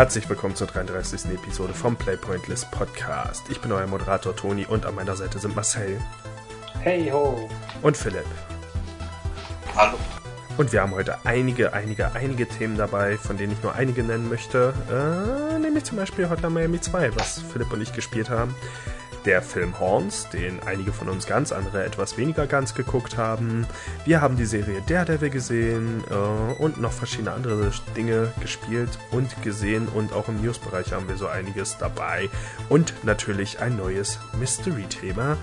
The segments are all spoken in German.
Herzlich willkommen zur 33. Episode vom Playpointless Podcast. Ich bin euer Moderator Toni und an meiner Seite sind Marcel. Hey ho. Und Philipp. Hallo. Und wir haben heute einige, einige, einige Themen dabei, von denen ich nur einige nennen möchte. Äh, nämlich zum Beispiel Hotline Miami 2, was Philipp und ich gespielt haben der Film Horns, den einige von uns ganz, andere etwas weniger ganz geguckt haben. Wir haben die Serie Daredevil gesehen äh, und noch verschiedene andere Dinge gespielt und gesehen und auch im Newsbereich haben wir so einiges dabei. Und natürlich ein neues Mystery-Thema.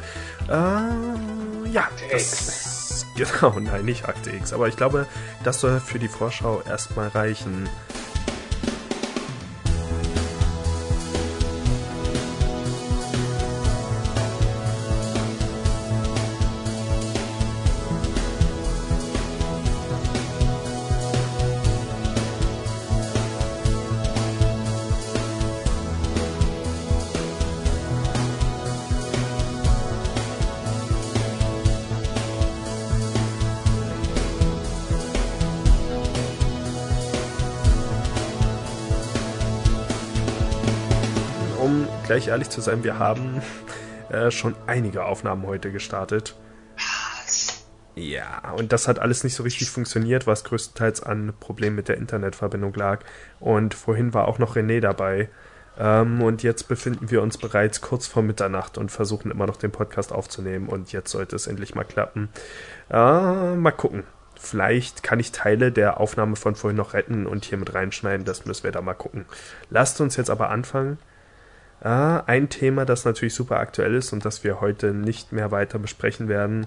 Äh, ja, das, genau, nein, nicht Akte X, aber ich glaube, das soll für die Vorschau erstmal reichen. Gleich ehrlich zu sein, wir haben äh, schon einige Aufnahmen heute gestartet. Ja, und das hat alles nicht so richtig funktioniert, was größtenteils an Problemen mit der Internetverbindung lag. Und vorhin war auch noch René dabei. Ähm, und jetzt befinden wir uns bereits kurz vor Mitternacht und versuchen immer noch den Podcast aufzunehmen. Und jetzt sollte es endlich mal klappen. Äh, mal gucken. Vielleicht kann ich Teile der Aufnahme von vorhin noch retten und hier mit reinschneiden. Das müssen wir da mal gucken. Lasst uns jetzt aber anfangen. Ah, ein Thema, das natürlich super aktuell ist und das wir heute nicht mehr weiter besprechen werden,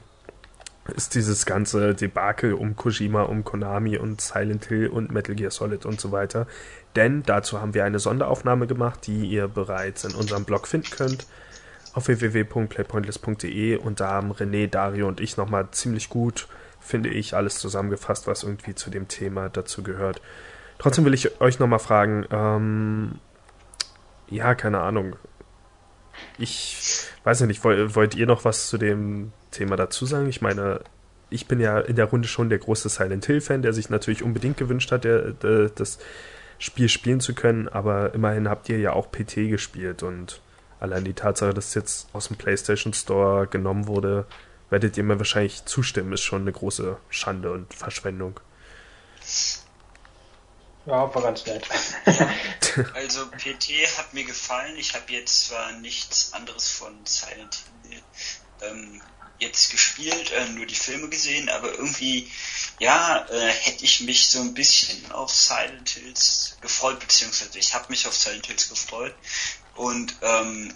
ist dieses ganze Debakel um Kojima, um Konami und Silent Hill und Metal Gear Solid und so weiter. Denn dazu haben wir eine Sonderaufnahme gemacht, die ihr bereits in unserem Blog finden könnt auf www.playpointless.de und da haben René, Dario und ich nochmal ziemlich gut, finde ich, alles zusammengefasst, was irgendwie zu dem Thema dazu gehört. Trotzdem will ich euch nochmal fragen, ähm, ja, keine Ahnung. Ich weiß ja nicht, wollt, wollt ihr noch was zu dem Thema dazu sagen? Ich meine, ich bin ja in der Runde schon der große Silent Hill-Fan, der sich natürlich unbedingt gewünscht hat, der, der, das Spiel spielen zu können, aber immerhin habt ihr ja auch PT gespielt und allein die Tatsache, dass es jetzt aus dem PlayStation Store genommen wurde, werdet ihr mir wahrscheinlich zustimmen, ist schon eine große Schande und Verschwendung. Ja, war ganz nett. also PT hat mir gefallen. Ich habe jetzt zwar nichts anderes von Silent Hill ähm, jetzt gespielt, äh, nur die Filme gesehen, aber irgendwie, ja, äh, hätte ich mich so ein bisschen auf Silent Hills gefreut, beziehungsweise ich habe mich auf Silent Hills gefreut. Und ähm,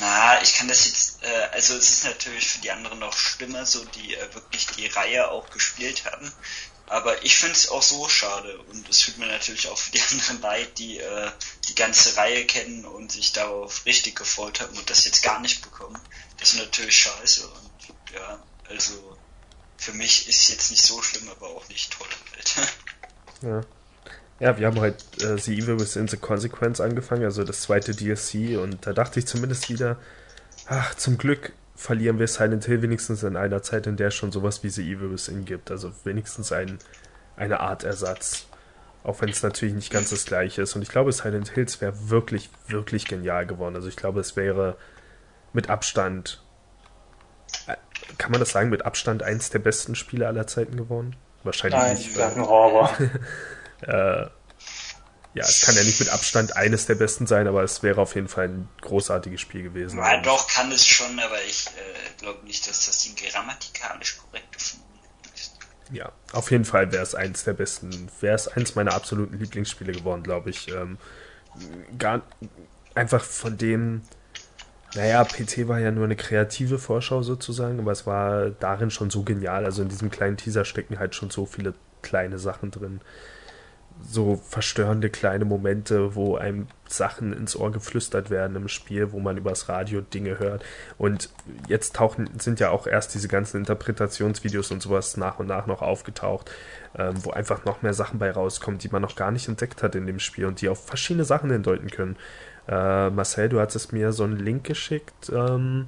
na, ich kann das jetzt, äh, also es ist natürlich für die anderen noch schlimmer, so die äh, wirklich die Reihe auch gespielt haben. Aber ich finde es auch so schade und es tut mir natürlich auch für die anderen leid, die äh, die ganze Reihe kennen und sich darauf richtig gefreut haben und das jetzt gar nicht bekommen. Das ist natürlich scheiße und ja, also für mich ist jetzt nicht so schlimm, aber auch nicht toll halt. Ja. Ja, wir haben halt äh, The Evil Within the Consequence angefangen, also das zweite DLC und da dachte ich zumindest wieder, ach, zum Glück verlieren wir Silent Hill wenigstens in einer Zeit, in der es schon sowas wie The Evil Within gibt. Also wenigstens ein, eine Art Ersatz. Auch wenn es natürlich nicht ganz das gleiche ist. Und ich glaube, Silent Hills wäre wirklich, wirklich genial geworden. Also ich glaube, es wäre mit Abstand, äh, kann man das sagen, mit Abstand eins der besten Spiele aller Zeiten geworden? Wahrscheinlich Nein, nicht. Nein, Horror. äh, ja, es kann ja nicht mit Abstand eines der besten sein, aber es wäre auf jeden Fall ein großartiges Spiel gewesen. Ja, doch, kann es schon, aber ich äh, glaube nicht, dass das die grammatikalisch korrekte Formulierung ist. Ja, auf jeden Fall wäre es eins der besten, wäre es eins meiner absoluten Lieblingsspiele geworden, glaube ich. Ähm, gar, einfach von dem, naja, PT war ja nur eine kreative Vorschau sozusagen, aber es war darin schon so genial. Also in diesem kleinen Teaser stecken halt schon so viele kleine Sachen drin so verstörende kleine Momente, wo einem Sachen ins Ohr geflüstert werden im Spiel, wo man übers Radio Dinge hört. Und jetzt tauchen, sind ja auch erst diese ganzen Interpretationsvideos und sowas nach und nach noch aufgetaucht, ähm, wo einfach noch mehr Sachen bei rauskommen, die man noch gar nicht entdeckt hat in dem Spiel und die auf verschiedene Sachen hindeuten können. Äh, Marcel, du hattest mir so einen Link geschickt. Ähm,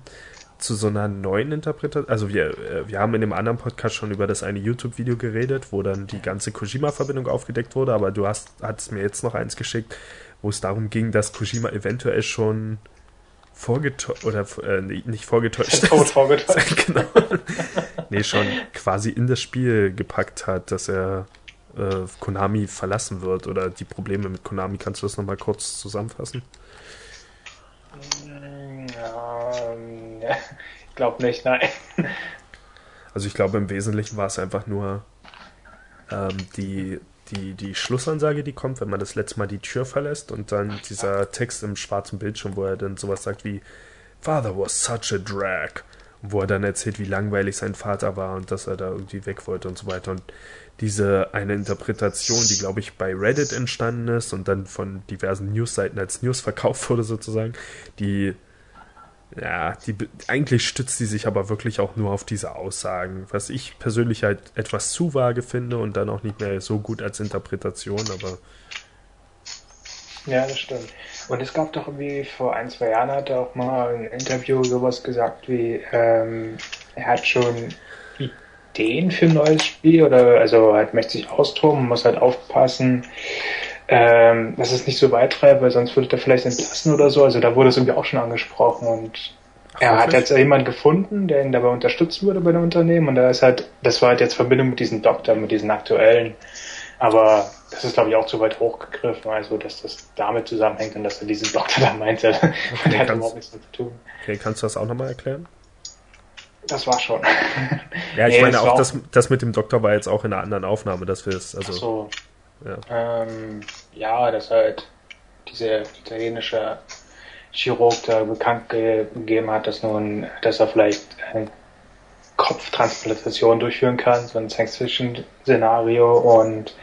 zu so einer neuen Interpretation. Also wir, äh, wir haben in dem anderen Podcast schon über das eine YouTube-Video geredet, wo dann die ganze Kojima-Verbindung aufgedeckt wurde, aber du hast, hast mir jetzt noch eins geschickt, wo es darum ging, dass Kojima eventuell schon vorgetäuscht oder äh, nicht vorgetäuscht, Tot vorgetäuscht. genau. nee, schon quasi in das Spiel gepackt hat, dass er äh, Konami verlassen wird oder die Probleme mit Konami. Kannst du das nochmal kurz zusammenfassen? Ja, ähm, ja, ich glaube nicht, nein. Also ich glaube im Wesentlichen war es einfach nur ähm, die, die, die Schlussansage, die kommt, wenn man das letzte Mal die Tür verlässt und dann dieser Text im schwarzen Bildschirm, wo er dann sowas sagt wie Father was such a drag. Und wo er dann erzählt, wie langweilig sein Vater war und dass er da irgendwie weg wollte und so weiter. Und diese eine Interpretation, die glaube ich bei Reddit entstanden ist und dann von diversen Newsseiten als News verkauft wurde sozusagen, die ja, die eigentlich stützt die sich aber wirklich auch nur auf diese Aussagen, was ich persönlich halt etwas zu vage finde und dann auch nicht mehr so gut als Interpretation, aber Ja, das stimmt. Und es gab doch irgendwie vor ein, zwei Jahren hat er auch mal ein Interview sowas gesagt wie, ähm, er hat schon Ideen für ein neues Spiel oder also halt möchte sich austoben, muss halt aufpassen, ähm, dass es nicht so weit treibt, weil sonst würde er vielleicht entlassen oder so. Also da wurde es irgendwie auch schon angesprochen und er hat jetzt jemanden gefunden, der ihn dabei unterstützen würde bei dem Unternehmen und da ist halt, das war halt jetzt Verbindung mit diesem Doktor, mit diesen aktuellen. Aber das ist, glaube ich, auch zu weit hochgegriffen, also dass das damit zusammenhängt und dass er diesen Doktor da meinte. Und der hat überhaupt nichts damit zu tun. okay, kannst du das auch nochmal erklären? Das war schon. Ja, ich Nee, meine auch, war das, das mit dem Doktor war jetzt auch in einer anderen Aufnahme, dass wir es, Ach also, so. Ja. Ähm, ja, dass halt dieser italienische Chirurg da bekannt ge gegeben hat, dass nun, dass er vielleicht eine Kopftransplantation durchführen kann, so ein Science-Fiction-Szenario und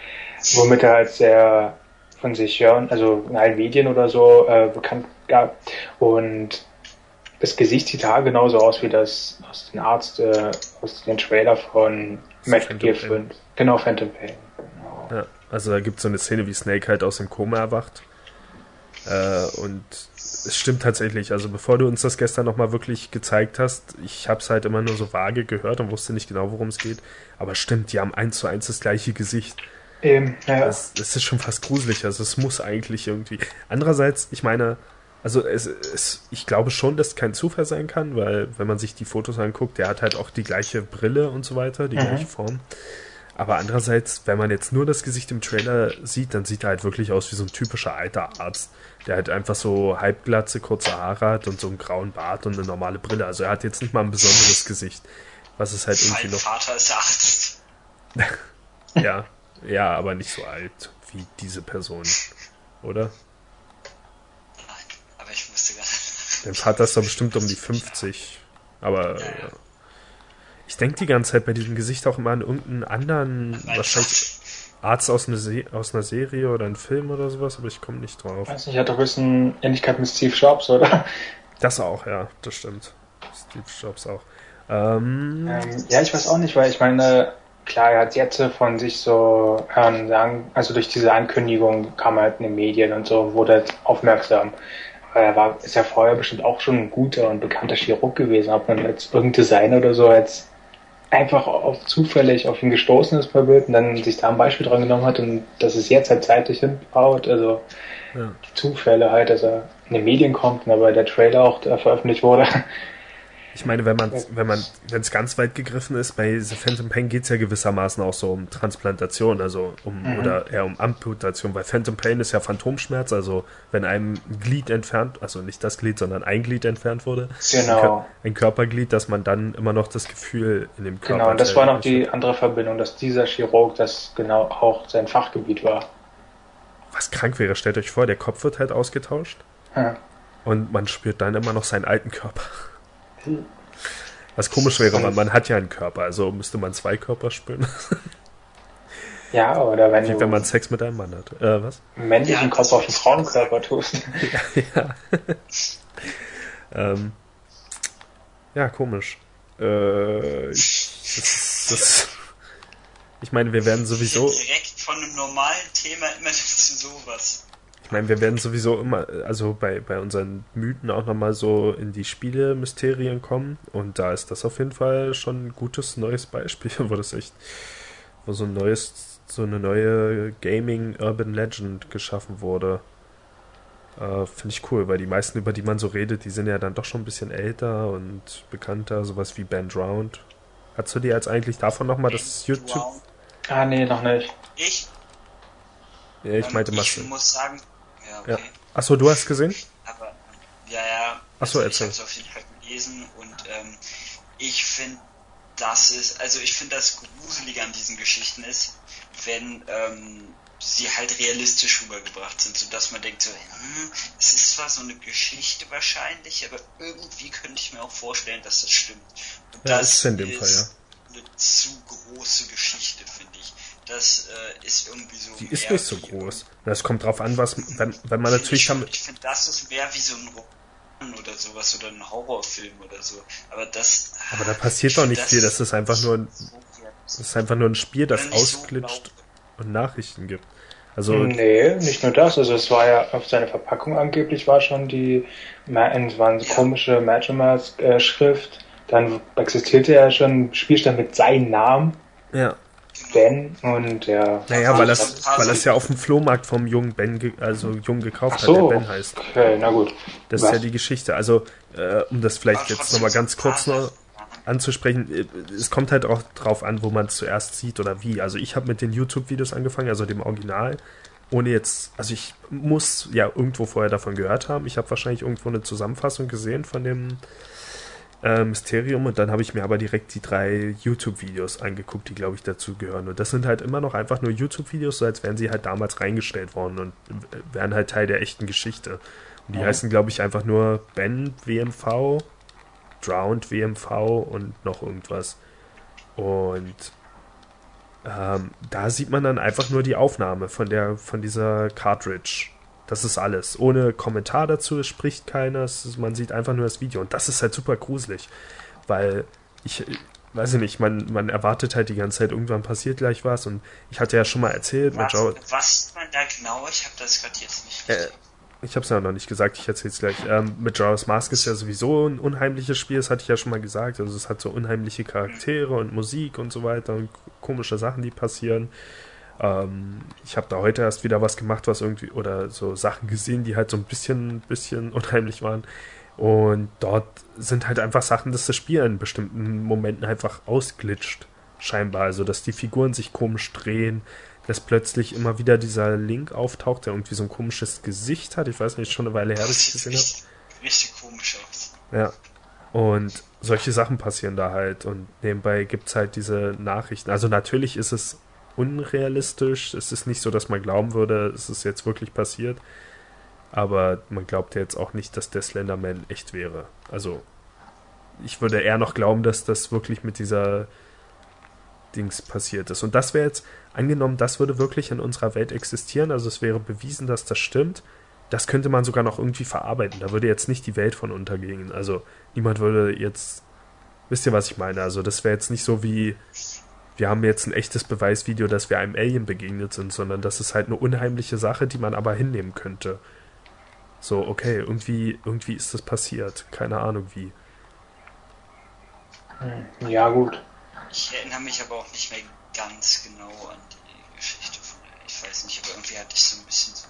womit er halt sehr von sich hören, also in allen Medien oder so äh, bekannt gab und das Gesicht sieht da genauso aus wie das aus dem Arzt, äh, aus dem Trailer von Metal Gear Pain. 5. Genau, Phantom Pain. Genau. Ja, also da gibt es so eine Szene, wie Snake halt aus dem Koma erwacht. Äh, und es stimmt tatsächlich. Also bevor du uns das gestern nochmal wirklich gezeigt hast, ich habe es halt immer nur so vage gehört und wusste nicht genau, worum es geht. Aber stimmt, die haben eins zu eins das gleiche Gesicht. Eben, ja. Es, es ist schon fast gruselig. Also es muss eigentlich irgendwie. Andererseits, ich meine, also es, es, ich glaube schon, dass es kein Zufall sein kann, weil wenn man sich die Fotos anguckt, der hat halt auch die gleiche Brille und so weiter, die Mhm. gleiche Form. Aber andererseits, wenn man jetzt nur das Gesicht im Trailer sieht, dann sieht er halt wirklich aus wie so ein typischer alter Arzt, der halt einfach so halbglatze, kurze Haare hat und so einen grauen Bart und eine normale Brille. Also er hat jetzt nicht mal ein besonderes Gesicht. Was ist halt irgendwie Mein noch. Vater ist Arzt. Ja, ja, aber nicht so alt wie diese Person. Oder? Nein, aber ich musste gerade. Dein Vater ist doch bestimmt um die 50. Aber ja. Ich denke die ganze Zeit bei diesem Gesicht auch immer an irgendeinen anderen, wahrscheinlich Arzt aus, einer Se aus einer Serie oder einem Film oder sowas, aber ich komme nicht drauf. weiß nicht, hat doch ein bisschen Ähnlichkeit mit Steve Jobs, oder? Das auch, ja, das stimmt. Steve Jobs auch. Ähm, Ähm, ja, ich weiß auch nicht, weil ich meine, klar, er hat jetzt von sich so hören sagen, also durch diese Ankündigung kam er halt in den Medien und so, wurde halt aufmerksam. Er war, ist ja vorher bestimmt auch schon ein guter und bekannter Chirurg gewesen, ob man jetzt irgendein Design oder so jetzt einfach auf zufällig auf ihn gestoßen ist bei Bild und dann sich da ein Beispiel dran genommen hat und dass es jetzt halt zeitlich hinbaut, also ja. die Zufälle halt, dass er in den Medien kommt und aber der Trailer auch veröffentlicht wurde. Ich meine, wenn man, wenn man, wenn es ganz weit gegriffen ist, bei The Phantom Pain geht es ja gewissermaßen auch so um Transplantation, also um Mhm. oder eher um Amputation, weil Phantom Pain ist ja Phantomschmerz, also wenn einem ein Glied entfernt, also nicht das Glied, sondern ein Glied entfernt wurde, ein, Genau. Ein Körperglied, dass man dann immer noch das Gefühl in dem Körper Genau, und das war noch die andere Verbindung, dass dieser Chirurg das genau auch sein Fachgebiet war. Was krank wäre, stellt euch vor, der Kopf wird halt ausgetauscht Ja. und man spürt dann immer noch seinen alten Körper. Was komisch wäre, weil man hat ja einen Körper, also müsste man zwei Körper spüren, Ja, oder wenn wie du wenn man Sex mit einem Mann hat. Äh, was? männlichen Ja, Kopf das auf den Frauenkörper tust. ja. ähm, ja, komisch. Äh, ich, das, das, ich meine, wir werden sowieso, Direkt von einem normalen Thema immer zu sowas. Ich meine, wir werden sowieso immer, also bei, bei unseren Mythen auch nochmal so in die Spiele-Mysterien kommen und da ist das auf jeden Fall schon ein gutes neues Beispiel, wo das echt, wo so ein neues, so eine neue Gaming Urban Legend geschaffen wurde. Äh, Finde ich cool, weil die meisten, über die man so redet, die sind ja dann doch schon ein bisschen älter und bekannter, sowas wie Ben Drowned. Hast du dir jetzt eigentlich davon nochmal das YouTube. Ah, nee, noch nicht. Ich? Ja, ich meinte mal. Ich muss sagen, ja, okay. Ja. Achso, du hast gesehen? Aber, ja, ja. Achso, also erzähl. Ich hab's auf jeden Fall gelesen und ähm, ich finde, das ist, also ich finde das Gruselige an diesen Geschichten ist, wenn ähm, sie halt realistisch rübergebracht sind, sodass man denkt so, hm, es ist zwar so eine Geschichte wahrscheinlich, aber irgendwie könnte ich mir auch vorstellen, dass das stimmt. Und ja, das ist in dem Fall, ja. eine zu große Geschichte, finde ich. Das äh, ist irgendwie so. Die ist nicht so groß. Das kommt drauf an, was, wenn, wenn man natürlich Ich, ich finde, das ist mehr wie so ein Roman oder sowas oder ein Horrorfilm oder so. Aber das. Aber da passiert doch nicht viel. Das ist einfach nur ein, das ist einfach nur ein Spiel, das ausglitscht. So und Nachrichten gibt. Also nee, nicht nur das. Also es war ja auf seiner Verpackung angeblich war schon die, es war eine komische Magimas-Schrift. Dann existierte ja schon ein Spielstand mit seinem Namen. Ja. Ben und ja. Naja, weil das, weil das ja auf dem Flohmarkt vom jungen Ben, also jung gekauft so, hat, der Ben heißt. Okay, na gut. Das Was? ist ja die Geschichte. Also, äh, um das vielleicht jetzt nochmal ganz kurz noch anzusprechen, äh, es kommt halt auch drauf an, wo man es zuerst sieht oder wie. Also ich habe mit den YouTube-Videos angefangen, also dem Original, ohne jetzt, also ich muss ja irgendwo vorher davon gehört haben. Ich habe wahrscheinlich irgendwo eine Zusammenfassung gesehen von dem äh, Mysterium und dann habe ich mir aber direkt die drei YouTube-Videos angeguckt, die glaube ich dazu gehören. Und das sind halt immer noch einfach nur YouTube-Videos, so als wären sie halt damals reingestellt worden und wären halt Teil der echten Geschichte. Und die ja. heißen, glaube ich, einfach nur Ben WMV Drowned WMV und noch irgendwas. Und ähm, da sieht man dann einfach nur die Aufnahme von der von dieser Cartridge. Das ist alles. Ohne Kommentar dazu, es spricht keiner, es, man sieht einfach nur das Video. Und das ist halt super gruselig. Weil ich, weiß ich nicht, man, man erwartet halt die ganze Zeit, irgendwann passiert gleich was. Und ich hatte ja schon mal erzählt was. Was man da genau, ich habe das gerade jetzt nicht. Äh, ich habe es ja noch nicht gesagt, ich erzähle es gleich. Ähm, mit Jaws Mask ist ja sowieso ein unheimliches Spiel, das hatte ich ja schon mal gesagt. Also es hat so unheimliche Charaktere und Musik und so weiter und komische Sachen, die passieren. Ähm, ich habe da heute erst wieder was gemacht, was irgendwie, oder so Sachen gesehen, die halt so ein bisschen, bisschen unheimlich waren. Und dort sind halt einfach Sachen, dass das Spiel in bestimmten Momenten einfach ausglitscht, scheinbar. Also, dass die Figuren sich komisch drehen, dass plötzlich immer wieder dieser Link auftaucht, der irgendwie so ein komisches Gesicht hat. Ich weiß nicht, schon eine Weile her, dass ich gesehen habe. Richtig komisch aus. Ja. Und solche Sachen passieren da halt. Und nebenbei gibt es halt diese Nachrichten. Also natürlich ist es unrealistisch. Es ist nicht so, dass man glauben würde, es ist jetzt wirklich passiert. Aber man glaubt ja jetzt auch nicht, dass der Slenderman echt wäre. Also ich würde eher noch glauben, dass das wirklich mit dieser Dings passiert ist. Und das wäre jetzt, angenommen, das würde wirklich in unserer Welt existieren, also es wäre bewiesen, dass das stimmt, das könnte man sogar noch irgendwie verarbeiten. Da würde jetzt nicht die Welt von untergehen. Also niemand würde jetzt, wisst ihr, was ich meine? Also das wäre jetzt nicht so wie, wir haben jetzt ein echtes Beweisvideo, dass wir einem Alien begegnet sind, sondern das ist halt eine unheimliche Sache, die man aber hinnehmen könnte. So, okay, irgendwie, irgendwie ist das passiert. Keine Ahnung wie. Hm, ja, gut. Ich erinnere mich aber auch nicht mehr ganz genau an die Geschichte von der, ich weiß nicht, aber irgendwie hatte ich so ein bisschen so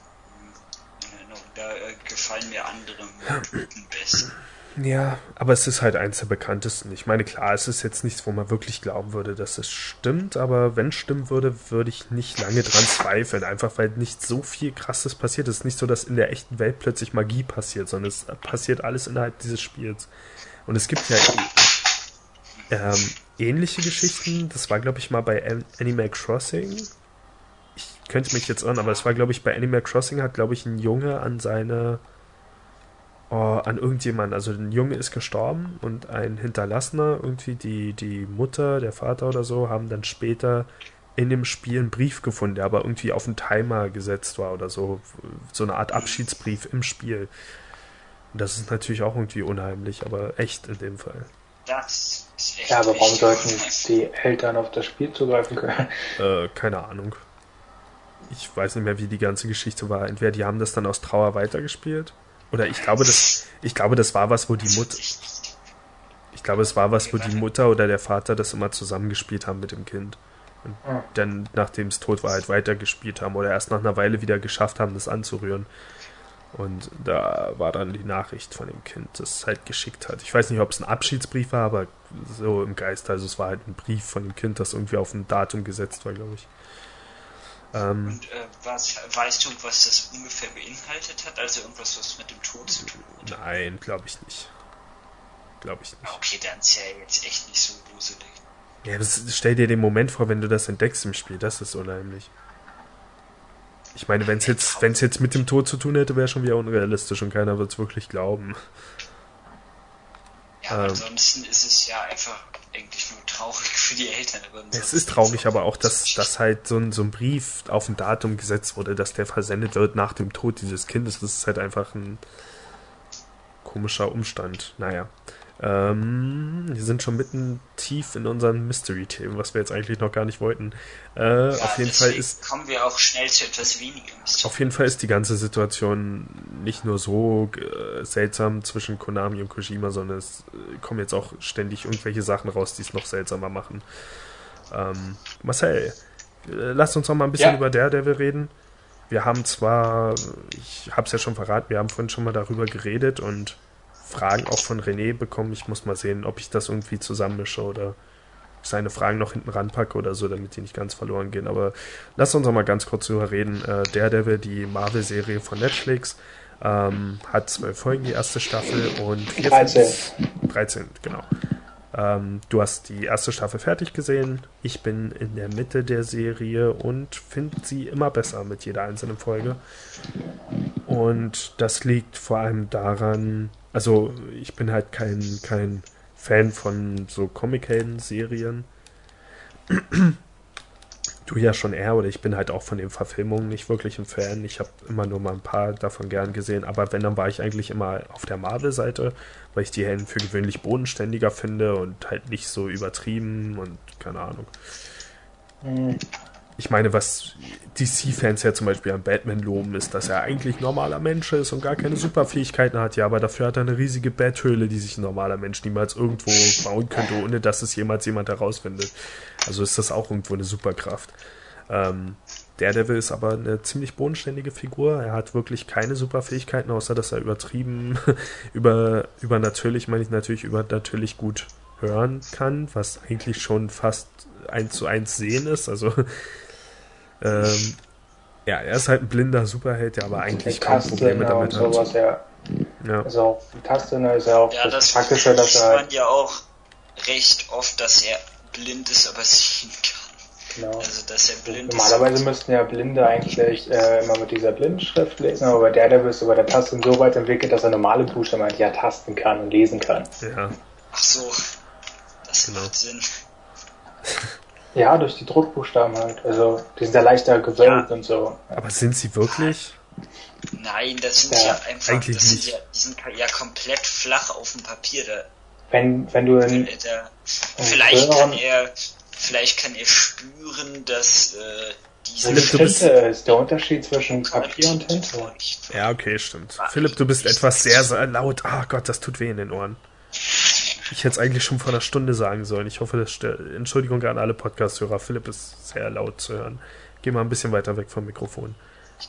in Erinnerung. Da äh, gefallen mir andere Mythen besser. Ja, aber es ist halt eins der bekanntesten. Ich meine, klar, es ist jetzt nichts, wo man wirklich glauben würde, dass es stimmt, aber wenn es stimmen würde, würde ich nicht lange dran zweifeln. Einfach weil nicht so viel krasses passiert. Es ist nicht so, dass in der echten Welt plötzlich Magie passiert, sondern es passiert alles innerhalb dieses Spiels. Und es gibt ja ähm, ähnliche Geschichten. Das war, glaube ich, mal bei Animal Crossing. Ich könnte mich jetzt irren, aber es war, glaube ich, bei Animal Crossing hat, glaube ich, ein Junge an seine. Oh, an irgendjemand. Also ein Junge ist gestorben und ein Hinterlassener, irgendwie die, die Mutter, der Vater oder so, haben dann später in dem Spiel einen Brief gefunden, der aber irgendwie auf einen Timer gesetzt war oder so. So eine Art Abschiedsbrief im Spiel. Und das ist natürlich auch irgendwie unheimlich, aber echt in dem Fall. Das ja, aber warum sollten die Eltern auf das Spiel zugreifen können? Äh, keine Ahnung. Ich weiß nicht mehr, wie die ganze Geschichte war. Entweder die haben das dann aus Trauer weitergespielt. Oder ich glaube, das, ich glaube, das war was, wo die Mutter. Ich glaube, es war was, wo die Mutter oder der Vater das immer zusammengespielt haben mit dem Kind. Und ah. dann, nachdem es tot war, halt weitergespielt haben. Oder erst nach einer Weile wieder geschafft haben, das anzurühren. Und da war dann die Nachricht von dem Kind, das es halt geschickt hat. Ich weiß nicht, ob es ein Abschiedsbrief war, aber so im Geist. Also es war halt ein Brief von dem Kind, das irgendwie auf ein Datum gesetzt war, glaube ich. Ähm, Und äh, was, weißt du, was das ungefähr beinhaltet hat? Also irgendwas, was mit dem Tod zu tun hat? Nein, glaube ich nicht. Glaube ich nicht. Okay, dann ist ja jetzt echt nicht so gruselig. Ja, das, stell dir den Moment vor, wenn du das entdeckst im Spiel. Das ist unheimlich. Ich meine, wenn es jetzt, wenn's jetzt mit dem Tod zu tun hätte, wäre schon wieder unrealistisch und keiner wird es wirklich glauben. Ja, ähm, ansonsten ist es ja einfach eigentlich nur traurig für die Eltern. es ist traurig, aber auch, dass, dass halt so ein, so ein Brief auf ein Datum gesetzt wurde, dass der versendet wird nach dem Tod dieses Kindes. Das ist halt einfach ein komischer Umstand. Naja. Ähm, wir sind schon mitten tief in unseren Mystery-Themen, was wir jetzt eigentlich noch gar nicht wollten. Äh, ja, auf jeden Fall ist. Kommen wir auch schnell zu etwas weniger Mystery. Auf jeden Fall ist die ganze Situation nicht nur so äh, seltsam zwischen Konami und Kojima, sondern es äh, kommen jetzt auch ständig irgendwelche Sachen raus, die es noch seltsamer machen. Ähm, Marcel, äh, lass uns noch mal ein bisschen ja. über Daredevil reden. Wir haben zwar, ich habe es ja schon verraten, wir haben vorhin schon mal darüber geredet und Fragen auch von René bekommen. Ich muss mal sehen, ob ich das irgendwie zusammenmische oder seine Fragen noch hinten ranpacke oder so, damit die nicht ganz verloren gehen. Aber lass uns noch mal ganz kurz drüber reden. Äh, Daredevil, die Marvel-Serie von Netflix, ähm, hat zwölf Folgen, die erste Staffel und 13. 13, genau. Ähm, du hast die erste Staffel fertig gesehen. Ich bin in der Mitte der Serie und finde sie immer besser mit jeder einzelnen Folge. Und das liegt vor allem daran, also ich bin halt kein, kein Fan von so Comic-Helden-Serien. du ja schon eher, oder ich bin halt auch von den Verfilmungen nicht wirklich ein Fan. Ich habe immer nur mal ein paar davon gern gesehen, aber wenn, dann war ich eigentlich immer auf der Marvel-Seite, weil ich die Helden für gewöhnlich bodenständiger finde und halt nicht so übertrieben und keine Ahnung. Mhm ich meine, was DC-Fans ja zum Beispiel an Batman loben, ist, dass er eigentlich normaler Mensch ist und gar keine Superfähigkeiten hat. Ja, aber dafür hat er eine riesige Betthöhle, die sich ein normaler Mensch niemals irgendwo bauen könnte, ohne dass es jemals jemand herausfindet. Also ist das auch irgendwo eine Superkraft. Ähm, Daredevil ist aber eine ziemlich bodenständige Figur. Er hat wirklich keine Superfähigkeiten, außer dass er übertrieben, über, übernatürlich, meine ich natürlich, übernatürlich gut hören kann, was eigentlich schon fast eins zu eins sehen ist. Also ähm, ja, er ist halt ein blinder Superheld, der aber eigentlich kaum Probleme damit hat. Sowas, ja. ja. Also die ist ja auch ja, das praktischer, dass er halt man ja auch recht oft, dass er blind ist, aber sehen kann. Genau. Also, dass er blind Normalerweise ist. müssten ja Blinde eigentlich äh, immer mit dieser Blindenschrift lesen, aber bei der, der bist du bei der Taste so weit entwickelt, dass er normale Buchstaben halt ja tasten kann und lesen kann. Ja. Ach so. Das genau. macht Sinn. Ja, durch die Druckbuchstaben halt. Also, die sind ja leichter gewölbt ja. und so. Aber sind sie wirklich? Nein, das sind ja, ja einfach, eigentlich das nicht. Sind ja, die sind ja komplett flach auf dem Papier. Da, wenn, wenn du in, da, vielleicht kann er, vielleicht kann er spüren, dass, äh, diese Tinte ist der Unterschied zwischen Papier und Tinte. Ja, okay, stimmt. Philipp, du bist etwas sehr, sehr laut. Ah oh Gott, das tut weh in den Ohren. Ich hätte es eigentlich schon vor einer Stunde sagen sollen. Ich hoffe, das Entschuldigung an alle Podcast-Hörer. Philipp ist sehr laut zu hören. Geh mal ein bisschen weiter weg vom Mikrofon.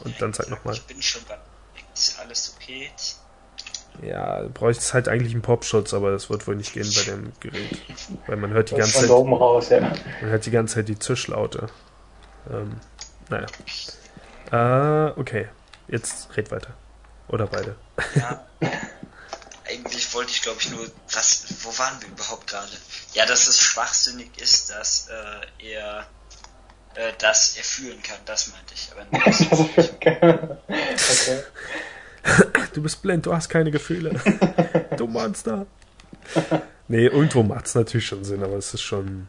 Und dann sag nochmal. Ich bin schon beim Ist alles okay Ja, bräuchte halt eigentlich einen Popschutz, aber das wird wohl nicht gehen bei dem Gerät. Weil man hört die ganze Zeit. Oben raus, ja. Man hört die ganze Zeit die Zischlaute. Ähm, naja. Äh, okay. Jetzt red weiter. Oder beide. Ja. eigentlich wollte ich glaube ich nur, was, wo waren wir überhaupt gerade? Ja, dass es schwachsinnig ist, dass äh, er äh, dass er fühlen kann, das meinte ich. Aber nur, okay. Du bist blind, du hast keine Gefühle. du Monster. Nee, irgendwo macht es natürlich schon Sinn, aber es ist schon.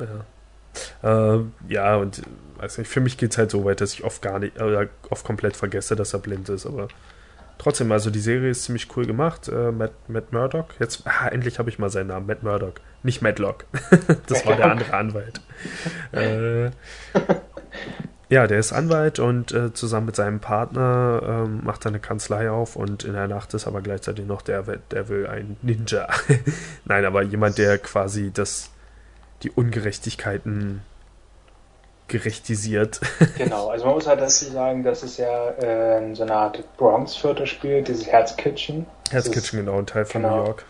Ja. Äh, ja, und weiß nicht, für mich geht es halt so weit, dass ich oft gar nicht, äh, oft komplett vergesse, dass er blind ist, aber trotzdem, also die Serie ist ziemlich cool gemacht. Äh, Matt, Matt Murdock, jetzt, ah, endlich habe ich mal seinen Namen, Matt Murdock. Nicht Matlock. das war der andere Anwalt. äh, ja, der ist Anwalt und äh, zusammen mit seinem Partner ähm, macht er eine Kanzlei auf und in der Nacht ist aber gleichzeitig noch der, der will ein Ninja. Nein, aber jemand, der quasi das, die Ungerechtigkeiten gerechtisiert. Genau, also man muss halt dazu sagen, dass es ja äh, so eine Art Bronx-Viertel spielt, dieses Herz Kitchen. Herz Kitchen, genau, ein Teil von genau, New York.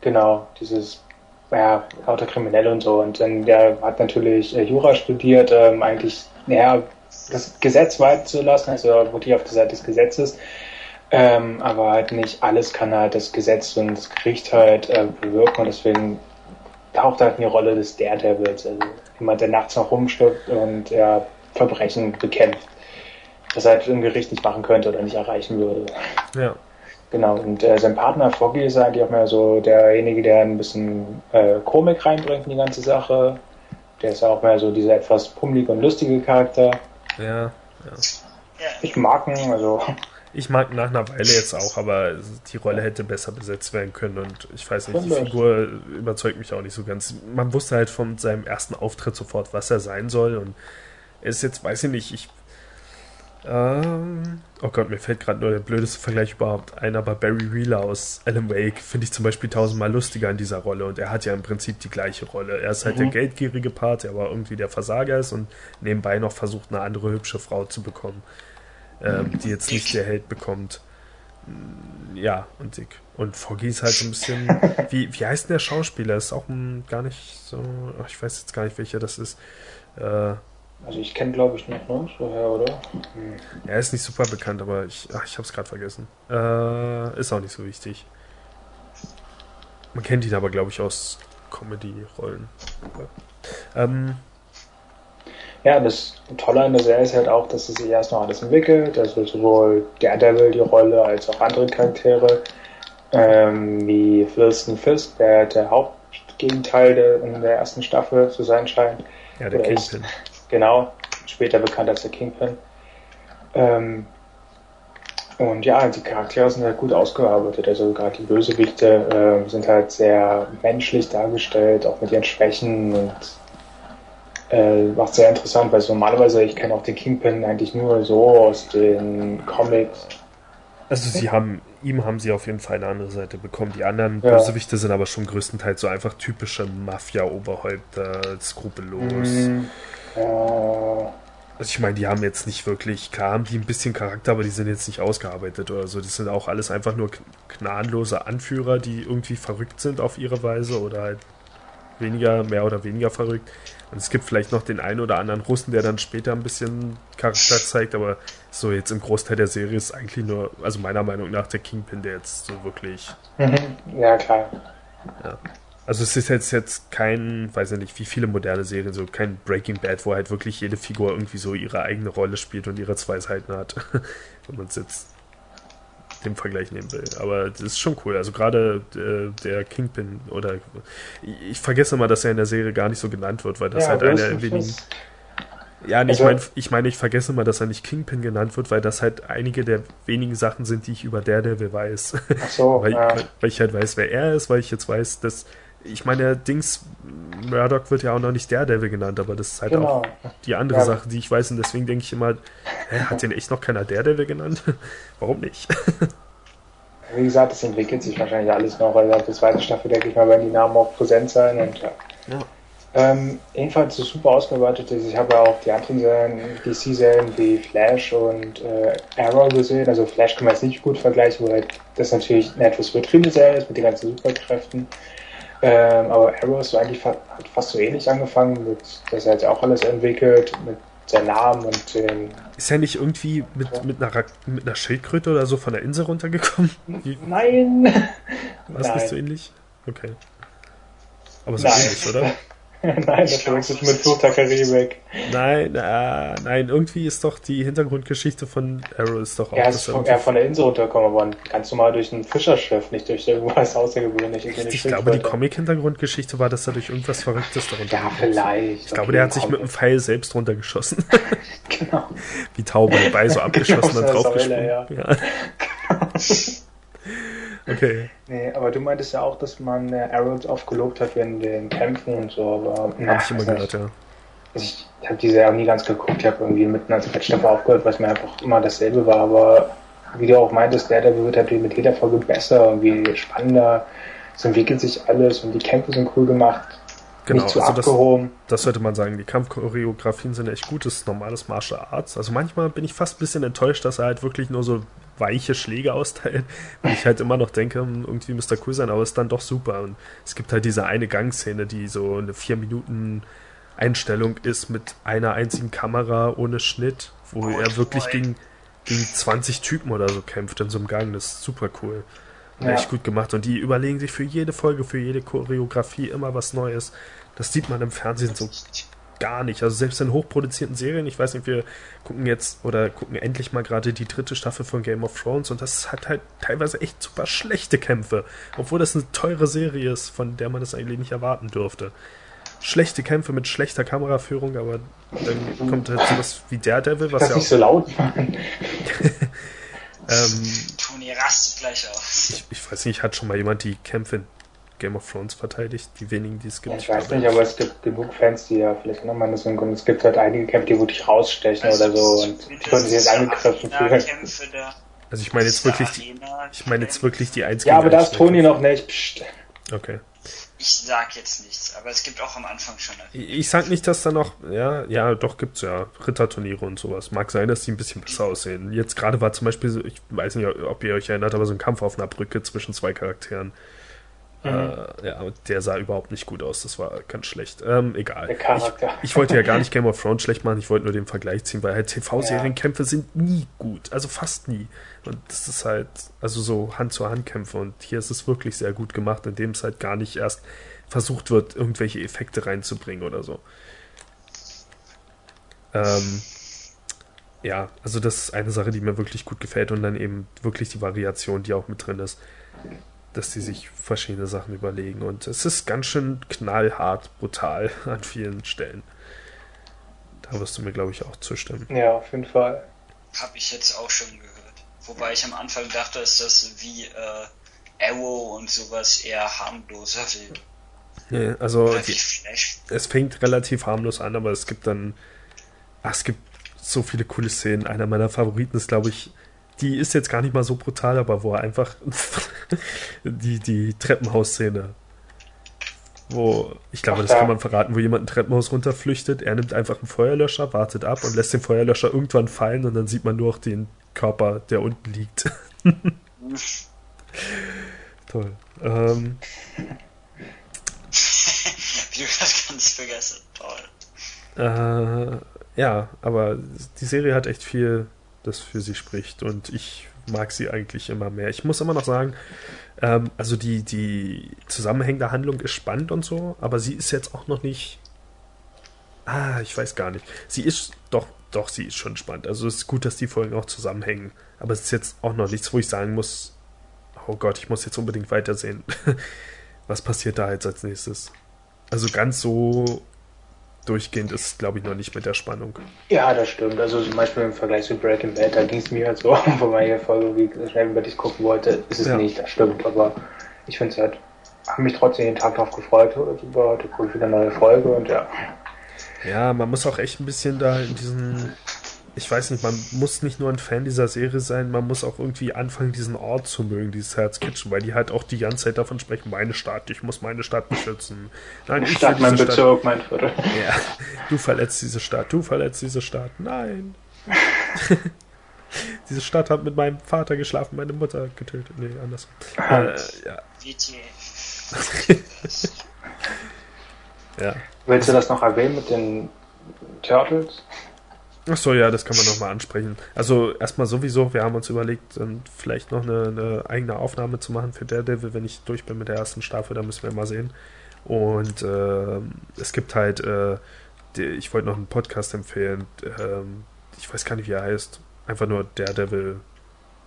Genau, dieses, ja, lauter Kriminelle und so. Und dann, der hat natürlich äh, Jura studiert, ähm, eigentlich, naja, das Gesetz weit zu lassen, also wirklich auf der Seite des Gesetzes. Ähm, aber halt nicht alles kann halt das Gesetz und das Gericht halt äh, bewirken und deswegen taucht halt in die Rolle des Daredevils, also jemand, der nachts noch rumstirbt und ja, Verbrechen bekämpft, das halt ein Gericht nicht machen könnte oder nicht erreichen würde. Ja. Genau, und äh, sein Partner Foggy ist eigentlich auch mehr so derjenige, der ein bisschen äh, Komik reinbringt in die ganze Sache. Der ist auch mehr so dieser etwas pummelige und lustige Charakter. Ja, ja. Ich mag ihn, also. Ich mag nach einer Weile jetzt auch, aber die Rolle hätte besser besetzt werden können und ich weiß nicht, die Figur überzeugt mich auch nicht so ganz. Man wusste halt von seinem ersten Auftritt sofort, was er sein soll und er ist jetzt, weiß ich nicht, ich. Ähm, oh Gott, mir fällt gerade nur der blödeste Vergleich überhaupt ein, aber Barry Wheeler aus Alan Wake finde ich zum Beispiel tausendmal lustiger in dieser Rolle und er hat ja im Prinzip die gleiche Rolle. Er ist halt mhm. der geldgierige Part, der aber irgendwie der Versager ist und nebenbei noch versucht, eine andere hübsche Frau zu bekommen ähm, die jetzt nicht der Held bekommt. Mm, ja, und dick. Und Foggy ist halt so ein bisschen. Wie, wie heißt denn der Schauspieler? Ist auch ein, gar nicht so. Ach, ich weiß jetzt gar nicht, welcher das ist. Äh, also ich kenne glaube ich noch ne? so her, oder? Hm. Er ist nicht super bekannt, aber ich, ach, ich habe es gerade vergessen. Äh, ist auch nicht so wichtig. Man kennt ihn aber, glaube ich, aus Comedy-Rollen. Ähm, ja, das Tolle an der Serie ist halt auch, dass es sich erst noch alles entwickelt. Also sowohl Daredevil die Rolle als auch andere Charaktere, ähm, wie Wilson Fisk, der der Hauptgegenteil der, in der ersten Staffel zu sein scheint. Ja, der Oder Kingpin. Ist, genau, später bekannt als der Kingpin. Ähm, und ja, die Charaktere sind halt gut ausgearbeitet. Also gerade die Bösewichte äh, sind halt sehr menschlich dargestellt, auch mit ihren Schwächen und äh, macht sehr interessant, weil normalerweise, ich kenne auch den Kingpin eigentlich nur so aus den Comics. Also sie haben, ihm haben sie auf jeden Fall eine andere Seite bekommen. Die anderen ja. Bösewichte sind aber schon größtenteils so einfach typische Mafia-Oberhäupter, skrupellos. Mm, ja. Also ich meine, die haben jetzt nicht wirklich, klar haben die ein bisschen Charakter, aber die sind jetzt nicht ausgearbeitet oder so. Das sind auch alles einfach nur gnadenlose Anführer, die irgendwie verrückt sind auf ihre Weise oder halt weniger, mehr oder weniger verrückt. Und es gibt vielleicht noch den einen oder anderen Russen, der dann später ein bisschen Charakter zeigt, aber so jetzt im Großteil der Serie ist eigentlich nur, also meiner Meinung nach, der Kingpin, der jetzt so wirklich. Mhm. Ja, klar. Ja. Also es ist jetzt jetzt kein, weiß ich nicht, wie viele moderne Serien, so kein Breaking Bad, wo halt wirklich jede Figur irgendwie so ihre eigene Rolle spielt und ihre zwei Seiten hat, wenn man es jetzt dem Vergleich nehmen will. Aber das ist schon cool. Also gerade äh, der Kingpin oder ich vergesse mal, dass er in der Serie gar nicht so genannt wird, weil das ja, halt einer der wenigen. Ja, nee, also, ich meine, ich, mein, ich vergesse mal, dass er nicht Kingpin genannt wird, weil das halt einige der wenigen Sachen sind, die ich über Daredevil weiß. Ach so, weil, ja. weil ich halt weiß, wer er ist, weil ich jetzt weiß, dass ich meine, Dings, Murdoch wird ja auch noch nicht Daredevil genannt, aber das ist halt genau. auch die andere ja. Sache, die ich weiß und deswegen denke ich immer, hä, hat den echt noch keiner Daredevil genannt? Warum nicht? Wie gesagt, das entwickelt sich wahrscheinlich alles noch, weil die zweite Staffel, denke ich mal, werden die Namen auch präsent sein und ja. ja. Ähm, jedenfalls ist super ausgearbeitet. Ich habe ja auch die anderen Serien, DC-Serien wie Flash und äh, Arrow gesehen. Also Flash kann man jetzt nicht gut vergleichen, weil das natürlich eine etwas übertriebene Serie ist mit den ganzen Superkräften. Ähm, aber Arrow ist so eigentlich hat fast so ähnlich angefangen, mit, dass er jetzt auch alles entwickelt, mit seinem Namen und den. Ist er nicht irgendwie mit, ja. mit, einer, mit einer Schildkröte oder so von der Insel runtergekommen? Nein! War es nicht so ähnlich? Okay. Aber so ähnlich, oder? nein, das verwechselt mit Fluch Karibik. Nein, äh, nein, irgendwie ist doch die Hintergrundgeschichte von Arrow ist doch auch. Er ist von, er von der Insel runtergekommen, aber ganz normal durch ein Fischerschiff, nicht durch irgendwas Außergewöhnliches. Ich, ich glaube, die Comic-Hintergrundgeschichte war, dass er durch irgendwas Verrücktes darunter Ja, vielleicht. Ich glaube, der hat sich mit einem Pfeil selbst runtergeschossen. genau. Wie Taube dabei so abgeschossen und draufgesprungen. Ja. Okay. Nee, aber du meintest ja auch, dass man äh, Arrows oft gelobt hat während den Kämpfen und so, aber. Hab ich immer gehört, ja. Also ich habe die Serie auch nie ganz geguckt, ich habe irgendwie mitten als Fettstoffe aufgehört, was mir einfach immer dasselbe war, aber wie du auch meintest, der, der wird halt mit jeder Folge besser, irgendwie spannender, es entwickelt sich alles und die Kämpfe sind cool gemacht. genau, nicht zu also abgehoben. Das, das, sollte man sagen. Die Kampfchoreografien sind echt gutes, normales Martial Arts. Also manchmal bin ich fast ein bisschen enttäuscht, dass er halt wirklich nur so weiche Schläge austeilt. Und ich halt immer noch denke, hm, irgendwie müsste er cool sein, aber es ist dann doch super. Und es gibt halt diese eine Gangszene, die so eine vier Minuten Einstellung ist mit einer einzigen Kamera ohne Schnitt, wo oh, er wirklich gegen, gegen 20 Typen oder so kämpft in so einem Gang. Das ist super cool. Ja. Echt gut gemacht. Und die überlegen sich für jede Folge, für jede Choreografie immer was Neues. Das sieht man im Fernsehen so gar nicht. Also selbst in hochproduzierten Serien, ich weiß nicht, wir gucken jetzt oder gucken endlich mal gerade die dritte Staffel von Game of Thrones und das hat halt teilweise echt super schlechte Kämpfe. Obwohl das eine teure Serie ist, von der man das eigentlich nicht erwarten dürfte. Schlechte Kämpfe mit schlechter Kameraführung, aber dann kommt halt sowas wie Daredevil, was das ja auch. nicht so laut machen. Ähm, Toni rastet gleich aus. Ich, ich, weiß nicht, hat schon mal jemand die Kämpfe in Game of Thrones verteidigt? Die wenigen, die es gibt. Ja, ich weiß nicht, aber es gibt genug Fans, die ja vielleicht nochmal das sind. Und es gibt halt einige Kämpfe, die wirklich rausstechen also oder so und die können sich jetzt angegriffen fühlen. Also ich meine jetzt wirklich die, ich meine jetzt wirklich die einzigen. Ja, aber da ist Toni noch nicht. Psst. Okay. Ich sag jetzt nichts, aber es gibt auch am Anfang schon. Ich sag nicht, dass da noch, ja, ja, doch gibt's ja Ritterturniere und sowas. Mag sein, dass die ein bisschen besser aussehen. Jetzt gerade war zum Beispiel, ich weiß nicht, ob ihr euch erinnert, aber so ein Kampf auf einer Brücke zwischen zwei Charakteren. Mhm. Äh, ja, der sah überhaupt nicht gut aus. Das war ganz schlecht. Ähm, egal. Ich, ich, wollte ja gar nicht Game of Thrones schlecht machen. Ich wollte nur den Vergleich ziehen, weil halt TV-Serienkämpfe ja. sind nie gut. Also fast nie. Und das ist halt, also so Hand-zu-Hand-Kämpfe. Und hier ist es wirklich sehr gut gemacht, indem es halt gar nicht erst versucht wird, irgendwelche Effekte reinzubringen oder so. Ähm, ja, also das ist eine Sache, die mir wirklich gut gefällt und dann eben wirklich die Variation, die auch mit drin ist dass die sich verschiedene Sachen überlegen. Und es ist ganz schön knallhart, brutal an vielen Stellen. Da wirst du mir, glaube ich, auch zustimmen. Ja, auf jeden Fall. Habe ich jetzt auch schon gehört. Wobei ich am Anfang dachte, dass das wie äh, Arrow und sowas eher harmloser will. Nee, also die, es fängt relativ harmlos an, aber es gibt dann. Ach, es gibt so viele coole Szenen. Einer meiner Favoriten ist, glaube ich, die ist jetzt gar nicht mal so brutal, aber wo er einfach die, die Treppenhausszene, wo, ich glaube, das kann man verraten, wo jemand ein Treppenhaus runterflüchtet, er nimmt einfach einen Feuerlöscher, wartet ab und lässt den Feuerlöscher irgendwann fallen und dann sieht man nur noch den Körper, der unten liegt. Toll. Ähm, Wie du das ganz vergessen. Toll. Äh, ja, aber die Serie hat echt viel das für sie spricht. Und ich mag sie eigentlich immer mehr. Ich muss immer noch sagen, ähm, also die, die zusammenhängende Handlung ist spannend und so, aber sie ist jetzt auch noch nicht. Ah, ich weiß gar nicht. Sie ist doch, doch, sie ist schon spannend. Also es ist gut, dass die Folgen auch zusammenhängen. Aber es ist jetzt auch noch nichts, wo ich sagen muss, oh Gott, ich muss jetzt unbedingt weitersehen. Was passiert da jetzt als nächstes? Also ganz so durchgehend ist, glaube ich, noch nicht mit der Spannung. Ja, das stimmt. Also zum Beispiel im Vergleich zu Breaking Bad, da ging es mir halt so, wo man hier voll irgendwie schnell über dich gucken wollte, ist es ja. nicht, das stimmt. Aber ich finde es halt, habe mich trotzdem jeden Tag darauf gefreut, über heute gucke ich wieder eine neue Folge und ja. Ja, man muss auch echt ein bisschen da in diesen ich weiß nicht, man muss nicht nur ein Fan dieser Serie sein, man muss auch irgendwie anfangen, diesen Ort zu mögen, dieses Herz Kitchen, weil die halt auch die ganze Zeit davon sprechen, meine Stadt, ich muss meine Stadt beschützen. Nein, ich Stadt, mein Stadt. Bezirk, mein Viertel. Ja, du verletzt diese Stadt, du verletzt diese Stadt. Nein. diese Stadt hat mit meinem Vater geschlafen, meine Mutter getötet. Nee, anders. Äh, ja. ja. Willst du das noch erwähnen mit den Turtles? Achso, ja, das kann man nochmal ansprechen. Also erstmal sowieso, wir haben uns überlegt, vielleicht noch eine, eine, eigene Aufnahme zu machen für Daredevil, wenn ich durch bin mit der ersten Staffel, da müssen wir mal sehen. Und äh, es gibt halt, äh, die, ich wollte noch einen Podcast empfehlen, äh, ich weiß gar nicht, wie er heißt, einfach nur Daredevil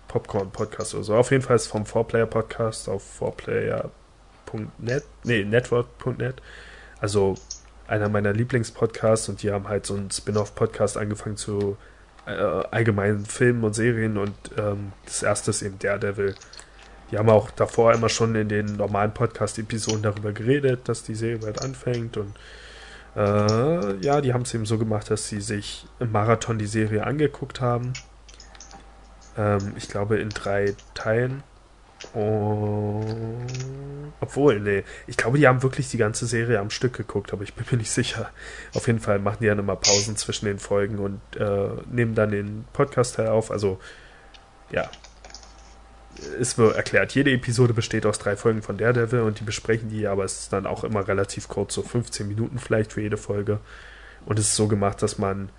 Popcorn Podcast oder so. Auf jeden Fall ist vom 4Player Podcast auf 4player.net, nee, network.net. Also einer meiner Lieblingspodcasts und die haben halt so einen Spin-off-Podcast angefangen zu äh, allgemeinen Filmen und Serien und ähm, das erste ist eben Daredevil. Die haben auch davor immer schon in den normalen Podcast-Episoden darüber geredet, dass die Serie bald anfängt und äh, ja, die haben es eben so gemacht, dass sie sich im Marathon die Serie angeguckt haben. Ähm, ich glaube in drei Teilen Und obwohl, nee, ich glaube, die haben wirklich die ganze Serie am Stück geguckt, aber ich bin mir nicht sicher. Auf jeden Fall machen die dann immer Pausen zwischen den Folgen und äh, nehmen dann den Podcast auf. Also, ja. Es wird erklärt, jede Episode besteht aus drei Folgen von Daredevil und die besprechen die, aber es ist dann auch immer relativ kurz, so 15 Minuten vielleicht für jede Folge. Und es ist so gemacht, dass man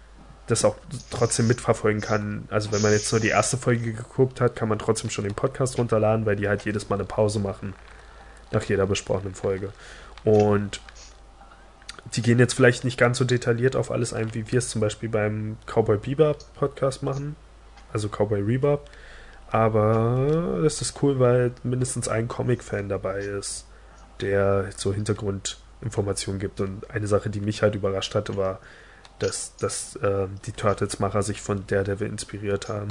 das auch trotzdem mitverfolgen kann. Also wenn man jetzt nur die erste Folge geguckt hat, kann man trotzdem schon den Podcast runterladen, weil die halt jedes Mal eine Pause machen nach jeder besprochenen Folge. Und die gehen jetzt vielleicht nicht ganz so detailliert auf alles ein, wie wir es zum Beispiel beim Cowboy Bebop Podcast machen, also Cowboy Rebop. Aber das ist cool, weil mindestens ein Comic-Fan dabei ist, der so Hintergrundinformationen gibt. Und eine Sache, die mich halt überrascht hatte, war, dass, dass äh, die Turtles-Macher sich von Daredevil inspiriert haben.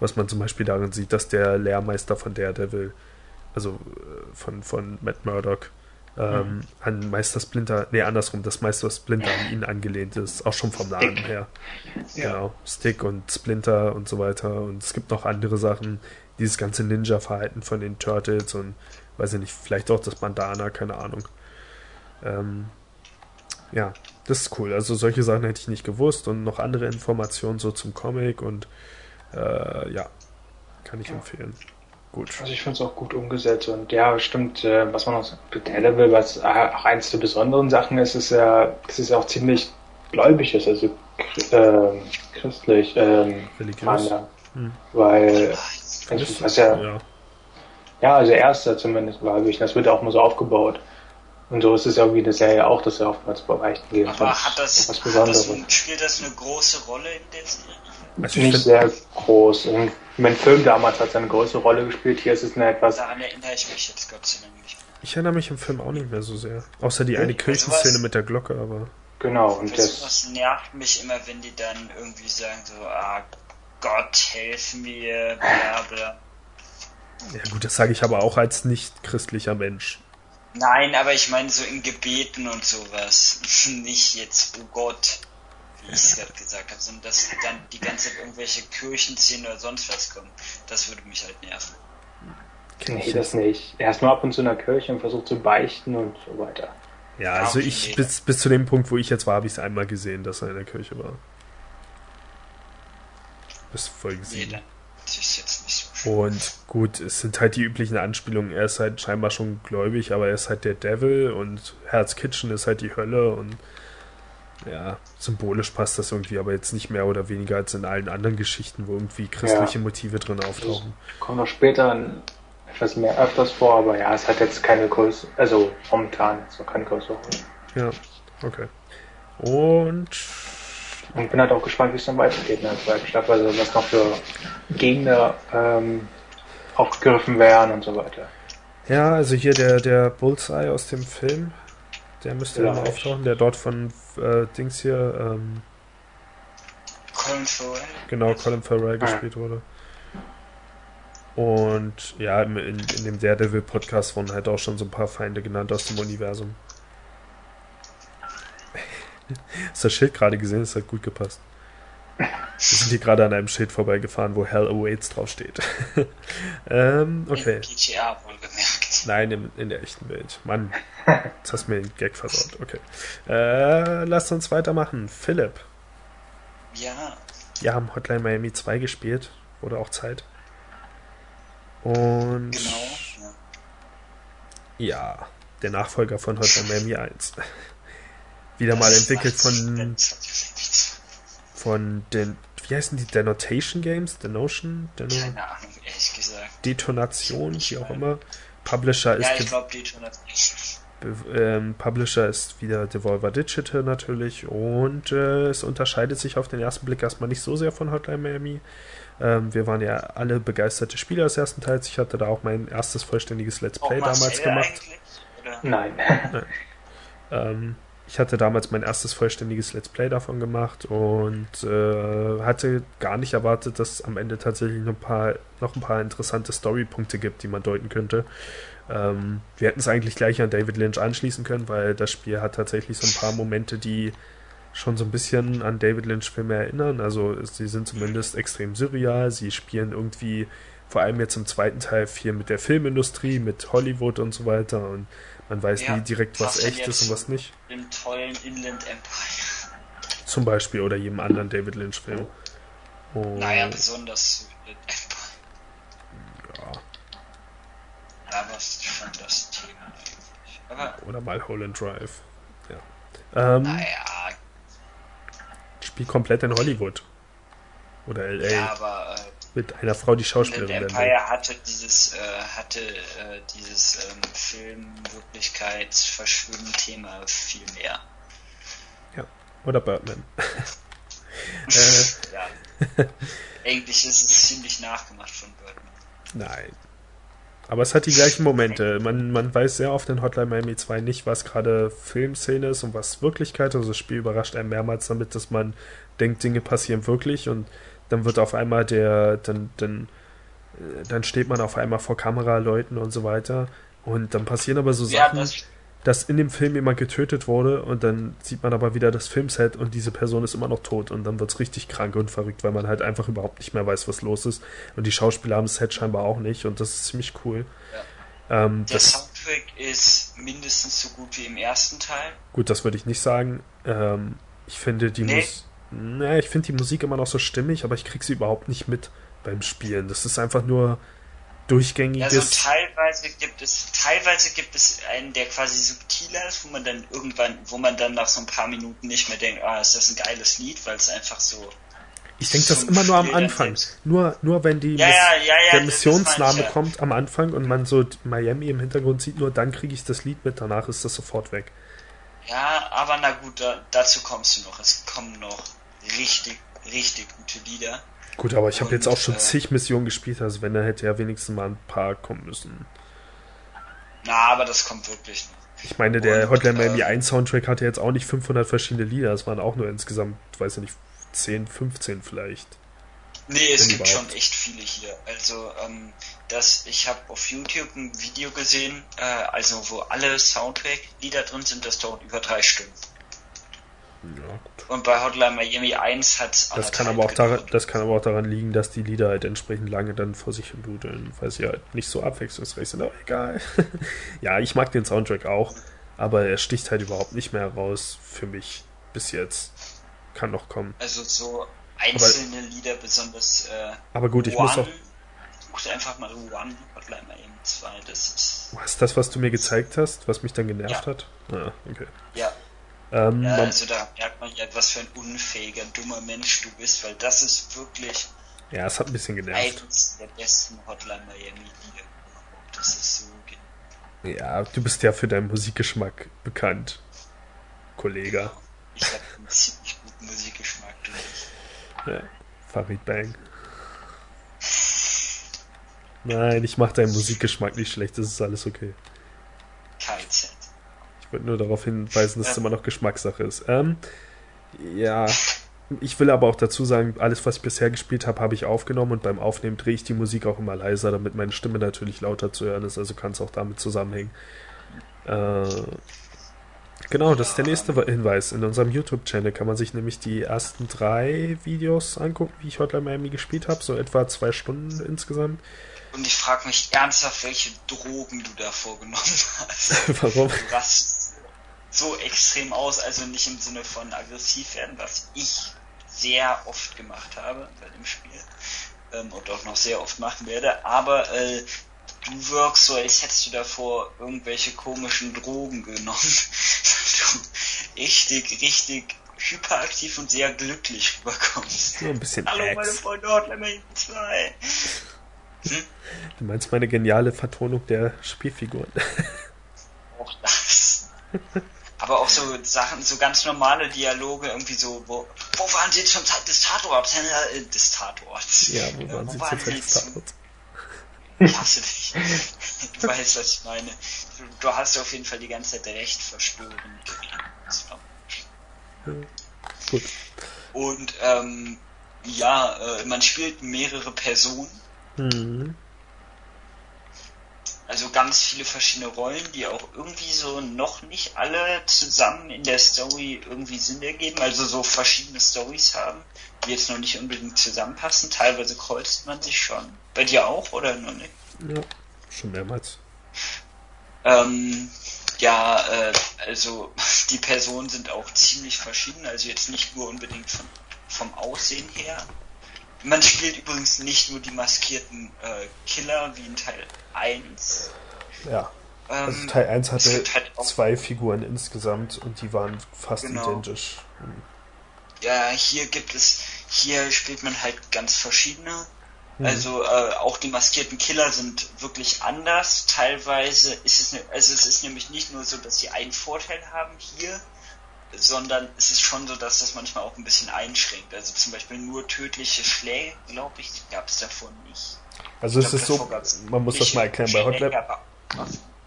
Was man zum Beispiel darin sieht, dass der Lehrmeister von Daredevil, also äh, von, von Matt Murdock, ähm, mhm. an Meister Splinter, nee, andersrum, dass Meister Splinter an ihn angelehnt ist, auch schon vom Namen Stick. her. Ja. Genau, Stick und Splinter und so weiter. Und es gibt noch andere Sachen, dieses ganze Ninja-Verhalten von den Turtles und weiß ich nicht, vielleicht auch das Bandana, keine Ahnung. Ähm, ja, das ist cool. Also solche Sachen hätte ich nicht gewusst und noch andere Informationen so zum Comic und äh, ja, kann ich ja. empfehlen. Gut. Also ich finde es auch gut umgesetzt und ja, stimmt, äh, was man noch mit will, was äh, auch eins der besonderen Sachen ist, ist ja, es ist ja auch ziemlich gläubig ist, also äh, christlich, ähm, religiös. Hm. Weil also, was ja, ja, ja, also erster zumindest gläubig, das wird auch mal so aufgebaut. Und so ist es ja wie eine Serie auch, dass er oftmals bei Beichten geht. Aber hat das, was Besonderes. Hat das, spielt das eine große Rolle in der Serie? Also nicht sehr groß. Und mein Film damals hat es eine große Rolle gespielt. Hier ist es eine etwas. Daran erinnere ich mich jetzt Gott sei Dank nicht mehr. Ich erinnere mich im Film auch nicht mehr so sehr. Außer die eine Kirchenszene mit der Glocke, aber. Genau, und das. Was nervt mich immer, wenn die dann irgendwie sagen so, ah, Gott, helf mir, bla bla. Ja gut, das sage ich aber auch als nicht christlicher Mensch. Nein, aber ich meine so in Gebeten und sowas. Nicht jetzt, oh Gott, wie ich es gerade gesagt habe, sondern dass dann die ganze Zeit irgendwelche Kirchenszenen oder sonst was kommen. Das würde mich halt nerven. Ich das nicht. Er ist nur ab und zu in der Kirche und versucht zu beichten und so weiter. Ja, also ich, bis, bis zu dem Punkt, wo ich jetzt war, habe ich es einmal gesehen, dass er in der Kirche war. Bis Folge 7. Nee, und gut, es sind halt die üblichen Anspielungen. Er ist halt scheinbar schon gläubig, aber er ist halt der Devil und Herz Kitchen ist halt die Hölle und ja, symbolisch passt das irgendwie, aber jetzt nicht mehr oder weniger als in allen anderen Geschichten, wo irgendwie christliche ja. Motive drin auftauchen. Kommt noch später etwas mehr öfters vor, aber ja, es hat jetzt keine Größe, also momentan jetzt noch keine größere Rolle. Ja, okay. Und und bin halt auch gespannt, wie es dann weitergeht in der zweiten Staffel, also was noch für Gegner ähm, aufgegriffen werden und so weiter. Ja, also hier der, der Bullseye aus dem Film, der müsste ja, mal auftauchen, der dort von äh, Dings hier, ähm, Colin Farrell. Genau, Colin Farrell ah. gespielt wurde. Und ja, in, in dem Daredevil-Podcast wurden halt auch schon so ein paar Feinde genannt aus dem Universum. Hast das Schild gerade gesehen? Das hat gut gepasst. Wir sind hier gerade an einem Schild vorbeigefahren, wo Hell Awaits draufsteht. ähm, okay. In PGA wohlgemerkt. Nein, in, in, der echten Welt. Mann, jetzt hast du mir den Gag versaut. Okay. Äh, lasst uns weitermachen. Philipp. Ja. Wir haben Hotline Miami 2 gespielt. Wurde auch Zeit. Und. Genau. Ja, ja der Nachfolger von Hotline Miami 1 wieder mal entwickelt von von den wie heißen die Denotation Games? Denotion? Deno Keine Ahnung, ehrlich gesagt. Detonation, wie auch immer. Publisher ist. Ja, ich glaube Detonation. Ähm, Publisher ist wieder Devolver Digital natürlich und äh, es unterscheidet sich auf den ersten Blick erstmal nicht so sehr von Hotline Miami. Ähm, wir waren ja alle begeisterte Spieler des ersten Teils. Ich hatte da auch mein erstes vollständiges Let's Play damals gemacht. Nein. Nein. Ähm, ich hatte damals mein erstes vollständiges Let's Play davon gemacht und äh, hatte gar nicht erwartet, dass es am Ende tatsächlich noch ein paar, noch ein paar interessante Storypunkte gibt, die man deuten könnte. Ähm, wir hätten es eigentlich gleich an David Lynch anschließen können, weil das Spiel hat tatsächlich so ein paar Momente, die schon so ein bisschen an David Lynch Filme erinnern. Also sie sind zumindest extrem surreal, sie spielen irgendwie vor allem jetzt im zweiten Teil viel mit der Filmindustrie, mit Hollywood und so weiter und man weiß ja, nie direkt, was echt ist und was nicht. Im tollen Inland Empire. Zum Beispiel oder jedem anderen David Lynch-Film. Oh. Naja, besonders Ja. Aber es ist schon das Thema eigentlich. Aber oder mal Holland Drive. Ja. Ähm, naja. Spiel komplett in Hollywood. Oder LA. Ja, aber äh, mit einer Frau, die Schauspielerin Der Empire hatte dieses, äh, hatte äh, dieses ähm, Film-Wirklichkeits-Verschwimmen-Thema viel mehr. Ja, oder Birdman. äh, ja. Eigentlich ist es ziemlich nachgemacht von Birdman. Nein. Aber es hat die gleichen Momente. Man, man weiß sehr oft in Hotline Miami 2 nicht, was gerade Filmszene ist und was Wirklichkeit. Also das Spiel überrascht einen mehrmals damit, dass man denkt, Dinge passieren wirklich und dann wird auf einmal der, dann, dann, äh, dann steht man auf einmal vor Kameraleuten und so weiter. Und dann passieren aber so ja, Sachen, das dass in dem Film jemand getötet wurde und dann sieht man aber wieder das Filmset und diese Person ist immer noch tot und dann wird es richtig krank und verrückt, weil man halt einfach überhaupt nicht mehr weiß, was los ist. Und die Schauspieler haben das Set scheinbar auch nicht und das ist ziemlich cool. Ja. Ähm, Der Soundtrack ist mindestens so gut wie im ersten Teil. Gut, das würde ich nicht sagen. Ähm, ich finde die nee. Musik naja, ich finde die Musik immer noch so stimmig, aber ich kriege sie überhaupt nicht mit beim Spielen. Das ist einfach nur durchgängiges. Also teilweise gibt es, teilweise gibt es einen, der quasi subtiler ist, wo man dann irgendwann, wo man dann nach so ein paar Minuten nicht mehr denkt, ah, ist das ein geiles Lied, weil es einfach so. Ich denke das immer nur am Anfang. Nur, nur wenn die ja, ja, ja, der Missionsname kommt am Anfang und man so Miami im Hintergrund sieht, nur dann kriege ich das Lied mit, danach ist das sofort weg. Ja, aber na gut, da, dazu kommst du noch. Es kommen noch richtig, richtig gute Lieder. Gut, aber ich habe jetzt auch schon äh, zig Missionen gespielt, also wenn, da hätte ja wenigstens mal ein paar kommen müssen. Na, aber das kommt wirklich noch. Ich meine, der und, Hotline Miami äh, 1 Soundtrack hatte jetzt auch nicht 500 verschiedene Lieder, es waren auch nur insgesamt, weiß ich nicht, 10, 15 vielleicht. Nee, es gibt schon echt viele hier. Also, ähm, das, ich habe auf YouTube ein Video gesehen, äh, also wo alle Soundtrack-Lieder drin sind, das dauert über drei Stunden. Ja, und bei Hotline Miami 1 hat das kann aber auch daran, Das kann aber auch daran liegen, dass die Lieder halt entsprechend lange dann vor sich hin dudeln, weil sie halt nicht so abwechslungsreich sind, aber egal. ja, ich mag den Soundtrack auch, aber er sticht halt überhaupt nicht mehr heraus für mich bis jetzt. Kann noch kommen. Also so einzelne aber, Lieder besonders äh, Aber gut, ich One, muss auch Guck einfach mal One Hotline Miami 2, das ist Was das, was du mir gezeigt hast, was mich dann genervt ja. hat? Ah, okay. Ja, ähm, ja, also da merkt man ja, was für ein unfähiger, dummer Mensch du bist, weil das ist wirklich. Ja, es hat ein bisschen genervt. Eines der besten Hotline Miami Lieder. Das ist so. Ja, du bist ja für deinen Musikgeschmack bekannt, Kollege. Ich habe einen ziemlich guten Musikgeschmack, du nicht. Ja, Farid Bang. Nein, ich mach deinen Musikgeschmack nicht schlecht, das ist alles okay. Kein Cent. Ich wollte nur darauf hinweisen, dass es immer noch Geschmackssache ist. Ähm, ja, ich will aber auch dazu sagen, alles, was ich bisher gespielt habe, habe ich aufgenommen und beim Aufnehmen drehe ich die Musik auch immer leiser, damit meine Stimme natürlich lauter zu hören ist. Also kann es auch damit zusammenhängen. Äh, genau, das ist der nächste Hinweis. In unserem YouTube-Channel kann man sich nämlich die ersten drei Videos angucken, wie ich Hotline Miami gespielt habe. So etwa zwei Stunden insgesamt. Und ich frage mich ernsthaft, welche Drogen du da vorgenommen hast. Warum? Warst so extrem aus, also nicht im Sinne von aggressiv werden, was ich sehr oft gemacht habe bei dem Spiel ähm, und auch noch sehr oft machen werde, aber äh, du wirkst so, als hättest du davor irgendwelche komischen Drogen genommen. du richtig, richtig hyperaktiv und sehr glücklich rüberkommst. Nur ein bisschen Hallo Ex. meine Freunde, Hotline 2. Hm? Du meinst meine geniale Vertonung der Spielfiguren. Auch das. Aber auch so Sachen, so ganz normale Dialoge, irgendwie so, wo, wo waren sie zur Zeit des Tatorts? Äh, des Tatorts. Ja, wo waren äh, wo sie waren zur Zeit des Tatorts? Ich hasse dich. Du weißt, was ich meine. Du, du, hast auf jeden Fall die ganze Zeit recht verstören. Ja, gut. Und ähm, ja, äh, man spielt mehrere Personen Mhm. Also ganz viele verschiedene Rollen, die auch irgendwie so noch nicht alle zusammen in der Story irgendwie Sinn ergeben, also so verschiedene Stories haben, die jetzt noch nicht unbedingt zusammenpassen. Teilweise kreuzt man sich schon. Bei dir auch oder noch nicht? Ja, schon mehrmals. Ähm, ja, äh, also die Personen sind auch ziemlich verschieden, also jetzt nicht nur unbedingt von, vom Aussehen her. Man spielt übrigens nicht nur die maskierten äh, Killer wie in Teil 1. Ja. Ähm, also Teil 1 hatte halt zwei Figuren insgesamt und die waren fast genau. identisch. Ja, hier gibt es, hier spielt man halt ganz verschiedene Mhm. Also äh, auch die maskierten Killer sind wirklich anders. Teilweise ist es, ne, also es ist nämlich nicht nur so, dass sie einen Vorteil haben hier, sondern es ist schon so, dass das manchmal auch ein bisschen einschränkt. Also zum Beispiel nur tödliche Schläge, glaube ich, gab es davor nicht. Also es ist so, man muss das mal erklären, bei Hotline,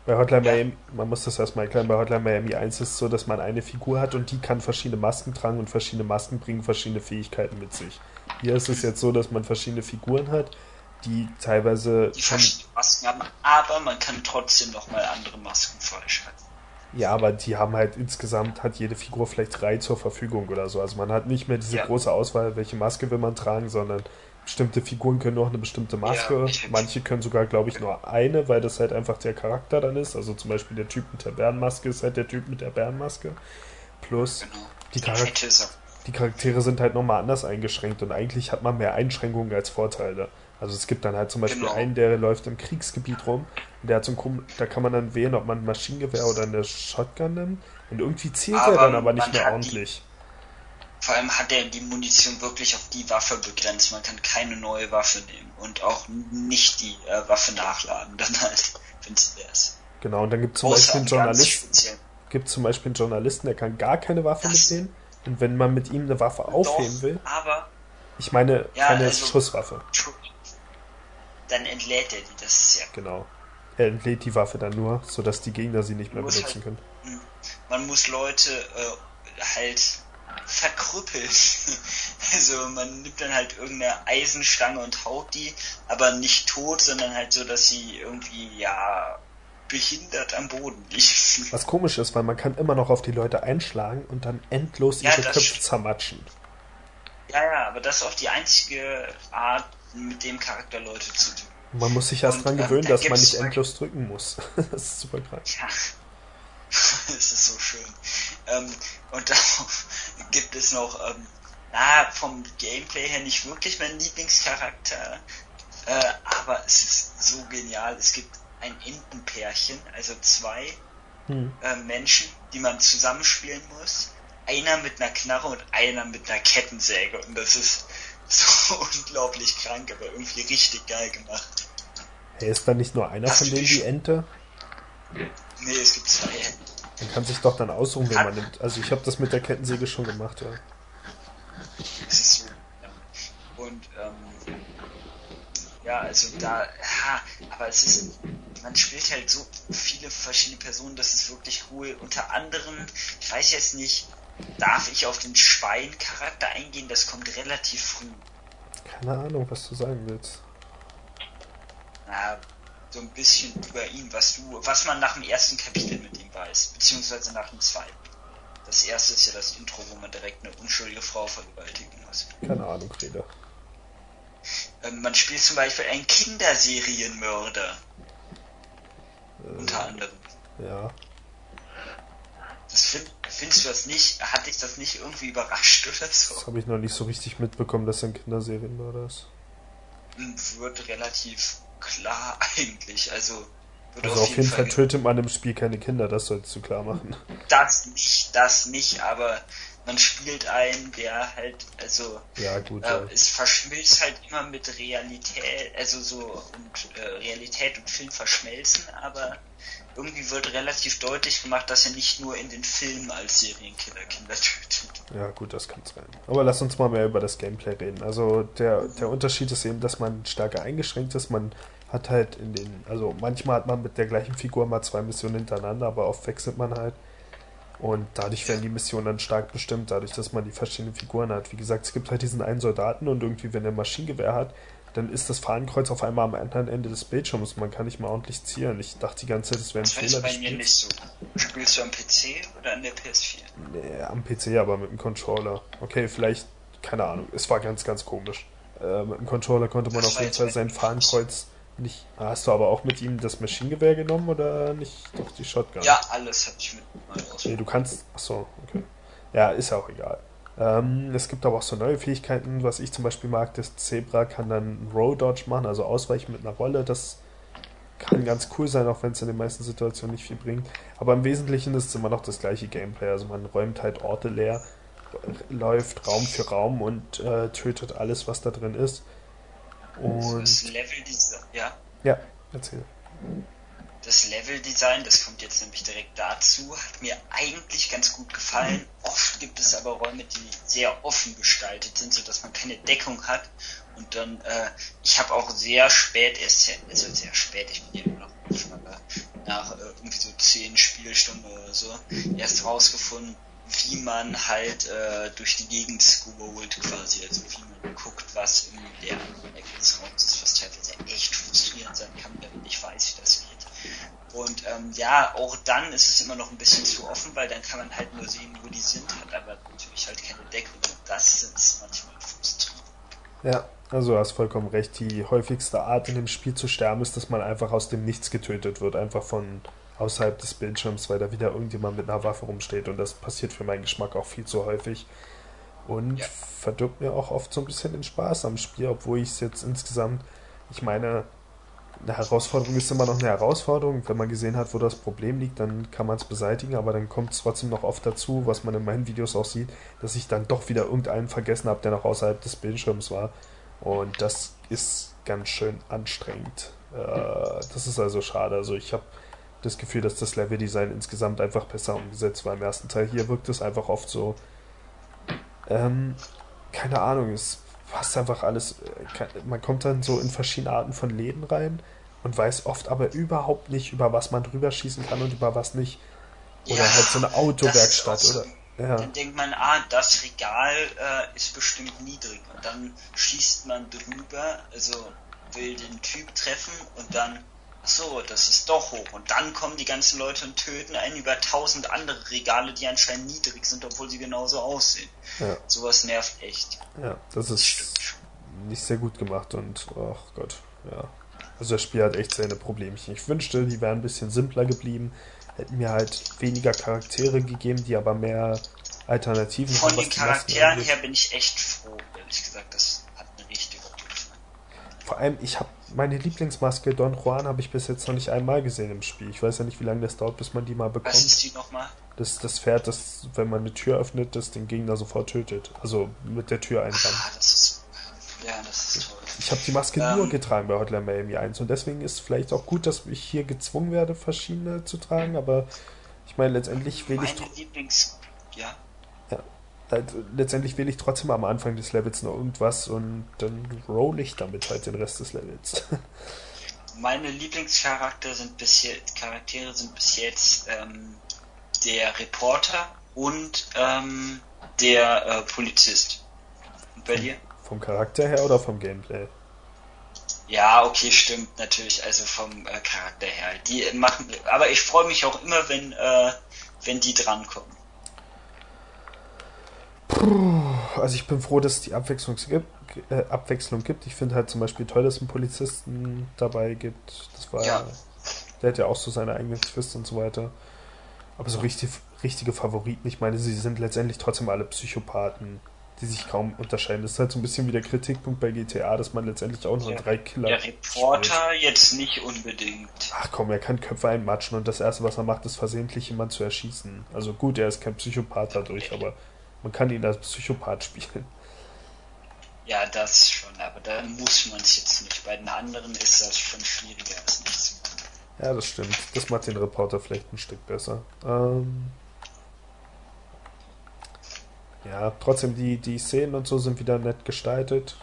bei Hotline ja. Miami, man muss das erstmal erklären, bei Hotline Miami 1 ist es so, dass man eine Figur hat und die kann verschiedene Masken tragen und verschiedene Masken bringen verschiedene Fähigkeiten mit sich. Hier ist es jetzt so, dass man verschiedene Figuren hat, die teilweise. Die verschiedene Masken haben, aber man kann trotzdem nochmal andere Masken freischalten. Ja, aber die haben halt insgesamt, hat jede Figur vielleicht drei zur Verfügung oder so. Also man hat nicht mehr diese ja. große Auswahl, welche Maske will man tragen, sondern bestimmte Figuren können nur eine bestimmte Maske. Ja, Manche können sogar, glaube ich, nur eine, weil das halt einfach der Charakter dann ist. Also zum Beispiel der Typ mit der Bärenmaske ist halt der Typ mit der Bärenmaske. Plus genau. die Charaktere die Charaktere sind halt nochmal anders eingeschränkt und eigentlich hat man mehr Einschränkungen als Vorteile. Also es gibt dann halt zum Beispiel genau. einen, der läuft im Kriegsgebiet rum und der hat so ein da kann man dann wählen, ob man ein Maschinengewehr oder eine Shotgun nimmt. Und irgendwie zielt aber er dann aber nicht mehr ordentlich. Die, vor allem hat er die Munition wirklich auf die Waffe begrenzt. Man kann keine neue Waffe nehmen und auch nicht die äh, Waffe nachladen, dann halt, wenn es wär's. Genau, und dann gibt es zum Beispiel einen Journalisten. Gibt zum Beispiel einen Journalisten, der kann gar keine Waffe das, mitnehmen und wenn man mit ihm eine Waffe aufheben will. Aber. Ich meine, ja, keine also, Schusswaffe. Dann entlädt er die, das ist ja. Genau. Er entlädt die Waffe dann nur, sodass die Gegner sie nicht mehr benutzen halt, können. Hm. Man muss Leute äh, halt verkrüppeln. also man nimmt dann halt irgendeine Eisenstange und haut die, aber nicht tot, sondern halt so, dass sie irgendwie, ja, behindert am Boden liegt. Was komisch ist, weil man kann immer noch auf die Leute einschlagen und dann endlos ihre ja, Köpfe zermatschen. Ja, ja, aber das ist auch die einzige Art, mit dem Charakter Leute zu tun. Man muss sich erst und, dran ähm, gewöhnen, ähm, dass man nicht endlos drücken muss. das ist super krass. Ja. das ist so schön. Ähm, und da gibt es noch, ähm, na, vom Gameplay her nicht wirklich mein Lieblingscharakter, äh, aber es ist so genial. Es gibt ein Entenpärchen, also zwei hm. äh, Menschen, die man zusammenspielen muss. Einer mit einer Knarre und einer mit einer Kettensäge. Und das ist so unglaublich krank, aber irgendwie richtig geil gemacht. Hey, ist da nicht nur einer das von denen die Ente? Nee, es gibt zwei Enten. Man kann sich doch dann aussuchen, wen man nimmt. Also ich habe das mit der Kettensäge schon gemacht, ja. Das ist so. Und ähm, ja, also da, ja, aber es ist, man spielt halt so viele verschiedene Personen, das ist wirklich cool. Unter anderem, ich weiß jetzt nicht, darf ich auf den Schwein-Charakter eingehen? Das kommt relativ früh. Keine Ahnung, was du sagen willst. Na, so ein bisschen über ihn, was du, was man nach dem ersten Kapitel mit ihm weiß, beziehungsweise nach dem zweiten. Das erste ist ja das Intro, wo man direkt eine unschuldige Frau vergewaltigen muss. Keine Ahnung, Rede. Ähm, man spielt zum Beispiel einen Kinderserienmörder. Äh, Unter anderem. Ja. Das find, findest du das nicht? Hat dich das nicht irgendwie überrascht oder so? Das habe ich noch nicht so richtig mitbekommen, dass er ein Kinderserienmörder ist. Hm, wird relativ klar eigentlich. Also, also auf, auf jeden, jeden Fall, Fall tötet man im Spiel keine Kinder, das solltest du klar machen. Das nicht, das nicht, aber man spielt einen, der halt, also ja, gut, äh, ja. es verschmilzt halt immer mit Realität, also so und äh, Realität und Film verschmelzen, aber irgendwie wird relativ deutlich gemacht, dass er nicht nur in den Filmen als Serienkiller Kinder tötet. Ja, gut, das kann sein. Aber lass uns mal mehr über das Gameplay reden. Also der, der Unterschied ist eben, dass man stärker eingeschränkt ist. Man hat halt in den, also manchmal hat man mit der gleichen Figur mal zwei Missionen hintereinander, aber oft wechselt man halt. Und dadurch werden die Missionen dann stark bestimmt, dadurch, dass man die verschiedenen Figuren hat. Wie gesagt, es gibt halt diesen einen Soldaten und irgendwie, wenn er ein Maschinengewehr hat, dann ist das Fahnenkreuz auf einmal am anderen Ende des Bildschirms. Man kann nicht mal ordentlich zielen. Ich dachte die ganze Zeit, das wäre ein das Fehler. Das bei mir nicht so. Spielst du am PC oder an der PS4? Nee, am PC, aber mit dem Controller. Okay, vielleicht, keine Ahnung. Es war ganz, ganz komisch. Äh, mit dem Controller konnte man das auf jeden Fall sein Fahnenkreuz nicht. Hast du aber auch mit ihm das Maschinengewehr genommen oder nicht doch die Shotgun? Ja, alles hatte ich mit. Nee, du kannst. Achso, okay. Ja, ist ja auch egal. Ähm, es gibt aber auch so neue Fähigkeiten, was ich zum Beispiel mag. Das Zebra kann dann Row Dodge machen, also ausweichen mit einer Rolle. Das kann ganz cool sein, auch wenn es in den meisten Situationen nicht viel bringt. Aber im Wesentlichen ist es immer noch das gleiche Gameplay. Also man räumt halt Orte leer, läuft Raum für Raum und äh, tötet alles, was da drin ist. Und das Level dieser, ja? Ja, erzähl. Das Leveldesign, das kommt jetzt nämlich direkt dazu, hat mir eigentlich ganz gut gefallen. Oft gibt es aber Räume, die sehr offen gestaltet sind, sodass man keine Deckung hat. Und dann, äh, ich habe auch sehr spät erst, also sehr spät, ich bin ja immer noch offen, aber nach äh, irgendwie so zehn Spielstunden oder so, erst rausgefunden, wie man halt äh, durch die Gegend scrollt quasi, also wie man guckt, was in der Ecke des Raums ist, was teilweise echt frustrierend sein kann, wenn man nicht weiß, wie das geht. Und ähm, ja, auch dann ist es immer noch ein bisschen zu offen, weil dann kann man halt nur sehen, wo die sind, hat aber natürlich halt keine Deckung und das ist manchmal frustrierend. Ja, also du hast vollkommen recht. Die häufigste Art in dem Spiel zu sterben ist, dass man einfach aus dem Nichts getötet wird, einfach von außerhalb des Bildschirms, weil da wieder irgendjemand mit einer Waffe rumsteht und das passiert für meinen Geschmack auch viel zu häufig und ja. verdirbt mir auch oft so ein bisschen den Spaß am Spiel, obwohl ich es jetzt insgesamt, ich meine, eine Herausforderung ist immer noch eine Herausforderung. Wenn man gesehen hat, wo das Problem liegt, dann kann man es beseitigen, aber dann kommt es trotzdem noch oft dazu, was man in meinen Videos auch sieht, dass ich dann doch wieder irgendeinen vergessen habe, der noch außerhalb des Bildschirms war. Und das ist ganz schön anstrengend. Äh, das ist also schade. Also ich habe das Gefühl, dass das Leveldesign insgesamt einfach besser umgesetzt war im ersten Teil. Hier wirkt es einfach oft so. Ähm, keine Ahnung, es passt einfach alles. Äh, man kommt dann so in verschiedene Arten von Läden rein und weiß oft aber überhaupt nicht, über was man drüber schießen kann und über was nicht. Oder ja, halt so eine Autowerkstatt so, oder. Ja. Dann denkt man, ah, das Regal äh, ist bestimmt niedrig und dann schießt man drüber, also will den Typ treffen und dann so, das ist doch hoch. Und dann kommen die ganzen Leute und töten einen über tausend andere Regale, die anscheinend niedrig sind, obwohl sie genauso aussehen. Ja. Sowas nervt echt. Ja, das ist nicht sehr gut gemacht und, ach Gott, ja. Also das Spiel hat echt seine Problemchen. Ich wünschte, die wären ein bisschen simpler geblieben, hätten mir halt weniger Charaktere gegeben, die aber mehr Alternativen Von haben. Von den Charakteren her bin ich echt froh, ehrlich gesagt. Das hat eine richtig gute Gefallen. Vor allem, ich habe meine Lieblingsmaske Don Juan habe ich bis jetzt noch nicht einmal gesehen im Spiel. Ich weiß ja nicht, wie lange das dauert, bis man die mal bekommt. Was ist die nochmal? Das das Pferd, das, wenn man eine Tür öffnet, das den Gegner sofort tötet. Also mit der Tür einrammt. Ah, das ist. Ja, das ist toll. Ich habe die Maske ähm, nur getragen bei Hotline Miami 1 und deswegen ist vielleicht auch gut, dass ich hier gezwungen werde, verschiedene zu tragen, aber ich meine, letztendlich will ich. Meine Lieblings. Ja halt, letztendlich wähle ich trotzdem am Anfang des Levels noch irgendwas und dann roll ich damit halt den Rest des Levels. Meine Lieblingscharaktere sind bis jetzt, Charaktere sind bis jetzt ähm, der Reporter und ähm, der äh, Polizist. Und bei dir? Vom Charakter her oder vom Gameplay? Ja, okay, stimmt natürlich, also vom äh, Charakter her. Die machen, aber ich freue mich auch immer, wenn, äh, wenn die drankommen. Also ich bin froh, dass es die Abwechslung gibt. Äh, Abwechslung gibt. Ich finde halt zum Beispiel toll, dass es einen Polizisten dabei gibt. Das war, ja. der hat ja auch so seine eigenen Twists und so weiter. Aber so richtig, richtige Favoriten, ich meine, sie sind letztendlich trotzdem alle Psychopathen, die sich kaum unterscheiden. Das ist halt so ein bisschen wie der Kritikpunkt bei GTA, dass man letztendlich auch nur ja, drei Killer. Der Reporter spielt. jetzt nicht unbedingt. Ach komm, er kann Köpfe einmatschen und das erste, was er macht, ist versehentlich jemanden zu erschießen. Also gut, er ist kein Psychopath dadurch, aber man kann ihn als Psychopath spielen. Ja, das schon, aber da muss man es jetzt nicht. Bei den anderen ist das schon schwieriger als nichts. Ja, das stimmt. Das macht den Reporter vielleicht ein Stück besser. Ähm ja, trotzdem, die, die Szenen und so sind wieder nett gestaltet.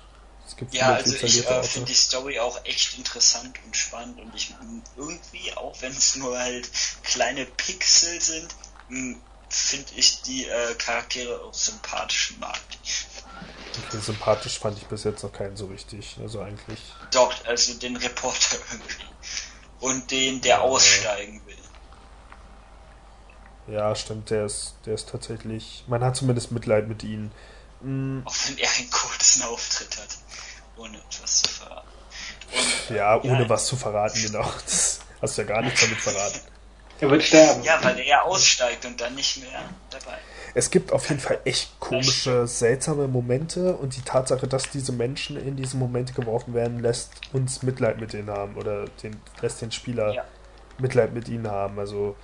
Es gibt ja, also ich äh, finde die Story auch echt interessant und spannend und ich irgendwie, auch wenn es nur halt kleine Pixel sind, finde ich die äh, Charaktere auch sympathisch mag. Okay, sympathisch fand ich bis jetzt noch keinen so richtig. Also eigentlich. Doch, also den Reporter irgendwie. Und den, der ja. aussteigen will. Ja, stimmt, der ist, der ist tatsächlich. Man hat zumindest Mitleid mit ihm. Mhm. Auch wenn er einen kurzen Auftritt hat. Ohne etwas zu verraten. Und, ja, ohne ja, was zu verraten, genau. Das hast du ja gar nichts damit verraten. Er wird sterben. Ja, weil er aussteigt und dann nicht mehr dabei. Es gibt auf jeden Fall echt komische, seltsame Momente und die Tatsache, dass diese Menschen in diese Momente geworfen werden, lässt uns Mitleid mit denen haben oder den, lässt den Spieler ja. Mitleid mit ihnen haben. Also,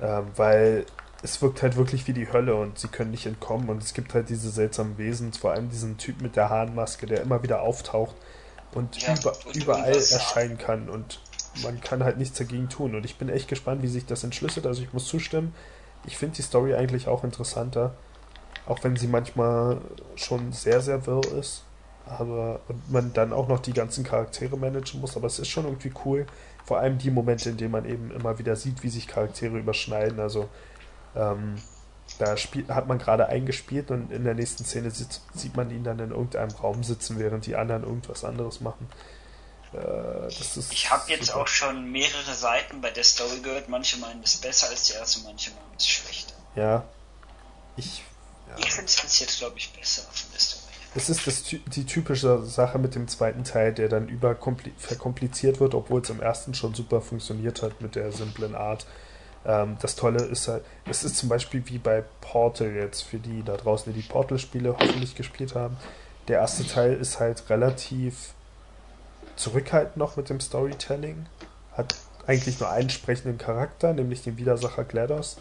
ähm, weil es wirkt halt wirklich wie die Hölle und sie können nicht entkommen und es gibt halt diese seltsamen Wesen, vor allem diesen Typ mit der Hahnmaske, der immer wieder auftaucht und ja, über, und überall erscheinen kann und man kann halt nichts dagegen tun. Und ich bin echt gespannt, wie sich das entschlüsselt. Also ich muss zustimmen, ich finde die Story eigentlich auch interessanter. Auch wenn sie manchmal schon sehr, sehr wirr ist. Aber und man dann auch noch die ganzen Charaktere managen muss. Aber es ist schon irgendwie cool. Vor allem die Momente, in denen man eben immer wieder sieht, wie sich Charaktere überschneiden. Also ähm, da spiel, hat man gerade eingespielt und in der nächsten Szene sieht, sieht man ihn dann in irgendeinem Raum sitzen, während die anderen irgendwas anderes machen. Äh, ich habe jetzt super. auch schon mehrere Seiten bei der Story gehört. Manche meinen es besser als die erste, manche meinen es schlechter. Ja. Ich, ja. ich finde es bis jetzt, glaube ich, besser von der Story. Es ist das, die typische Sache mit dem zweiten Teil, der dann verkompliziert wird, obwohl es im ersten schon super funktioniert hat mit der simplen Art. Ähm, das Tolle ist halt, es ist zum Beispiel wie bei Portal jetzt, für die da draußen, die die Portal-Spiele hoffentlich gespielt haben. Der erste Teil ist halt relativ zurückhaltend noch mit dem Storytelling. Hat eigentlich nur einen sprechenden Charakter, nämlich den Widersacher GLaDOS.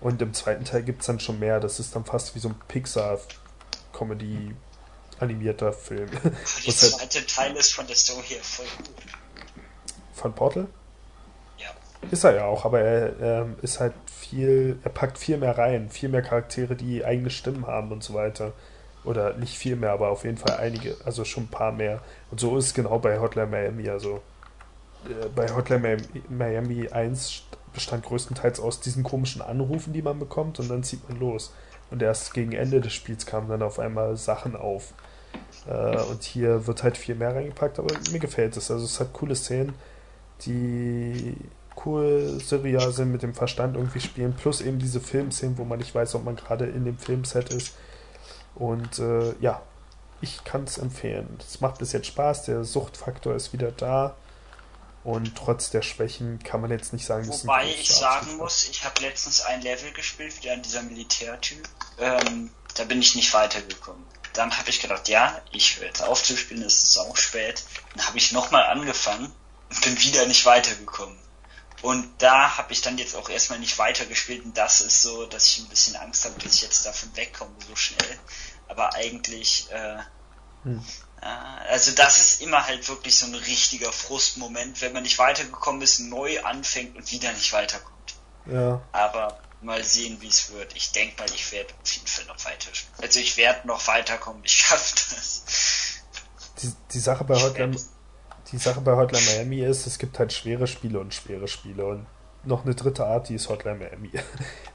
Und im zweiten Teil gibt es dann schon mehr. Das ist dann fast wie so ein Pixar-Comedy animierter Film. Der zweite halt Teil ist von der Story her voll gut. Von Portal? Ja. Ist er ja auch, aber er, er ist halt viel, er packt viel mehr rein, viel mehr Charaktere, die eigene Stimmen haben und so weiter. Oder nicht viel mehr, aber auf jeden Fall einige, also schon ein paar mehr. Und so ist es genau bei Hotline Miami. Also äh, bei Hotline Miami 1 bestand größtenteils aus diesen komischen Anrufen, die man bekommt, und dann zieht man los. Und erst gegen Ende des Spiels kamen dann auf einmal Sachen auf. Äh, und hier wird halt viel mehr reingepackt, aber mir gefällt es. Also es hat coole Szenen, die cool serial sind, mit dem Verstand irgendwie spielen, plus eben diese Filmszenen, wo man nicht weiß, ob man gerade in dem Filmset ist und äh, ja, ich kann es empfehlen. Es macht bis jetzt Spaß, der Suchtfaktor ist wieder da. Und trotz der Schwächen kann man jetzt nicht sagen, dass Wobei ich sagen muss, ich habe letztens ein Level gespielt, wieder an dieser Militärtyp. Ähm, da bin ich nicht weitergekommen. Dann habe ich gedacht, ja, ich höre jetzt auf zu spielen, es ist auch spät. Dann habe ich nochmal angefangen und bin wieder nicht weitergekommen. Und da habe ich dann jetzt auch erstmal nicht weitergespielt und das ist so, dass ich ein bisschen Angst habe, dass ich jetzt davon wegkomme so schnell. Aber eigentlich, äh, hm. äh, also das ist immer halt wirklich so ein richtiger Frustmoment, wenn man nicht weitergekommen ist, neu anfängt und wieder nicht weiterkommt. Ja. Aber mal sehen, wie es wird. Ich denke mal, ich werde auf jeden Fall noch weiter. Also ich werde noch weiterkommen, ich schaffe das. Die, die Sache bei Hotline die Sache bei Hotline Miami ist, es gibt halt schwere Spiele und schwere Spiele und noch eine dritte Art, die ist Hotline Miami.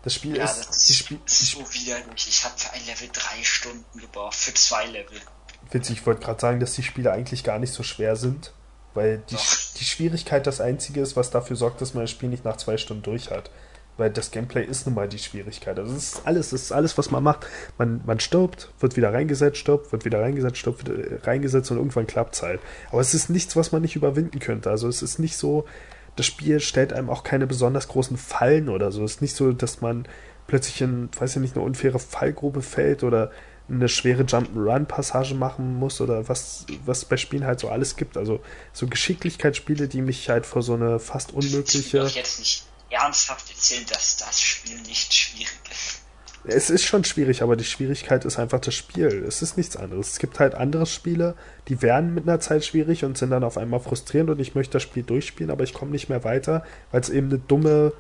Das Spiel ja, ist, das ist, Spiel, so widerlich. Ich habe für ein Level drei Stunden gebraucht, für zwei Level. Witzig, ich wollte gerade sagen, dass die Spiele eigentlich gar nicht so schwer sind, weil die, die Schwierigkeit das Einzige ist, was dafür sorgt, dass man das Spiel nicht nach zwei Stunden durch hat weil das Gameplay ist nun mal die Schwierigkeit. Also es ist alles, es ist alles, was man macht. Man, man stirbt, wird wieder reingesetzt, stirbt, wird wieder reingesetzt, stirbt, wird reingesetzt und irgendwann klappt es halt. Aber es ist nichts, was man nicht überwinden könnte. Also es ist nicht so, das Spiel stellt einem auch keine besonders großen Fallen oder so. Es ist nicht so, dass man plötzlich in, weiß ich nicht, eine unfaire Fallgrube fällt oder eine schwere Jump'n'Run-Passage machen muss oder was, was bei Spielen halt so alles gibt. Also so Geschicklichkeitsspiele, die mich halt vor so eine fast unmögliche. Ich jetzt nicht ernsthaft erzählen, dass das Spiel nicht schwierig ist. Es ist schon schwierig, aber die Schwierigkeit ist einfach das Spiel. Es ist nichts anderes. Es gibt halt andere Spiele, die werden mit einer Zeit schwierig und sind dann auf einmal frustrierend und ich möchte das Spiel durchspielen, aber ich komme nicht mehr weiter, weil es eben eine dumme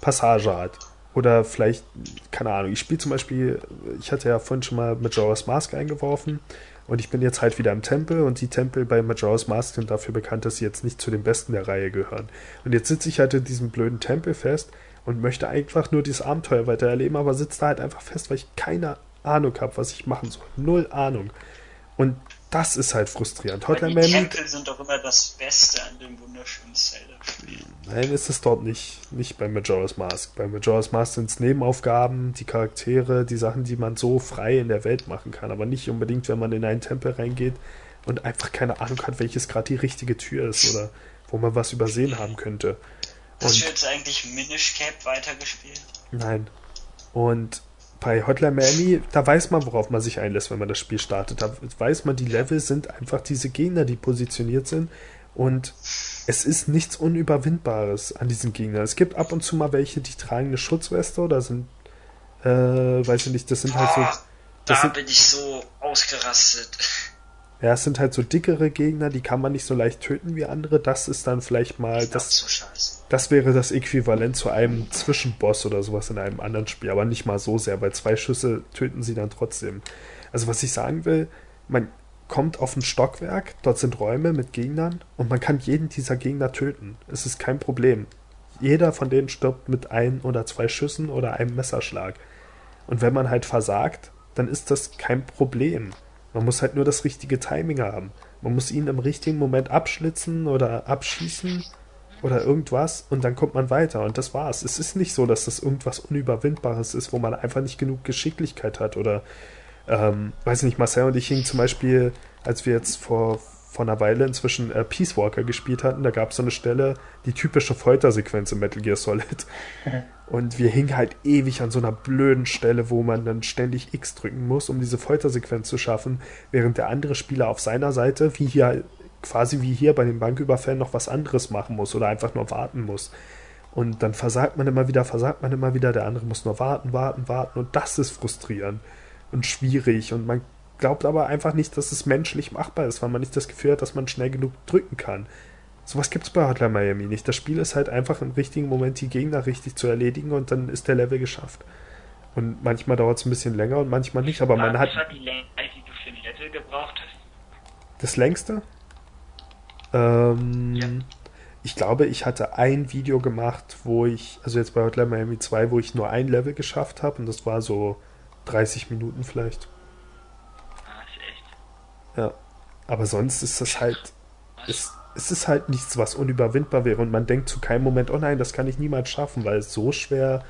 Passage hat. Oder vielleicht, keine Ahnung, ich spiele zum Beispiel, ich hatte ja vorhin schon mal Majora's Mask eingeworfen und ich bin jetzt halt wieder im Tempel und die Tempel bei Majora's Mask sind dafür bekannt, dass sie jetzt nicht zu den besten der Reihe gehören. Und jetzt sitze ich halt in diesem blöden Tempel fest und möchte einfach nur dieses Abenteuer weitererleben, aber sitze da halt einfach fest, weil ich keine Ahnung habe, was ich machen soll. Null Ahnung. Und das ist halt frustrierend. Hotline Miami. Die Tempel sind doch immer das Beste an dem wunderschönen Zelda-Spiel. Nein, ist es dort nicht. Nicht bei Majora's Mask. Bei Majora's Mask sind es Nebenaufgaben, die Charaktere, die Sachen, die man so frei in der Welt machen kann. Aber nicht unbedingt, wenn man in einen Tempel reingeht und einfach keine Ahnung hat, welches gerade die richtige Tür ist oder wo man was übersehen haben könnte. Hast du jetzt eigentlich Minish Cap weitergespielt? Nein. Und bei Hotline Miami, da weiß man, worauf man sich einlässt, wenn man das Spiel startet. Da weiß man, die Level sind einfach diese Gegner, die positioniert sind. Und es ist nichts Unüberwindbares an diesen Gegnern. Es gibt ab und zu mal welche, die tragen eine Schutzweste oder sind, äh, weiß ich nicht, das sind halt so. da sind, bin ich so ausgerastet. Ja, es sind halt so dickere Gegner, die kann man nicht so leicht töten wie andere. Das ist dann vielleicht mal das. So das wäre das Äquivalent zu einem Zwischenboss oder sowas in einem anderen Spiel, aber nicht mal so sehr, weil zwei Schüsse töten sie dann trotzdem. Also was ich sagen will, man kommt auf ein Stockwerk, dort sind Räume mit Gegnern und man kann jeden dieser Gegner töten. Es ist kein Problem. Jeder von denen stirbt mit ein oder zwei Schüssen oder einem Messerschlag. Und wenn man halt versagt, dann ist das kein Problem. Man muss halt nur das richtige Timing haben. Man muss ihn im richtigen Moment abschlitzen oder abschießen oder irgendwas und dann kommt man weiter und das war's. Es ist nicht so, dass das irgendwas Unüberwindbares ist, wo man einfach nicht genug Geschicklichkeit hat oder ähm, weiß nicht, Marcel und ich hingen zum Beispiel, als wir jetzt vor, vor einer Weile inzwischen äh, Peace Walker gespielt hatten, da gab es so eine Stelle, die typische Foltersequenz in Metal Gear Solid. Und wir hingen halt ewig an so einer blöden Stelle, wo man dann ständig X drücken muss, um diese Foltersequenz zu schaffen, während der andere Spieler auf seiner Seite, wie hier quasi wie hier bei den Banküberfällen noch was anderes machen muss oder einfach nur warten muss. Und dann versagt man immer wieder, versagt man immer wieder, der andere muss nur warten, warten, warten und das ist frustrierend und schwierig und man glaubt aber einfach nicht, dass es menschlich machbar ist, weil man nicht das Gefühl hat, dass man schnell genug drücken kann. Sowas gibt es bei Hotline Miami nicht. Das Spiel ist halt einfach im richtigen Moment die Gegner richtig zu erledigen und dann ist der Level geschafft. Und manchmal dauert es ein bisschen länger und manchmal nicht, aber man hat. Was war die Länge, die du für ein Level gebraucht hast? Das längste? Ähm, Ja. Ich glaube, ich hatte ein Video gemacht, wo ich, also jetzt bei Hotline Miami 2, wo ich nur ein Level geschafft habe und das war so 30 Minuten vielleicht. Ah, ist echt. Ja. Aber sonst ist das halt, es, es ist halt nichts, was unüberwindbar wäre und man denkt zu keinem Moment, oh nein, das kann ich niemals schaffen, weil es so schwer,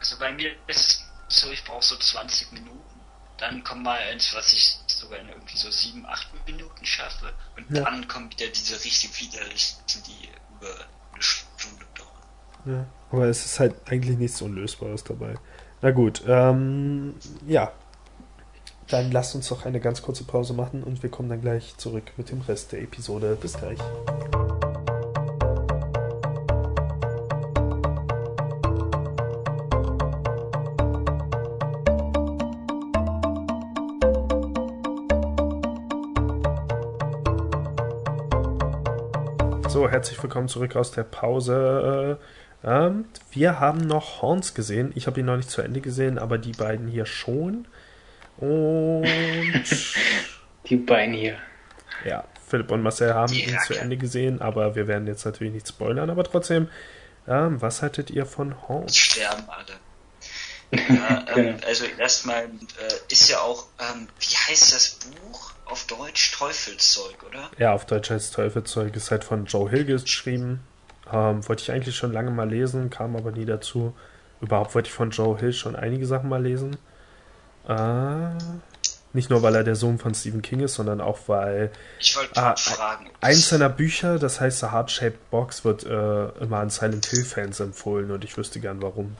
Also bei mir ist es so, ich brauche so 20 Minuten. Dann kommt mal eins, was ich sogar in irgendwie so 7, 8 Minuten schaffe. Und Ja. dann kommen wieder diese richtig widerlichen, die über eine Stunde dauern. ja. Aber es ist halt eigentlich nichts Unlösbares dabei. Na gut, ähm, ja. Dann lasst uns doch eine ganz kurze Pause machen und wir kommen dann gleich zurück mit dem Rest der Episode. Bis gleich. So, herzlich willkommen zurück aus der Pause. Äh, ähm, wir haben noch Horns gesehen. Ich habe ihn noch nicht zu Ende gesehen, aber die beiden hier schon. Und Die beiden hier. ja, Philipp und Marcel haben Die ihn zu Ende gesehen, aber wir werden jetzt natürlich nicht spoilern. Aber trotzdem, ähm, was haltet ihr von Horns? sterben alle. Ja, ähm, Genau. also erstmal äh, ist ja auch, ähm, wie heißt das Buch auf Deutsch? Teufelszeug, oder? Ja, auf Deutsch heißt Teufelzeug, ist halt von Joe Hill geschrieben. Ähm, wollte ich eigentlich schon lange mal lesen, kam aber nie dazu. Überhaupt wollte ich von Joe Hill schon einige Sachen mal lesen. Äh, nicht nur, weil er der Sohn von Stephen King ist, sondern auch, weil Ich wollte gerade fragen. ob eins seiner Bücher, das heißt The Heart-Shaped Box, wird äh, immer an Silent Hill-Fans empfohlen und ich wüsste gern warum.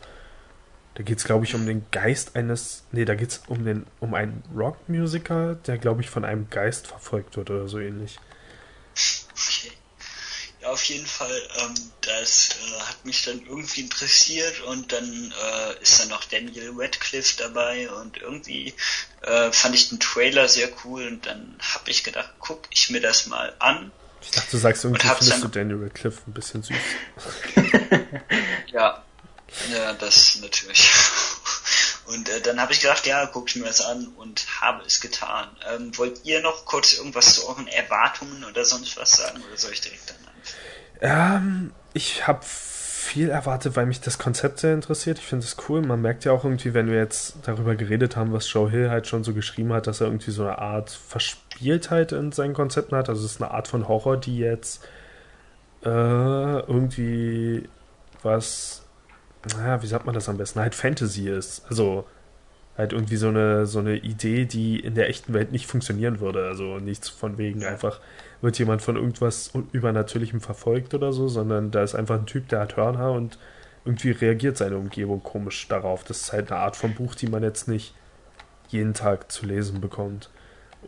Da geht es, glaube ich, um den Geist eines. Nee, da geht es um, den, um einen Rockmusiker, der, glaube ich, von einem Geist verfolgt wird oder so ähnlich. Okay. Ja, auf jeden Fall, ähm, das äh, hat mich dann irgendwie interessiert und dann äh, ist dann noch Daniel Radcliffe dabei und irgendwie äh, fand ich den Trailer sehr cool und dann habe ich gedacht, guck ich mir das mal an. Ich dachte, du sagst irgendwie, findest du Daniel Radcliffe ein bisschen süß. Ja, ja, das natürlich. Und äh, dann habe ich gedacht, ja, guck ich mir das an und habe es getan. Ähm, wollt ihr noch kurz irgendwas zu euren Erwartungen oder sonst was sagen oder soll ich direkt dann anfangen? Ähm, ich habe viel erwartet, weil mich das Konzept sehr interessiert. Ich finde es cool. Man merkt ja auch irgendwie, wenn wir jetzt darüber geredet haben, was Joe Hill halt schon so geschrieben hat, dass er irgendwie so eine Art Verspieltheit in seinen Konzepten hat. Also es ist eine Art von Horror, die jetzt äh, irgendwie was, naja, wie sagt man das am besten? Halt Fantasy ist. Also halt irgendwie so eine, so eine Idee, die in der echten Welt nicht funktionieren würde. Also nichts von wegen einfach wird jemand von irgendwas Übernatürlichem verfolgt oder so, sondern da ist einfach ein Typ, der hat Hörner und irgendwie reagiert seine Umgebung komisch darauf. Das ist halt eine Art von Buch, die man jetzt nicht jeden Tag zu lesen bekommt.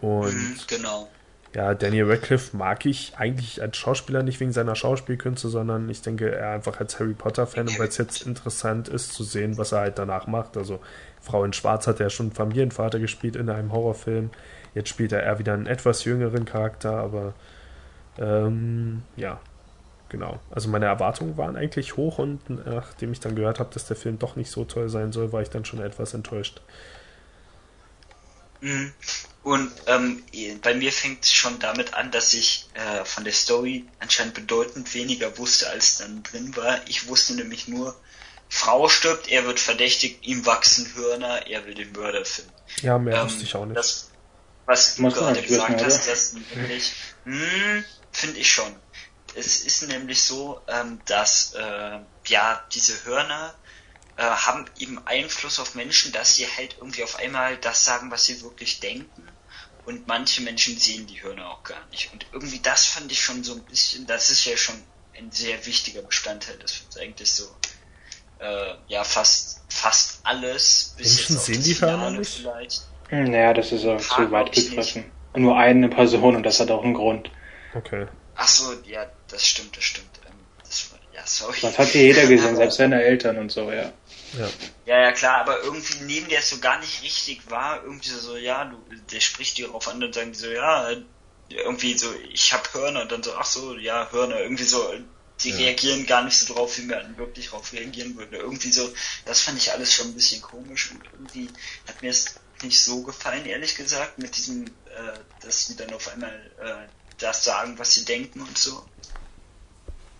Und mhm, genau. Ja, Daniel Radcliffe mag ich eigentlich als Schauspieler nicht wegen seiner Schauspielkünste, sondern ich denke er einfach als Harry Potter-Fan, weil es jetzt interessant ist zu sehen, was er halt danach macht. Also Frau in Schwarz hat er schon Familienvater gespielt in einem Horrorfilm. Jetzt spielt er eher wieder einen etwas jüngeren Charakter, aber ähm, ja, genau. Also meine Erwartungen waren eigentlich hoch und nachdem ich dann gehört habe, dass der Film doch nicht so toll sein soll, war ich dann schon etwas enttäuscht. Mhm. Und ähm, bei mir fängt es schon damit an, dass ich äh, von der Story anscheinend bedeutend weniger wusste, als dann drin war. Ich wusste nämlich nur, Frau stirbt, er wird verdächtigt, ihm wachsen Hörner, er will den Mörder finden. Ja, mehr ähm, wusste ich auch nicht. Das, was du gerade gesagt hast, das nämlich, hm, finde ich schon. Es ist nämlich so, ähm, dass äh, ja diese Hörner äh, haben eben Einfluss auf Menschen, dass sie halt irgendwie auf einmal das sagen, was sie wirklich denken. Und manche Menschen sehen die Hörner auch gar nicht. Und irgendwie das fand ich schon so ein bisschen, das ist ja schon ein sehr wichtiger Bestandteil des Films. Eigentlich so, äh, ja, fast, fast alles. Bis Menschen sehen die Hörner nicht? Vielleicht. Naja, das ist auch zu weit gegriffen. Nur eine Person und das hat auch einen Grund. Okay. Ach so, ja, das stimmt, das stimmt. Ähm, das war, ja, sorry. Das hat hier jeder gesehen, selbst seine Eltern und so, ja. Ja. ja, ja, klar, aber irgendwie nehmen die es so gar nicht richtig wahr. Irgendwie so, ja, du, der spricht die darauf an und sagen die so, ja, irgendwie so, ich hab Hörner und dann so, ach so, ja, Hörner, irgendwie so, die ja. reagieren gar nicht so drauf, wie man wirklich drauf reagieren würde. Irgendwie so, das fand ich alles schon ein bisschen komisch und irgendwie hat mir es nicht so gefallen, ehrlich gesagt, mit diesem, äh, dass sie dann auf einmal äh, das sagen, was sie denken und so.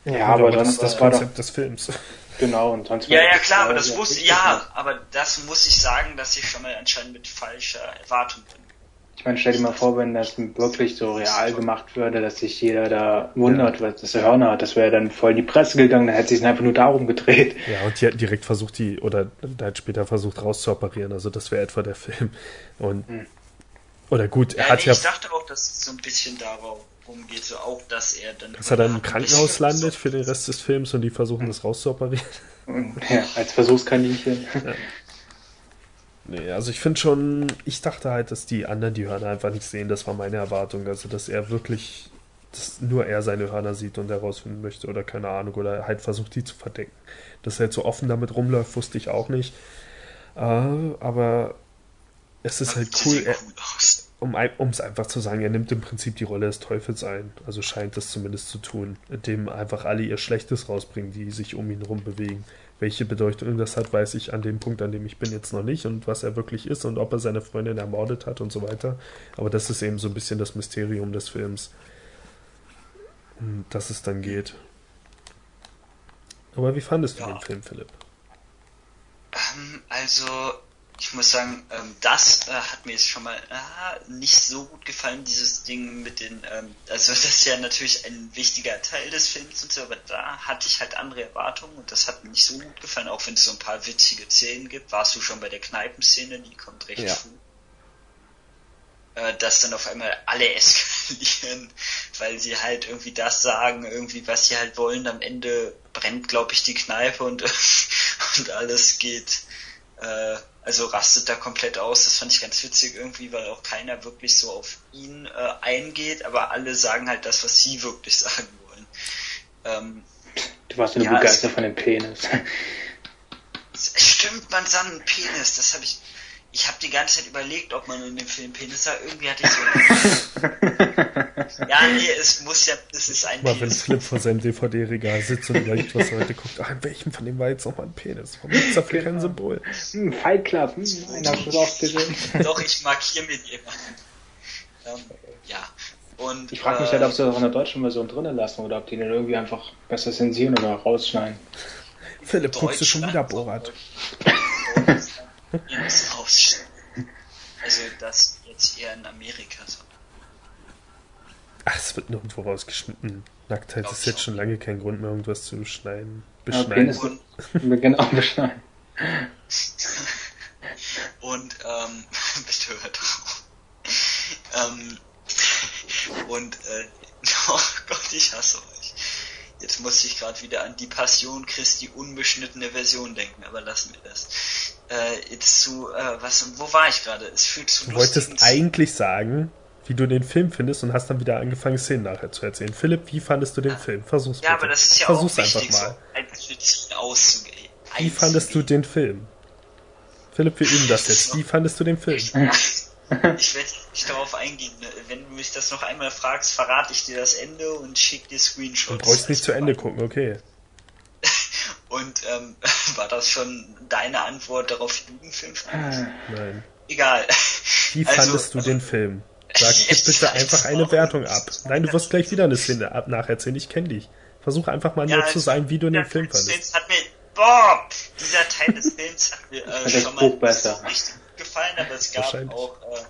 Ja, aber, aber das, das, das war Konzept doch, des Films. Genau, und sonst Ja, ja, klar, aber das wusste, ja, aber das muss ich sagen, dass ich schon mal anscheinend mit falscher Erwartung bin. Ich meine, stell dir mal vor, wenn das wirklich so real gemacht würde, dass sich jeder da wundert, ja. dass er Hörner hat, das wäre dann voll in die Presse gegangen, dann hätte sich einfach nur darum gedreht. Ja, und die hätten direkt versucht, die, oder hat später versucht rauszuoperieren, also das wäre etwa der Film. Und, hm. oder gut, er ja, hat nee, ja. Ich dachte auch, dass es so ein bisschen darum geht, so auch, dass er dann. Dass er dann im Krankenhaus landet für den Rest des Films und die versuchen, das rauszuoperieren. Ja, als Versuchskaninchen. Ja. Nee, also ich finde schon, ich dachte halt, dass die anderen die Hörner einfach nicht sehen. Das war meine Erwartung. Also, dass er wirklich, dass nur er seine Hörner sieht und herausfinden möchte oder keine Ahnung. Oder halt versucht, die zu verdecken. Dass er jetzt so offen damit rumläuft, wusste ich auch nicht. Äh, aber es ist halt cool. Er, um es einfach zu sagen, er nimmt im Prinzip die Rolle des Teufels ein. Also scheint das zumindest zu tun. Indem einfach alle ihr Schlechtes rausbringen, die sich um ihn herum bewegen. Welche Bedeutung das hat, weiß ich an dem Punkt, an dem ich bin, jetzt noch nicht und was er wirklich ist und ob er seine Freundin ermordet hat und so weiter. Aber das ist eben so ein bisschen das Mysterium des Films, um das es dann geht. Aber wie fandest du ja. den Film, Philipp? Ähm, also, ich muss sagen, ähm, das äh, hat mir jetzt schon mal äh, nicht so gut gefallen, dieses Ding mit den, ähm, also das ist ja natürlich ein wichtiger Teil des Films und so, aber da hatte ich halt andere Erwartungen und das hat mir nicht so gut gefallen, auch wenn es so ein paar witzige Szenen gibt. Warst du schon bei der Kneipenszene, die kommt recht ja. früh. Äh, dass dann auf einmal alle eskalieren, weil sie halt irgendwie das sagen, irgendwie was sie halt wollen. Am Ende brennt, glaube ich, die Kneipe und, und alles geht äh, also rastet da komplett aus. Das fand ich ganz witzig irgendwie, weil auch keiner wirklich so auf ihn äh, eingeht, aber alle sagen halt das, was sie wirklich sagen wollen. Ähm, du warst nur ja, begeistert von dem Penis. Stimmt, man sah einen Penis, das habe ich ich habe die ganze Zeit überlegt, ob man in dem Film Penis sah. Irgendwie hatte ich so. ja, nee, es muss ja, es ist ein Mal Penis. wenn Flip vor seinem DVD-Regal sitzt und überlegt, was er heute guckt. Ah, in welchem von dem war jetzt nochmal ein Penis? Warum gibt es dafür kein Symbol? Hm, Fight Club, hm, einer hat auch gesehen. Doch, ich markiere mir die immer. Ähm, ja. Und, ich frage mich äh, halt, ob sie das auch in der deutschen Version drinnen lassen oder ob die den irgendwie einfach besser zensieren oder rausschneiden. Philipp, guckst du schon wieder Borat? also das jetzt eher in Amerika so. Ach, es wird nirgendwo rausgeschnitten. Nacktheit ist jetzt schon lange kein Grund mehr, irgendwas zu schneiden. Beschneiden. Okay, und, genau, beschneiden. und, ähm, bitte hört auf. ähm, und, äh, oh Gott, ich hasse euch. Jetzt muss ich gerade wieder an die Passion Christi unbeschnittene Version denken, aber lassen wir das. Äh, jetzt zu, äh, was, wo war ich gerade? Es fühlt zu Du wolltest eigentlich sagen, wie du den Film findest und hast dann wieder angefangen, Szenen nachher zu erzählen. Philipp, wie fandest du den ja. Film? Versuch's Ja, bitte. aber das ist ja Versuch's auch wichtig, einfach mal. so auszugehen. Wie fandest du den Film? Philipp, wir üben das jetzt. Wie fandest du den Film? Ich werde nicht darauf eingehen. Wenn du mich das noch einmal fragst, verrate ich dir das Ende und schick dir Screenshots. Du brauchst nicht zu Ende gucken, okay. Und ähm, war das schon deine Antwort darauf, wie du den Film fandest? Nein. Egal. Wie also, fandest du den Film? Sag gib bitte einfach eine Wertung ab. Nein, du wirst gleich wieder eine Szene ab nacherzählen. Ich kenne dich. Versuch einfach mal ja, nur zu sagen, wie du den Film fandest. Hat mir, boah, dieser Teil des Films hat mir äh, schon mal besser. richtig gefallen, aber es gab auch äh,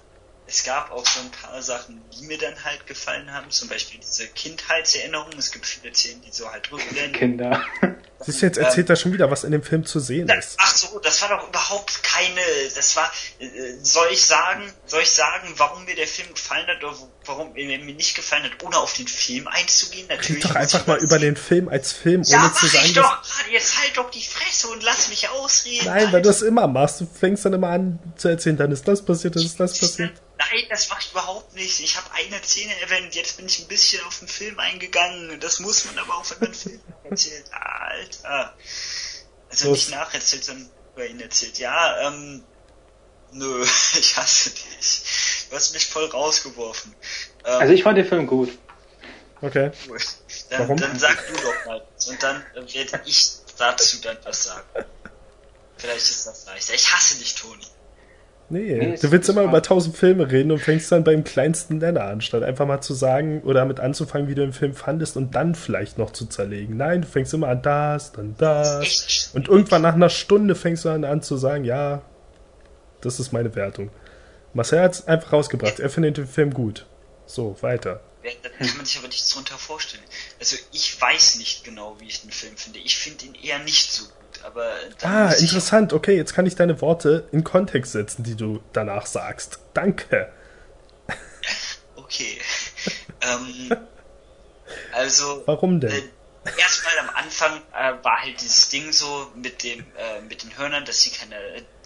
es gab auch so ein paar Sachen, die mir dann halt gefallen haben, zum Beispiel diese Kindheitserinnerungen. Es gibt viele Szenen, die so halt rückblenden. Kinder. Siehst du, jetzt erzählt ähm, er schon wieder, was in dem Film zu sehen ist. Ach so, das war doch überhaupt keine, das war, äh, soll ich sagen, soll ich sagen, warum mir der Film gefallen hat oder warum er mir nicht gefallen hat, ohne auf den Film einzugehen? Natürlich. Red doch einfach mal über den Film als Film, ja, ohne zu sagen, ich doch, jetzt halt doch die Fresse und lass mich ausreden. Nein, weil du es immer machst. Du fängst dann immer an zu erzählen, dann ist das passiert, dann ist das passiert. Nein, das mache ich überhaupt nicht. Ich habe eine Szene erwähnt, jetzt bin ich ein bisschen auf den Film eingegangen. Das muss man aber auch, wenn man Film erzählt. Alter. Also nicht nacherzählt, sondern über ihn erzählt. Ja, ähm, nö, ich hasse dich. Du hast mich voll rausgeworfen. Ähm, also ich fand den Film gut. Okay. Gut. Dann, Warum? dann sag du doch mal. Und dann werde ich dazu dann was sagen. Vielleicht ist das leichter. Ich hasse dich, Toni. Nee, nee du willst immer über tausend Filme reden und fängst dann beim kleinsten Nenner an, statt einfach mal zu sagen oder damit anzufangen, wie du den Film fandest und dann vielleicht noch zu zerlegen. Nein, du fängst immer an das, dann das. Und irgendwann nach einer Stunde fängst du dann an zu sagen, ja, das ist meine Wertung. Marcel hat es einfach rausgebracht. Er findet den Film gut. So, weiter. Da kann man sich aber nichts drunter vorstellen. Also ich weiß nicht genau, wie ich den Film finde. Ich finde ihn eher nicht so aber. Ah, interessant. Okay, jetzt kann ich deine Worte in Kontext setzen, die du danach sagst. Danke. Okay. ähm, also. Warum denn? Äh, erstmal am Anfang äh, war halt dieses Ding so mit dem äh, mit den Hörnern, dass sie keine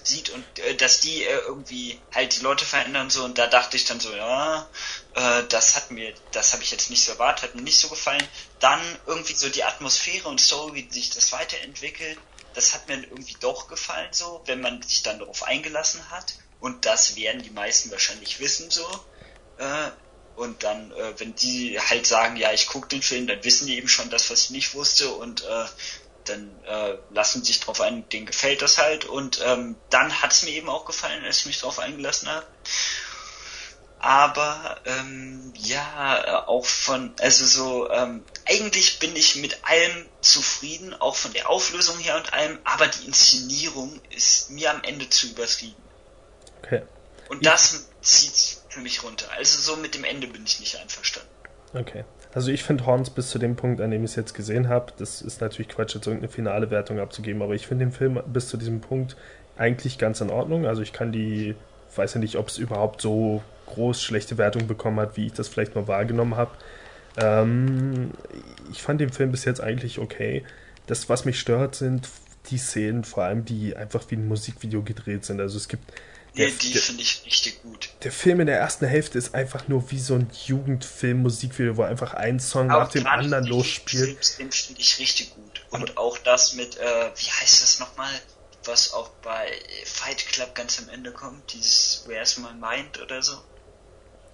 sieht und äh, dass die äh, irgendwie halt die Leute verändern so und da dachte ich dann so ja äh, das hat mir das habe ich jetzt nicht so erwartet hat mir nicht so gefallen dann irgendwie so die Atmosphäre und so wie sich das weiterentwickelt das hat mir irgendwie doch gefallen so, wenn man sich dann darauf eingelassen hat. Und das werden die meisten wahrscheinlich wissen so. Äh, und dann, äh, wenn die halt sagen, ja, ich gucke den Film, dann wissen die eben schon das, was ich nicht wusste und äh, dann lassen sich drauf ein, denen gefällt das halt und ähm, dann hat es mir eben auch gefallen, als ich mich drauf eingelassen habe aber ähm, ja, auch von, also so, ähm, eigentlich bin ich mit allem zufrieden, auch von der Auflösung her und allem, aber die Inszenierung ist mir am Ende zu übertrieben. Okay. Und das zieht für mich runter. Also so mit dem Ende bin ich nicht einverstanden. Okay. Also ich finde Horns bis zu dem Punkt, an dem ich es jetzt gesehen habe, das ist natürlich Quatsch, jetzt irgendeine finale Wertung abzugeben, aber ich finde den Film bis zu diesem Punkt eigentlich ganz in Ordnung. Also ich kann die, weiß ja nicht, ob es überhaupt so groß schlechte Wertung bekommen hat, wie ich das vielleicht mal wahrgenommen habe. Ähm, ich fand den Film bis jetzt eigentlich okay. Das, was mich stört, sind die Szenen, vor allem die einfach wie ein Musikvideo gedreht sind. Also es gibt. Der, ja, die finde ich richtig gut. Der Film in der ersten Hälfte ist einfach nur wie so ein Jugendfilm-Musikvideo, wo einfach ein Song Aber nach dem anderen losspielt. Den finde ich richtig gut. Und Aber auch das mit, äh, wie heißt das nochmal? Was auch bei Fight Club ganz am Ende kommt, dieses Where's My Mind oder so.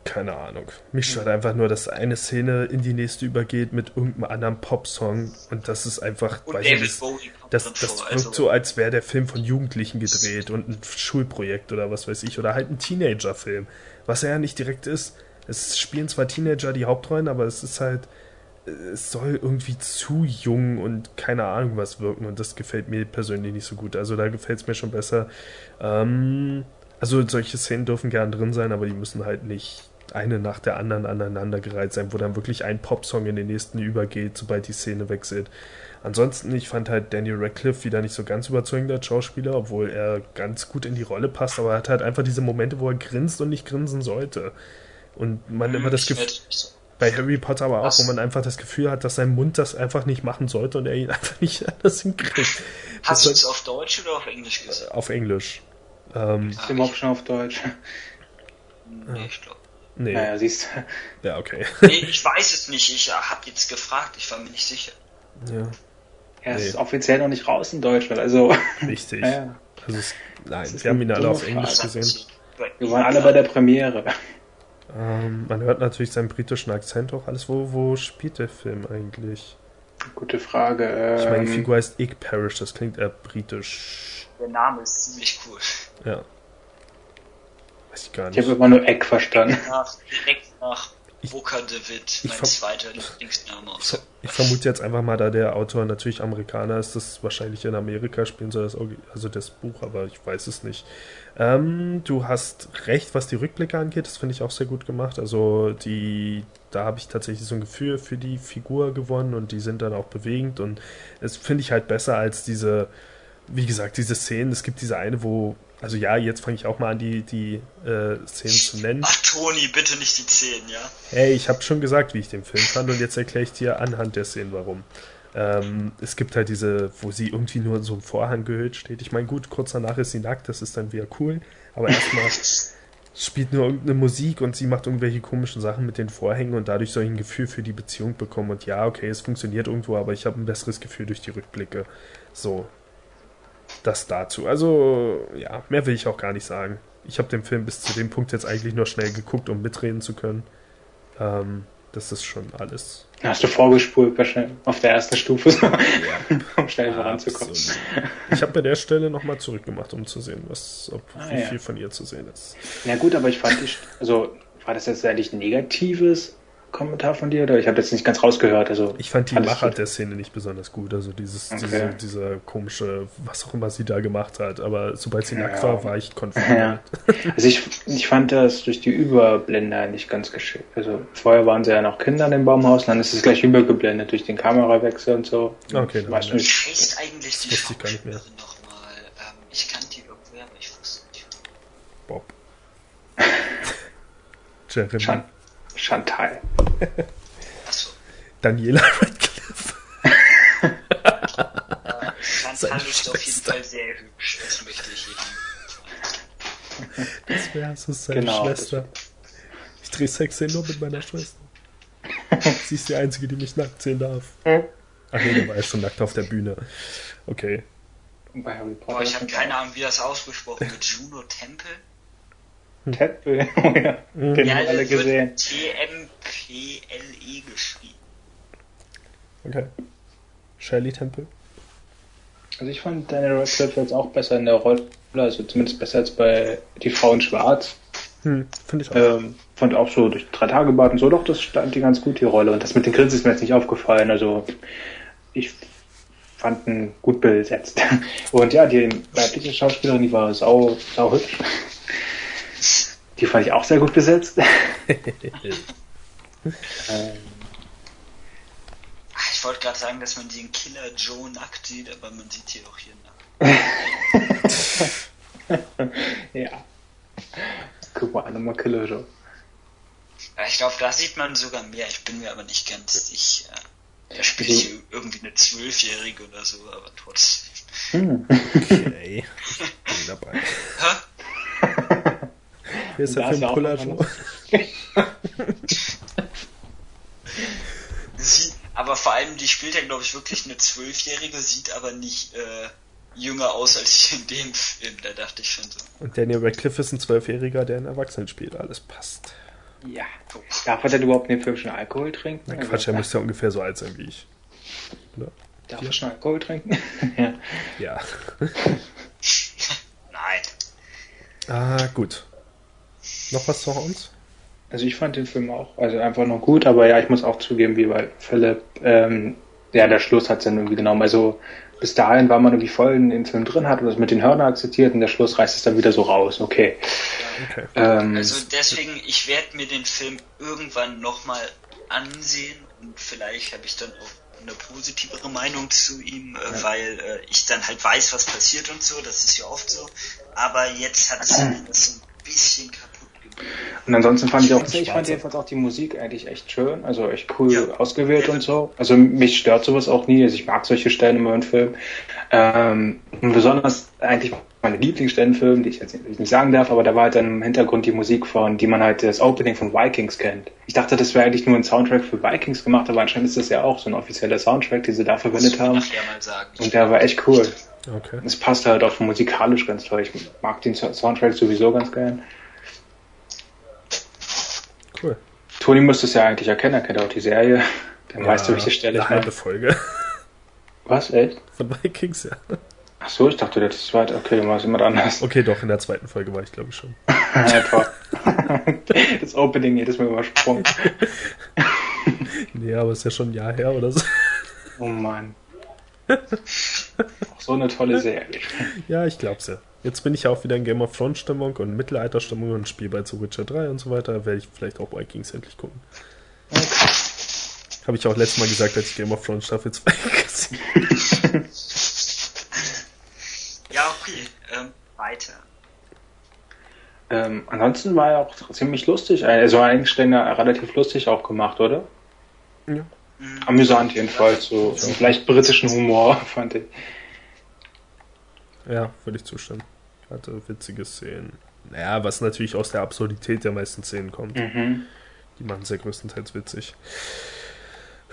Keine Ahnung. Mich stört einfach nur, dass eine Szene in die nächste übergeht mit irgendeinem anderen Popsong und das ist einfach. Und David nicht, Bowie das, das wirkt also so, als wäre der Film von Jugendlichen gedreht und ein Schulprojekt oder was weiß ich oder halt ein Teenager-Film, was er ja nicht direkt ist. Es spielen zwar Teenager die Hauptrollen, aber es ist halt es soll irgendwie zu jung und keine Ahnung was wirken und das gefällt mir persönlich nicht so gut. Also da gefällt es mir schon besser. Ähm, also solche Szenen dürfen gern drin sein, aber die müssen halt nicht eine nach der anderen aneinandergereiht sein, wo dann wirklich ein Popsong in den nächsten übergeht, sobald die Szene wechselt. Ansonsten, ich fand halt Daniel Radcliffe wieder nicht so ganz überzeugend als Schauspieler, obwohl er ganz gut in die Rolle passt, aber er hat halt einfach diese Momente, wo er grinst und nicht grinsen sollte. Und man immer das Gefühl, bei Harry Potter aber auch, Was? wo man einfach das Gefühl hat, dass sein Mund das einfach nicht machen sollte und er ihn einfach nicht anders hinkriegt. Hast du es auf Deutsch oder auf Englisch gesagt? Auf Englisch. Ähm, ist überhaupt schon auf Deutsch? Nee, ich glaube. Nee. Naja, siehst du. Ja, okay. Nee, ich weiß es nicht. Ich habe jetzt gefragt. Ich war mir nicht sicher. Ja. Er nee. ist offiziell noch nicht raus in Deutschland, also. Richtig. ja. Also es, nein, wir haben ihn alle auf Englisch Frage. gesehen. Wir waren alle bei der Premiere. Ähm, man hört natürlich seinen britischen Akzent auch alles. Wo, wo spielt der Film eigentlich? Gute Frage. Ähm, ich meine, die ähm, Figur heißt Ig Parish, das klingt eher britisch. Der Name ist ziemlich cool. Ja. Weiß ich gar nicht. Ich habe immer nur Egg verstanden. Nach, direkt nach Booker David, mein zweiter Lieblingsname. Ich, ich, vermute jetzt einfach mal, da der Autor natürlich Amerikaner ist, dass wahrscheinlich in Amerika spielen soll, das, also das Buch, aber ich weiß es nicht. Ähm, du hast recht, was die Rückblicke angeht, das finde ich auch sehr gut gemacht. Also die, da habe ich tatsächlich so ein Gefühl für die Figur gewonnen und die sind dann auch bewegend und es finde ich halt besser als diese, wie gesagt, diese Szenen. Es gibt diese eine, wo also ja, jetzt fange ich auch mal an, die, die äh, Szenen zu nennen. Ach, Toni, bitte nicht die Szenen, ja? Hey, ich habe schon gesagt, wie ich den Film fand und jetzt erkläre ich dir anhand der Szenen, warum. Ähm, es gibt halt diese, wo sie irgendwie nur so im Vorhang gehüllt steht. Ich meine, gut, kurz danach ist sie nackt, das ist dann wieder cool. Aber erstmal spielt nur irgendeine Musik und sie macht irgendwelche komischen Sachen mit den Vorhängen und dadurch soll ich ein Gefühl für die Beziehung bekommen. Und ja, okay, es funktioniert irgendwo, aber ich habe ein besseres Gefühl durch die Rückblicke. So, das dazu. Also, ja, mehr will ich auch gar nicht sagen. Ich habe den Film bis zu dem Punkt jetzt eigentlich nur schnell geguckt, um mitreden zu können. Ähm, das ist schon alles. Hast du vorgespult wahrscheinlich auf der ersten Stufe, ja. um schnell voranzukommen. Ich habe bei der Stelle nochmal zurückgemacht, um zu sehen, was, ob, ah, wie ja. viel von ihr zu sehen ist. Na gut, aber ich fand, ich, also war das jetzt eigentlich Negatives Kommentar von dir? Oder ich habe jetzt nicht ganz rausgehört. Also ich fand die Machart der Szene nicht besonders gut. Also dieses, okay. diese, dieser komische, was auch immer sie da gemacht hat. Aber sobald sie ja. nackt war, war ich konfrontiert. Ja. Also ich, ich fand das durch die Überblende nicht ganz geschickt. Also vorher waren sie ja noch Kinder in dem Baumhaus, dann ist es gleich übergeblendet durch den Kamerawechsel und so. Okay, dann weißt du nicht. Heißt eigentlich die Schauspielerin nochmal? Ähm, ich kannte die irgendwer, aber ich wusste nicht. Bob. Jeremy. Chan Chantal. Achso. Daniela Radcliffe. Chantal ist auf jeden Fall sehr hübsch, das möchte ich Ihnen Das wäre so seine genau, Schwester. Ich drehe Sexszenen nur mit meiner Schwester. Sie ist die Einzige, die mich nackt sehen darf. Hm? Ach nee, der war ja schon nackt auf der Bühne. Okay. Oh, ich habe keine Ahnung, wie das ausgesprochen wird. Juno Temple? Temple, oh ja, mhm. den ja, haben alle gesehen. T-M-P-L-E geschrieben. Okay. Shirley Temple? Also ich fand Daniel Radcliffe jetzt auch besser in der Rolle, also zumindest besser als bei Die Frau in Schwarz. Hm, finde ich auch. Ähm, fand auch so durch drei Tage Bad und so, doch, das stand die ganz gut, die Rolle. Und das mit den Grinsen ist mir jetzt nicht aufgefallen. Also ich fand ihn gut besetzt. Und ja, die weibliche Schauspielerin, die war sau, sau hübsch. Die fand ich auch sehr gut besetzt. ähm. Ich wollte gerade sagen, dass man den Killer Joe nackt sieht, aber man sieht hier auch hier nackt. ja. Guck mal, nochmal Killer Joe. Ich glaube, da sieht man sogar mehr. Ich bin mir aber nicht ganz sicher. Der spielt hier irgendwie eine Zwölfjährige oder so, aber trotzdem. Hm. Okay. Bin dabei. Hä? Hier ist der Film Collage. Sie, aber vor allem, die spielt ja, glaube ich, wirklich eine Zwölfjährige, sieht aber nicht äh, jünger aus als in dem Film. Da dachte ich schon so. Und Daniel Radcliffe ist ein Zwölfjähriger, der einen Erwachsenen spielt. Alles passt. Ja. Darf er denn überhaupt in dem Film schon Alkohol trinken? Na Quatsch, er müsste ja ungefähr so alt sein wie ich. Oder? Darf er schon Alkohol trinken? ja. Ja. Nein. Ah, gut. Noch was zu uns? Also ich fand den Film auch, also einfach nur gut, aber ja, ich muss auch zugeben, wie bei Philipp, ähm, ja, der Schluss hat es dann irgendwie genommen. Also bis dahin war man irgendwie voll in den Film drin, hat das mit den Hörnern akzeptiert und der Schluss reißt es dann wieder so raus. Okay. okay. Ähm, also deswegen, ich werde mir den Film irgendwann nochmal ansehen und vielleicht habe ich dann auch eine positivere Meinung zu ihm, äh, ja. weil äh, ich dann halt weiß, was passiert und so, das ist ja oft so. Aber jetzt hat es so ein bisschen kaputt und ansonsten fand ich auch, ich fand jedenfalls auch die Musik eigentlich echt schön, also echt cool ja. ausgewählt und so. Also mich stört sowas auch nie, also ich mag solche Stellen immer in Filmen. Ähm, und besonders eigentlich meine Lieblingsstellen im Film, die ich jetzt nicht sagen darf, aber da war halt dann im Hintergrund die Musik von, die man halt das Opening von Vikings kennt. Ich dachte, das wäre eigentlich nur ein Soundtrack für Vikings gemacht, aber anscheinend ist das ja auch so ein offizieller Soundtrack, den sie da verwendet haben. Und der war echt cool. Okay. Es passt halt auch musikalisch ganz toll. Ich mag den Soundtrack sowieso ganz gern. Cool. Toni müsste es ja eigentlich erkennen, er kennt auch die Serie. Dann ja, weißt du, welche Stelle ich meine. Folge. Was, echt? Von Vikings, ja. Ach so, ich dachte, ist weit. Okay, dann war es jemand anders. Okay, doch, in der zweiten Folge war ich, glaube ich, schon. Einfach. das Opening jedes Mal übersprungen. nee, aber ist ja schon ein Jahr her oder so. Oh Mann. Auch so eine tolle Serie. Ja, ich glaub's ja. Jetzt bin ich ja auch wieder in Game of Thrones Stimmung und Mittelalter-Stimmung und spiele bei zu Witcher 3 und so weiter. Werde ich vielleicht auch Vikings endlich gucken. Okay. Habe ich auch letztes Mal gesagt, als ich Game of Thrones Staffel 2 gesehen Ja, okay. Ähm, weiter. Ähm, ansonsten war er auch ziemlich lustig. Also eigentlich relativ lustig auch gemacht, oder? Ja. Mhm. Amüsant jedenfalls. So vielleicht britischen Humor, fand ich. Ja, würde ich zustimmen. Hatte witzige Szenen. Naja, was natürlich aus der Absurdität der meisten Szenen kommt. Mhm. Die machen sehr größtenteils witzig.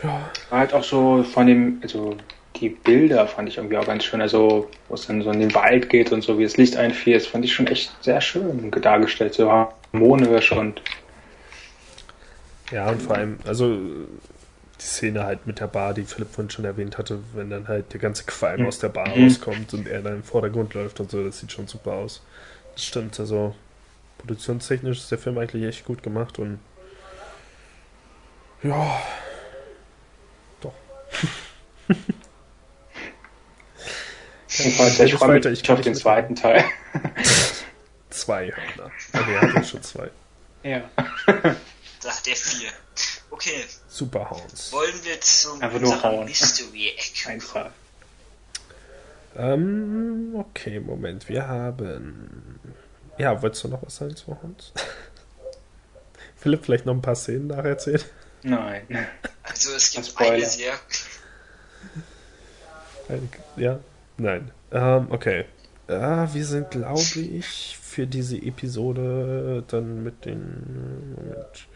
Ja. War halt auch so von dem, also die Bilder fand ich irgendwie auch ganz schön. Also, wo es dann so in den Wald geht und so, wie das Licht einfiel, fand ich schon echt sehr schön dargestellt. So harmonisch und. Ja, und vor allem, also die Szene halt mit der Bar, die Philipp vorhin schon erwähnt hatte, wenn dann halt der ganze Qualm mhm. aus der Bar rauskommt und er dann im Vordergrund läuft und so, das sieht schon super aus. Das stimmt, also produktionstechnisch ist der Film eigentlich echt gut gemacht und ja, doch. ich freue mich. Ich auf den zweiten Teil. zwei, Hörner. Also er hat ja schon zwei. Ja. Sagt er vier. Okay. Super Hounds. Wollen wir zum Einfach nur hauen. Mystery-Eck Einfach. Ähm, okay, Moment. Wir haben. Ja, wolltest du noch was sagen zu Hounds? Philipp, vielleicht noch ein paar Szenen nacherzählen? Nein. Also es gibt eine sehr. Ja, nein. Ähm, okay. Ja, wir sind, glaube ich, für diese Episode dann mit den. Moment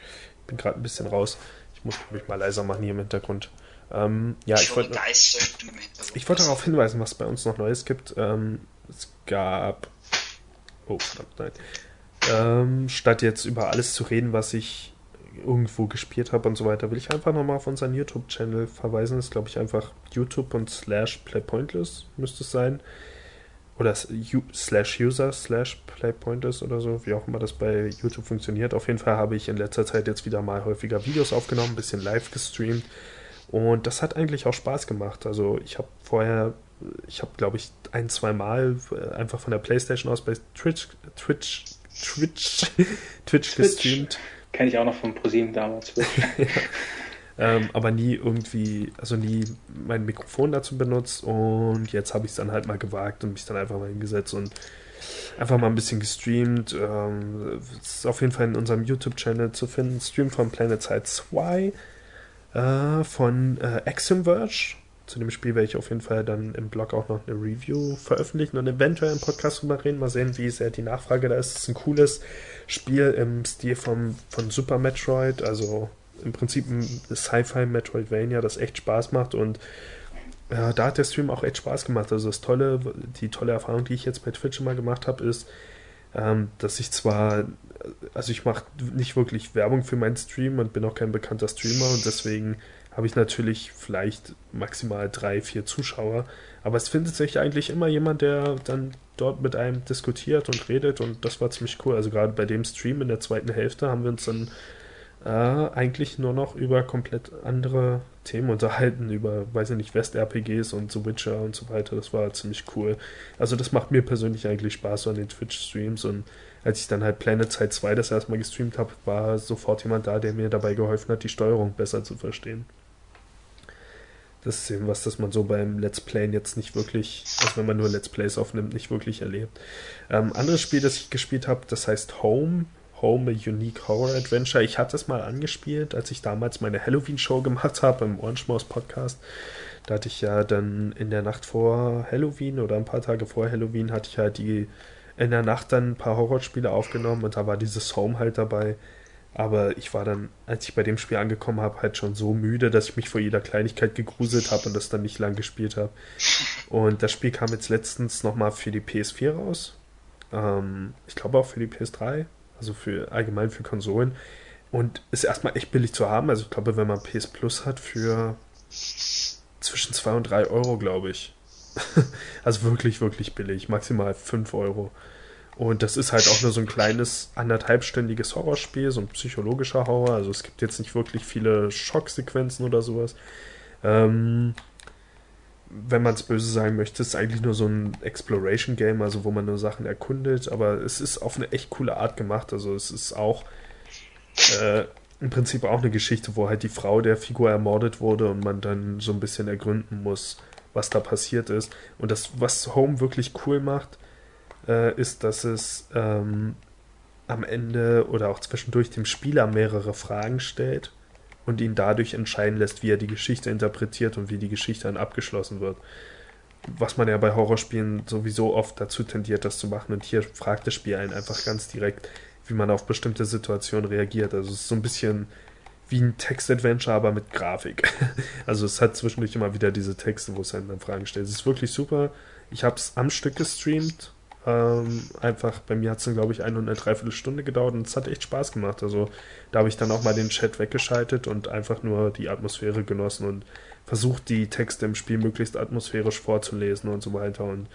bin gerade ein bisschen raus. Ich muss mich mal leiser machen hier im Hintergrund. Ähm, ja, ich wollte, ich wollte darauf hinweisen, was bei uns noch Neues gibt. Ähm, es gab. Oh, verdammt, nein. Ähm, statt jetzt über alles zu reden, was ich irgendwo gespielt habe und so weiter, will ich einfach nochmal auf unseren YouTube-Channel verweisen. Das ist, glaube ich, einfach YouTube und slash playpointless müsste es sein oder slash user slash playpointers oder so, wie auch immer das bei YouTube funktioniert. Auf jeden Fall habe ich in letzter Zeit jetzt wieder mal häufiger Videos aufgenommen, ein bisschen live gestreamt und das hat eigentlich auch Spaß gemacht. Also ich habe vorher, ich habe glaube ich ein, zwei Mal äh, einfach von der Playstation aus bei Twitch, Twitch, Twitch, Twitch gestreamt. Kenne ich auch noch von ProSieben damals. ja ähm, aber nie irgendwie, also nie mein Mikrofon dazu benutzt und jetzt habe ich es dann halt mal gewagt und mich dann einfach mal hingesetzt und einfach mal ein bisschen gestreamt. Ähm, ist auf jeden Fall in unserem YouTube-Channel zu finden. Stream von Planet Side 2 äh, von äh, Axiom Verge. Zu dem Spiel werde ich auf jeden Fall dann im Blog auch noch eine Review veröffentlichen und eventuell im Podcast drüber reden. Mal sehen, wie sehr die Nachfrage da ist. Es ist ein cooles Spiel im Stil vom, von Super Metroid, also im Prinzip ein Sci-Fi Metroidvania, das echt Spaß macht und ja, da hat der Stream auch echt Spaß gemacht. Also das tolle, die tolle Erfahrung, die ich jetzt bei Twitch immer gemacht habe, ist, ähm, dass ich zwar, also ich mache nicht wirklich Werbung für meinen Stream und bin auch kein bekannter Streamer und deswegen habe ich natürlich vielleicht maximal drei, vier Zuschauer. Aber es findet sich eigentlich immer jemand, der dann dort mit einem diskutiert und redet und das war ziemlich cool. Also gerade bei dem Stream in der zweiten Hälfte haben wir uns dann äh, eigentlich nur noch über komplett andere Themen unterhalten, über, weiß ich nicht, West-RPGs und The Witcher und so weiter. Das war ziemlich cool. Also das macht mir persönlich eigentlich Spaß so an den Twitch-Streams und als ich dann halt Planet Side 2 das erstmal gestreamt habe, war sofort jemand da, der mir dabei geholfen hat, die Steuerung besser zu verstehen. Das ist eben was, das man so beim Let's Playen jetzt nicht wirklich, also wenn man nur Let's Plays aufnimmt, nicht wirklich erlebt. Ähm, anderes Spiel, das ich gespielt habe, das heißt Home. Home, a Unique Horror Adventure. Ich hatte es mal angespielt, als ich damals meine Halloween-Show gemacht habe im Orange Mouse Podcast. Da hatte ich ja dann in der Nacht vor Halloween oder ein paar Tage vor Halloween hatte ich halt die in der Nacht dann ein paar Horrorspiele aufgenommen und da war dieses Home halt dabei. Aber ich war dann, als ich bei dem Spiel angekommen habe, halt schon so müde, dass ich mich vor jeder Kleinigkeit gegruselt habe und das dann nicht lang gespielt habe. Und das Spiel kam jetzt letztens nochmal für die PS4 raus. Ähm, ich glaube auch für die PS3, also für allgemein für Konsolen. Und ist erstmal echt billig zu haben. Also ich glaube, wenn man PS Plus hat, für zwischen 2 und 3 Euro, glaube ich. also wirklich, wirklich billig. Maximal 5 Euro. Und das ist halt auch nur so ein kleines, anderthalbstündiges Horrorspiel, so ein psychologischer Horror. Also es gibt jetzt nicht wirklich viele Schocksequenzen oder sowas. Ähm, wenn man es böse sagen möchte, ist es eigentlich nur so ein Exploration-Game, also wo man nur Sachen erkundet, aber es ist auf eine echt coole Art gemacht. Also es ist auch äh, im Prinzip auch eine Geschichte, wo halt die Frau der Figur ermordet wurde und man dann so ein bisschen ergründen muss, was da passiert ist. Und das, was Home wirklich cool macht, äh, ist, dass es ähm, am Ende oder auch zwischendurch dem Spieler mehrere Fragen stellt und ihn dadurch entscheiden lässt, wie er die Geschichte interpretiert und wie die Geschichte dann abgeschlossen wird. Was man ja bei Horrorspielen sowieso oft dazu tendiert, das zu machen. Und hier fragt das Spiel einen einfach ganz direkt, wie man auf bestimmte Situationen reagiert. Also es ist so ein bisschen wie ein Text-Adventure, aber mit Grafik. Also es hat zwischendurch immer wieder diese Texte, wo es einen dann Fragen stellt. Es ist wirklich super. Ich habe es am Stück gestreamt ähm, einfach, bei mir hat es dann, glaube ich, eine und eine Dreiviertelstunde gedauert und es hat echt Spaß gemacht. Also da habe ich dann auch mal den Chat weggeschaltet und einfach nur die Atmosphäre genossen und versucht, die Texte im Spiel möglichst atmosphärisch vorzulesen und so weiter. Und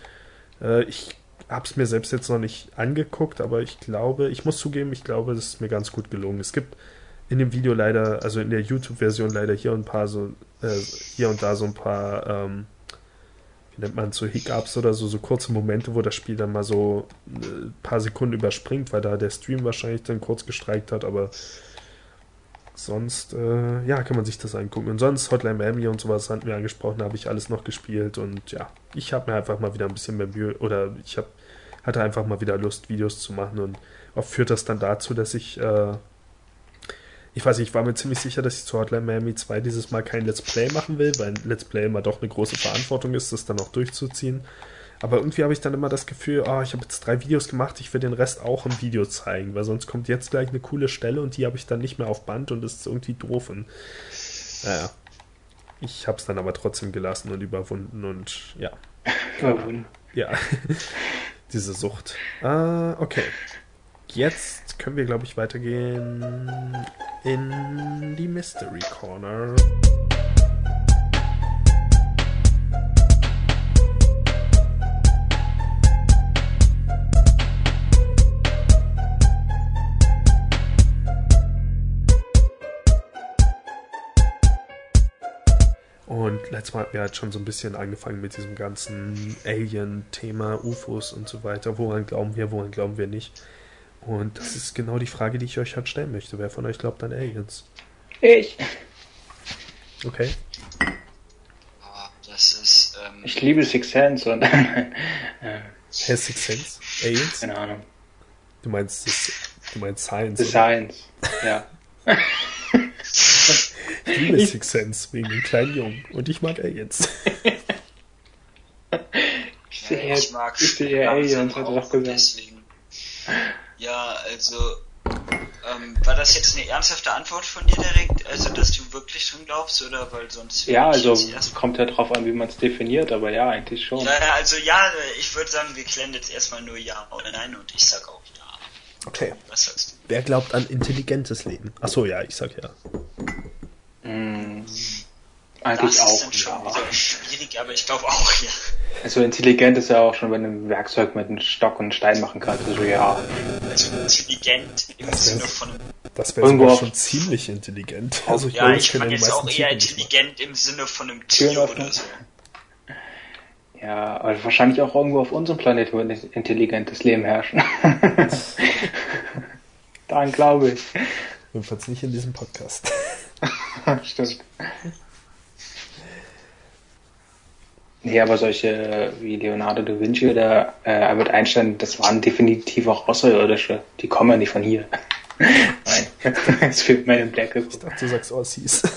äh, ich habe es mir selbst jetzt noch nicht angeguckt, aber ich glaube, ich muss zugeben, ich glaube, das ist mir ganz gut gelungen. Es gibt in dem Video leider, also in der YouTube-Version leider hier und paar so, äh, hier und da so ein paar ähm, wie nennt man so Hiccups oder so, so kurze Momente, wo das Spiel dann mal so ein äh, paar Sekunden überspringt, weil da der Stream wahrscheinlich dann kurz gestreikt hat, aber sonst, äh, ja, kann man sich das angucken. Und sonst Hotline Miami und sowas hatten wir angesprochen, habe ich alles noch gespielt und ja, ich habe mir einfach mal wieder ein bisschen mehr Mühe oder ich hab, hatte einfach mal wieder Lust, Videos zu machen und oft führt das dann dazu, dass ich äh, ich weiß nicht, ich war mir ziemlich sicher, dass ich zu Hotline Miami 2 dieses Mal kein Let's Play machen will, weil Let's Play immer doch eine große Verantwortung ist, das dann auch durchzuziehen. Aber irgendwie habe ich dann immer das Gefühl, oh, ich habe jetzt drei Videos gemacht, ich will den Rest auch im Video zeigen, weil sonst kommt jetzt gleich eine coole Stelle und die habe ich dann nicht mehr auf Band und das ist irgendwie doof. Und naja, ich habe es dann aber trotzdem gelassen und überwunden und ja. Überwunden. Ja, diese Sucht. Ah, okay. Jetzt können wir, glaube ich, weitergehen in die Mystery Corner. Und letztes Mal hatten wir halt schon so ein bisschen angefangen mit diesem ganzen Alien-Thema, UFOs und so weiter. Woran glauben wir, woran glauben wir nicht? Und das ist genau die Frage, die ich euch halt stellen möchte. Wer von euch glaubt an Aliens? Ich. Okay. Oh, das ist. Ähm, ich liebe Six Sense und. äh, Herr Six Sense? Aliens? keine Ahnung. Du meinst, das, du meinst Science? The oder? Science. Ja. Ich liebe Six Sense wegen dem kleinen Jungen. Und ich mag Aliens. Ich sehe ja, ich mag ich sehe Aliens, hat er auch, doch gesagt. Deswegen. Ja, also. Ähm, war das jetzt eine ernsthafte Antwort von dir direkt? Also, dass du wirklich drin glaubst, oder weil sonst. Ja, also kommt ja drauf an, wie man es definiert, aber ja, eigentlich schon. Ja, ja, also ja, ich würde sagen, wir klären jetzt erstmal nur Ja oder Nein und ich sag auch Ja. Okay. Was sagst du? Wer glaubt an intelligentes Leben? Achso, ja, ich sag ja. Mm, eigentlich das auch. ist dann schon ja. wieder schwierig, aber ich glaube auch, ja. Also intelligent ist ja auch schon, wenn du ein Werkzeug mit einem Stock und einem Stein machen kannst. Also ja. Also intelligent im Sinne von einem Das wäre Irgendwo sogar auf- schon ziemlich intelligent. Also ich Ja, glaube, ich fand jetzt auch eher intelligent im Sinne von einem Tier oder so. Ja, aber wahrscheinlich auch irgendwo auf unserem Planeten wird intelligentes Leben herrschen. Daran glaube ich. Jedenfalls nicht in diesem Podcast. Stimmt. Nee, aber solche wie Leonardo da Vinci oder äh, Albert Einstein, das waren definitiv auch Außerirdische. Die kommen ja nicht von hier. Nein, es fehlt mir in den Black Ich dachte, du sagst Ossis.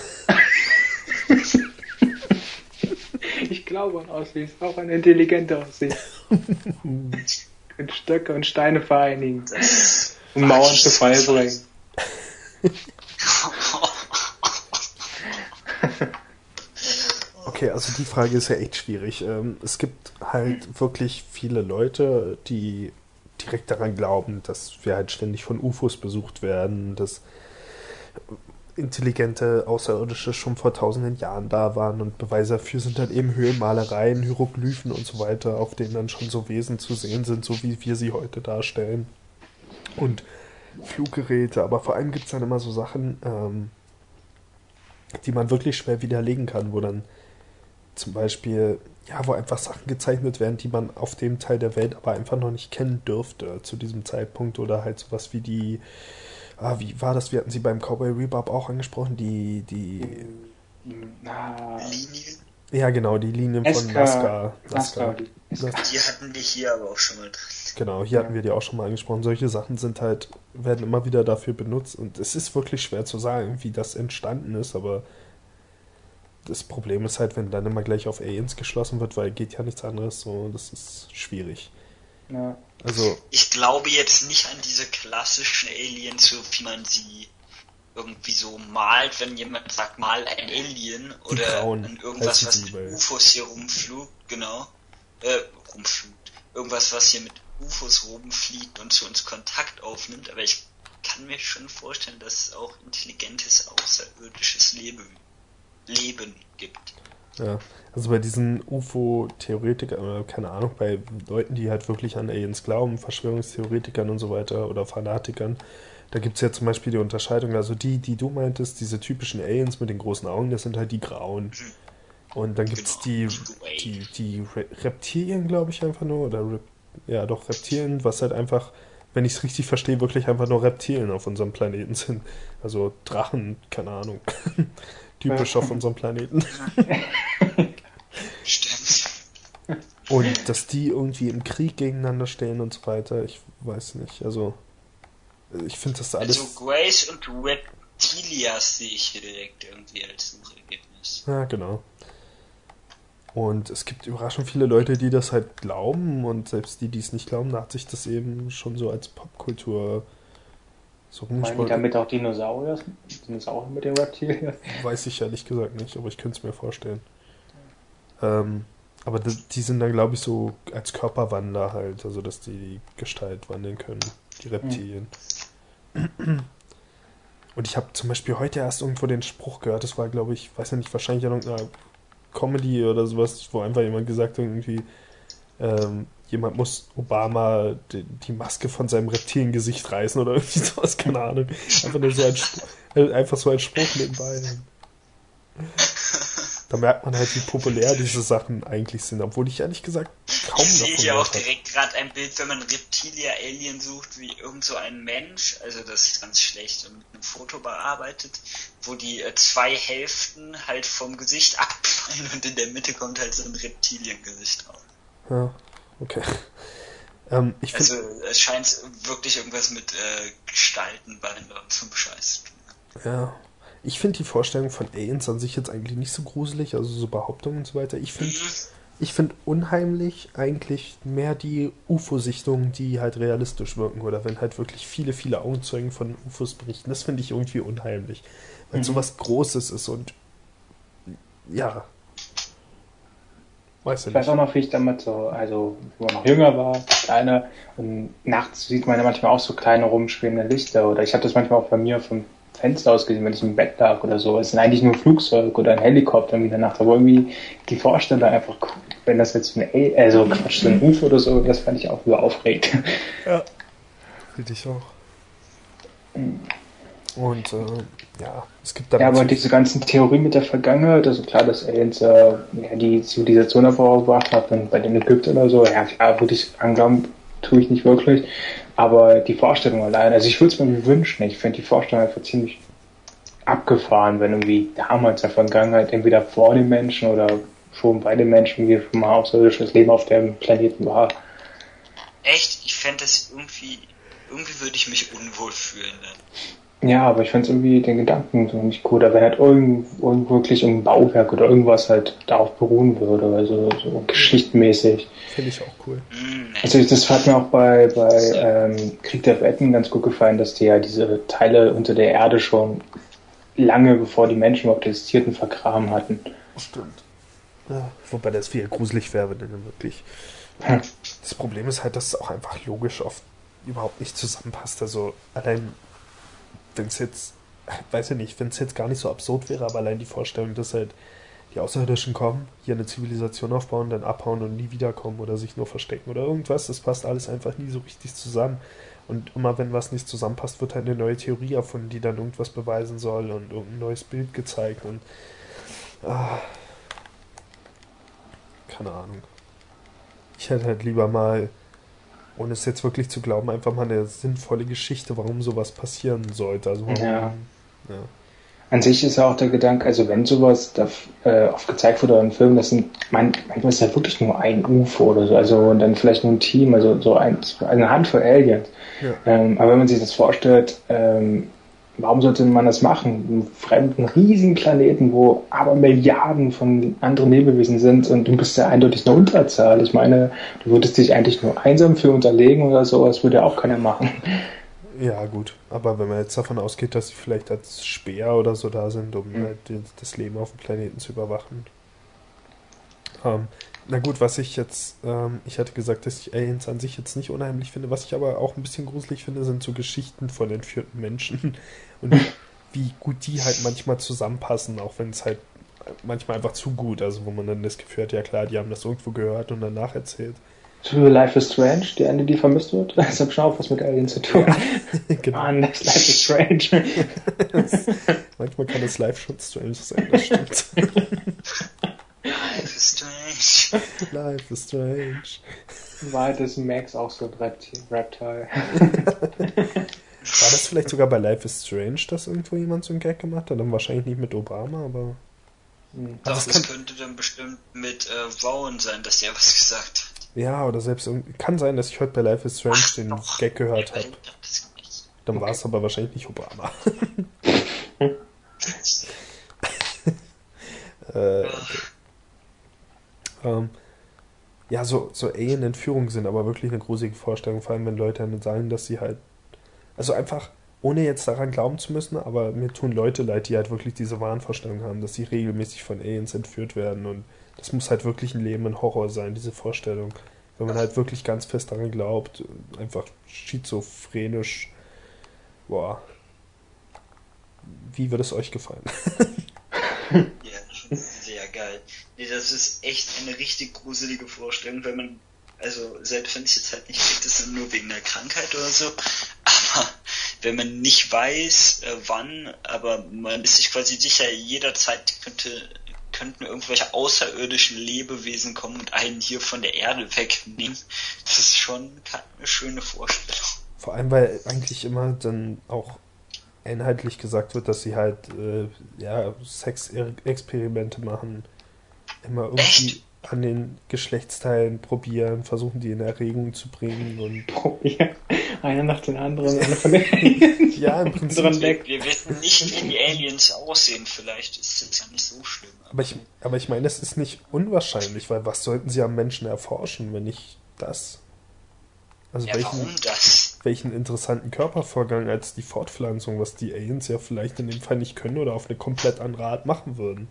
Ich glaube an Aussies, auch an intelligente Aussies. Können Stöcke und Steine vereinigen, um Mauern zu Fall bringen. Okay, also die Frage ist ja echt schwierig. Ähm, Es gibt halt wirklich viele Leute, die direkt daran glauben, dass wir halt ständig von UFOs besucht werden, dass intelligente Außerirdische schon vor tausenden Jahren da waren und Beweise dafür sind halt eben Höhlenmalereien, Hieroglyphen und so weiter, auf denen dann schon so Wesen zu sehen sind, so wie wir sie heute darstellen. Und Fluggeräte, aber vor allem gibt es dann immer so Sachen, ähm, die man wirklich schwer widerlegen kann, wo dann zum Beispiel, ja, wo einfach Sachen gezeichnet werden, die man auf dem Teil der Welt aber einfach noch nicht kennen dürfte zu diesem Zeitpunkt oder halt sowas wie die, ah, wie war das, wir hatten sie beim Cowboy Rebop auch angesprochen, die, die, Na, Linien, ja genau, die Linien von Nazca. Nazca. Die hatten wir hier aber auch schon mal drin. Genau, hier hatten wir die auch schon mal angesprochen. Solche Sachen sind halt, werden immer wieder dafür benutzt und es ist wirklich schwer zu sagen, wie das entstanden ist, aber das Problem ist halt, wenn dann immer gleich auf Aliens geschlossen wird, weil geht ja nichts anderes, so, das ist schwierig. Ja. Also, Ich glaube jetzt nicht an diese klassischen Aliens, so wie man sie irgendwie so malt, wenn jemand sagt, mal ein Alien oder Grauen an irgendwas, heißen was mit bei- UFOs hier rumflugt, genau, äh, rumflugt. Irgendwas, was hier mit UFOs rumfliegt und zu uns Kontakt aufnimmt, aber ich kann mir schon vorstellen, dass es auch intelligentes außerirdisches Leben, Leben gibt. ja, also bei diesen UFO-Theoretikern, oder keine Ahnung, bei Leuten, die halt wirklich an Aliens glauben, Verschwörungstheoretikern und so weiter oder Fanatikern, da gibt es ja zum Beispiel die Unterscheidung, also die, die du meintest, diese typischen Aliens mit den großen Augen, das sind halt die Grauen. Und dann gibt es Genau, die, die die, die Re Reptilien, glaube ich, einfach nur, oder Rep ja doch, Reptilien, was halt einfach, wenn ich es richtig verstehe, wirklich einfach nur Reptilien auf unserem Planeten sind. Also Drachen, keine Ahnung. Typisch auf unserem Planeten. Stimmt. Und dass die irgendwie im Krieg gegeneinander stehen und so weiter, ich weiß nicht. Also, ich finde das alles. Also Grace und Reptilias sehe ich hier direkt irgendwie als Suchergebnis. Ja, genau. Und es gibt überraschend viele Leute, die das halt glauben und selbst die, die es nicht glauben, da hat sich das eben schon so als Popkultur so rumgesprochen. damit auch Dinosaurier? Dinosaurier mit den Reptilien? Weiß ich ehrlich gesagt nicht, aber ich könnte es mir vorstellen. Ähm, aber die, die sind dann, glaube ich, so als Körperwander halt, also dass die die Gestalt wandeln können, die Reptilien. Und ich habe zum Beispiel heute erst irgendwo den Spruch gehört, das war, glaube ich, weiß ja nicht, wahrscheinlich in irgendeiner Comedy oder sowas, wo einfach jemand gesagt hat, irgendwie, ähm, jemand muss Obama die, die Maske von seinem Reptiliengesicht reißen oder irgendwie sowas, keine Ahnung. Einfach nur so ein, Spruch- äh, einfach so ein Spruch nebenbei. Da merkt man halt, wie populär diese Sachen eigentlich sind, obwohl ich ehrlich gesagt kaum Ich sehe hier auch direkt gerade ein Bild, wenn man Reptilia Alien sucht, wie irgend so ein Mensch, also das ist ganz schlecht und mit einem Foto bearbeitet, wo die äh, zwei Hälften halt vom Gesicht abfallen und in der Mitte kommt halt so ein Reptiliengesicht drauf. Ja, okay. Ähm, ich find, Also es scheint wirklich irgendwas mit äh, Gestalten bei zum Scheiß zu tun. ja, ich finde die Vorstellung von Aliens an sich jetzt eigentlich nicht so gruselig, also so Behauptungen und so weiter. Ich finde ich finde unheimlich eigentlich mehr die UFO-Sichtungen, die halt realistisch wirken oder wenn halt wirklich viele, viele Augenzeugen von UFOs berichten. Das finde ich irgendwie unheimlich, weil sowas Großes ist und ja, weiß Ich ich weiß auch noch, wie ich damals so, also wo man noch jünger war, kleiner, und nachts sieht man ja manchmal auch so kleine rumschwebende Lichter. Oder ich habe das manchmal auch bei mir vom Fenster aus gesehen, wenn ich im Bett lag oder so. Es sind eigentlich nur ein Flugzeug oder ein Helikopter in der Nacht. Aber irgendwie die Vorstellung einfach, wenn das jetzt ein, A also Quatsch, so ein UFO oder so, das fand ich auch über aufregend. Ja. Finde ich auch. Und äh, ja, es gibt da. Ja, aber diese ganzen Theorien mit der Vergangenheit, also klar, dass Aliens äh, ja, die Zivilisation hervorgebracht hat, und bei den Ägyptern oder so, ja klar, würde ich anglauben, tue ich nicht wirklich. Aber die Vorstellung allein, also ich würde es mir wünschen, ich finde die Vorstellung einfach ziemlich abgefahren, wenn irgendwie damals in der Vergangenheit entweder vor den Menschen oder schon bei den Menschen wie schon mal außerirdisches Leben auf dem Planeten war. Echt? Ich fände das irgendwie, irgendwie würde ich mich unwohl fühlen. Ne? Ja, aber ich fand irgendwie den Gedanken so nicht cool. Da wenn halt irgend, irgend wirklich ein Bauwerk oder irgendwas halt darauf beruhen würde, also so geschichtmäßig. Finde ich auch cool. Mm, also das hat mir auch bei, bei ähm, Krieg der Wetten ganz gut gefallen, dass die ja diese Teile unter der Erde schon lange bevor die Menschen überhaupt existierten, vergraben hatten. Stimmt. Ja, wobei das viel gruselig wäre, wenn dann wirklich. Hm. Das Problem ist halt, dass es auch einfach logisch oft überhaupt nicht zusammenpasst. Also allein wenn es jetzt, weiß ich nicht, wenn es jetzt gar nicht so absurd wäre, aber allein die Vorstellung, dass halt die Außerirdischen kommen, hier eine Zivilisation aufbauen, dann abhauen und nie wiederkommen oder sich nur verstecken oder irgendwas, das passt alles einfach nie so richtig zusammen. Und immer wenn was nicht zusammenpasst, wird halt eine neue Theorie erfunden, die dann irgendwas beweisen soll und irgendein neues Bild gezeigt und ah, keine Ahnung. Ich hätte halt lieber mal ohne es jetzt wirklich zu glauben, einfach mal eine sinnvolle Geschichte, warum sowas passieren sollte. Also warum, ja. ja. An sich ist ja auch der Gedanke, also wenn sowas da, äh, oft gezeigt wurde in Filmen, das sind, man, manchmal ist ja wirklich nur ein UFO oder so, also und dann vielleicht nur ein Team, also so ein, eine Handvoll Aliens. Ja. Ähm, aber wenn man sich das vorstellt, ähm, warum sollte man das machen? Einen fremden, riesigen Planeten, wo aber Milliarden von anderen Lebewesen sind und du bist ja eindeutig eine Unterzahl. Ich meine, du würdest dich eigentlich nur einsam für unterlegen oder so, das würde ja auch keiner machen. Ja, gut. Aber wenn man jetzt davon ausgeht, dass sie vielleicht als Speer oder so da sind, um mhm. halt das Leben auf dem Planeten zu überwachen. Ähm, na gut, was ich jetzt, ähm, ich hatte gesagt, dass ich Aliens an sich jetzt nicht unheimlich finde. Was ich aber auch ein bisschen gruselig finde, sind so Geschichten von entführten Menschen und wie gut die halt manchmal zusammenpassen, auch wenn es halt manchmal einfach zu gut, also wo man dann das Gefühl hat, ja klar, die haben das irgendwo gehört und danach erzählt. Für Life is Strange, die Ende, die vermisst wird. Das hat schon auch was mit Aliens zu tun. Ja, genau. Mann, das Life is Strange. manchmal kann das Life schon strange sein, das stimmt. Life is strange. Life is strange. War ist Max auch so ein Reptile. War das vielleicht sogar bei Life is Strange, dass irgendwo jemand so einen Gag gemacht hat? Dann wahrscheinlich nicht mit Obama, aber. Hm. Doch, das, das könnte dann bestimmt mit äh, Rowan sein, dass der was gesagt hat. Ja, oder selbst kann sein, dass ich heute bei Life is Strange Ach, den doch. Gag gehört habe. Dann okay. war es aber wahrscheinlich nicht Obama. äh, okay. Ähm, ja, so, so Alien-Entführungen sind aber wirklich eine gruselige Vorstellung, vor allem wenn Leute dann sagen, dass sie halt. Also einfach, ohne jetzt daran glauben zu müssen, aber mir tun Leute leid, die halt wirklich diese Wahnvorstellung haben, dass sie regelmäßig von Aliens entführt werden und das muss halt wirklich ein Leben in Horror sein, diese Vorstellung. Wenn man halt wirklich ganz fest daran glaubt, einfach schizophrenisch, boah. Wie wird es euch gefallen? ja, sehr geil. Nee, das ist echt eine richtig gruselige Vorstellung, wenn man, also selbst wenn es jetzt halt nicht kriegt, ist nur wegen der Krankheit oder so, aber wenn man nicht weiß, äh, wann, aber man ist sich quasi sicher, jederzeit könnte könnten irgendwelche außerirdischen Lebewesen kommen und einen hier von der Erde wegnehmen. Das ist schon eine schöne Vorstellung. Vor allem, weil eigentlich immer dann auch inhaltlich gesagt wird, dass sie halt äh, ja, Sexexperimente machen immer irgendwie Echt? An den Geschlechtsteilen probieren, versuchen die in Erregung zu bringen und. Probieren. Einer nach den anderen, einer von den Aliens. ja, im Prinzip. Wir, wir wissen nicht, wie die Aliens aussehen, vielleicht ist es ja nicht so schlimm. Aber ich, aber ich meine, es ist nicht unwahrscheinlich, weil was sollten sie am Menschen erforschen, wenn nicht das? Also ja, welchen, warum das? welchen interessanten Körpervorgang als die Fortpflanzung, was die Aliens ja vielleicht in dem Fall nicht können oder auf eine komplett andere Art machen würden.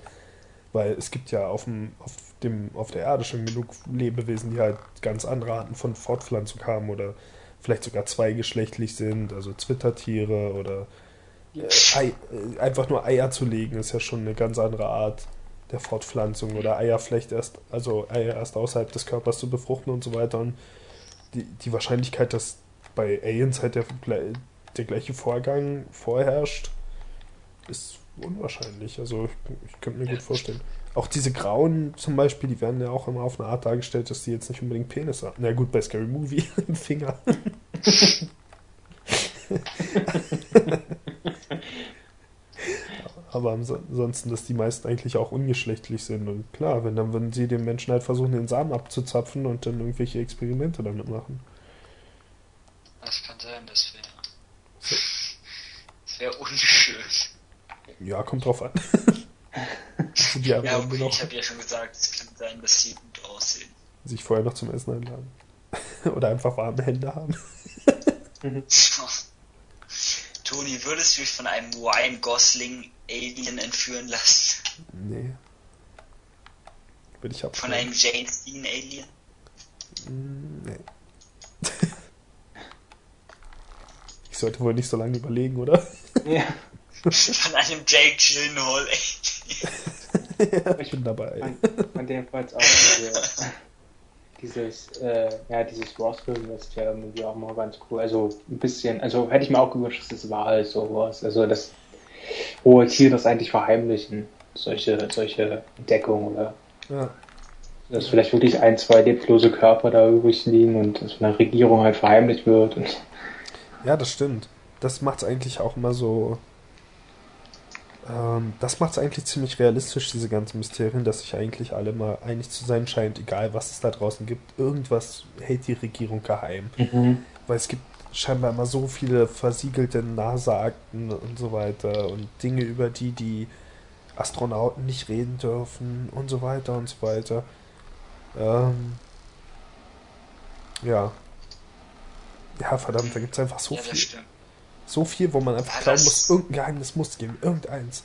Weil es gibt ja auf, dem, auf, dem, auf der Erde schon genug Lebewesen, die halt ganz andere Arten von Fortpflanzung haben oder vielleicht sogar zweigeschlechtlich sind, also Zwittertiere oder äh, äh, einfach nur Eier zu legen, ist ja schon eine ganz andere Art der Fortpflanzung oder Eier vielleicht erst, also Eier erst außerhalb des Körpers zu befruchten und so weiter. Und die, die Wahrscheinlichkeit, dass bei Aliens halt der, der gleiche Vorgang vorherrscht, ist unwahrscheinlich. Also ich, ich könnte mir gut vorstellen. Auch diese Grauen zum Beispiel, die werden ja auch immer auf eine Art dargestellt, dass die jetzt nicht unbedingt Penis haben. Na gut, bei Scary Movie ein Finger. Aber ansonsten, dass die meisten eigentlich auch ungeschlechtlich sind. Und klar, wenn dann würden sie den Menschen halt versuchen, den Samen abzuzapfen und dann irgendwelche Experimente damit machen. Das kann sein, das wäre. Das wäre unschön. Ja, kommt drauf an. ja, okay, noch, ich habe ja schon gesagt, es kann sein, dass sie gut aussehen. Sich vorher noch zum Essen einladen. Oder einfach warme Hände haben. Toni, würdest du dich von einem Ryan Gosling Alien entführen lassen? Nee. Würde ich Von einem James Dean Alien? Mm, nee. ich sollte wohl nicht so lange überlegen, oder? Ja. Von einem Jake Gyllenhaal Alien. ja, ich bin dabei. Von, von dem war auch diese, dieses, äh, ja, dieses Ross-Film ist ja irgendwie auch mal ganz cool. Also ein bisschen, also hätte ich mir auch gewünscht, dass es war halt sowas. Also das hohe Ziel, das eigentlich verheimlichen, solche, solche Entdeckungen oder ja. dass vielleicht wirklich ein, zwei leblose Körper da übrig liegen und dass von der Regierung halt verheimlicht wird. Und ja, das stimmt. Das macht es eigentlich auch immer so ähm, das macht es eigentlich ziemlich realistisch, diese ganzen Mysterien, dass sich eigentlich alle mal einig zu sein scheint, egal was es da draußen gibt. Irgendwas hält die Regierung geheim. Mhm. Weil es gibt scheinbar immer so viele versiegelte NASA-Akten und so weiter und Dinge, über die die Astronauten nicht reden dürfen und so weiter und so weiter. Ähm, ja. Ja, verdammt, da gibt es einfach so ja, viel. Stimmt. So viel, wo man einfach glauben muss, irgendein Geheimnis muss geben, irgendeins.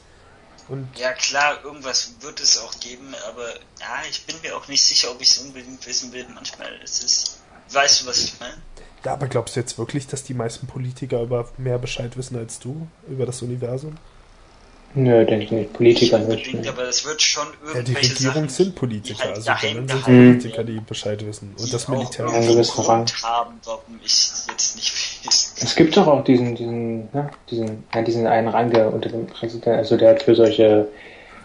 Und ja klar, irgendwas wird es auch geben, aber ja, ich bin mir auch nicht sicher, ob ich es unbedingt wissen will. Manchmal ist es. Weißt du, was ich meine? Ja, aber glaubst du jetzt wirklich, dass die meisten Politiker über mehr Bescheid wissen als du über das Universum? Nö, denke ich nicht. Politiker nicht. Unbedingt, aber es wird schon irgendwelche Ja, die Regierung Sachen, sind Politiker, halt also dann sind Politiker, die Bescheid wissen. Und das Militär. Auch einen gewissen Rang. haben, warum ich jetzt nicht weiß. Es gibt doch auch diesen, diesen, ne, diesen, ja, diesen einen Rang, der unter dem Präsidenten, also der für solche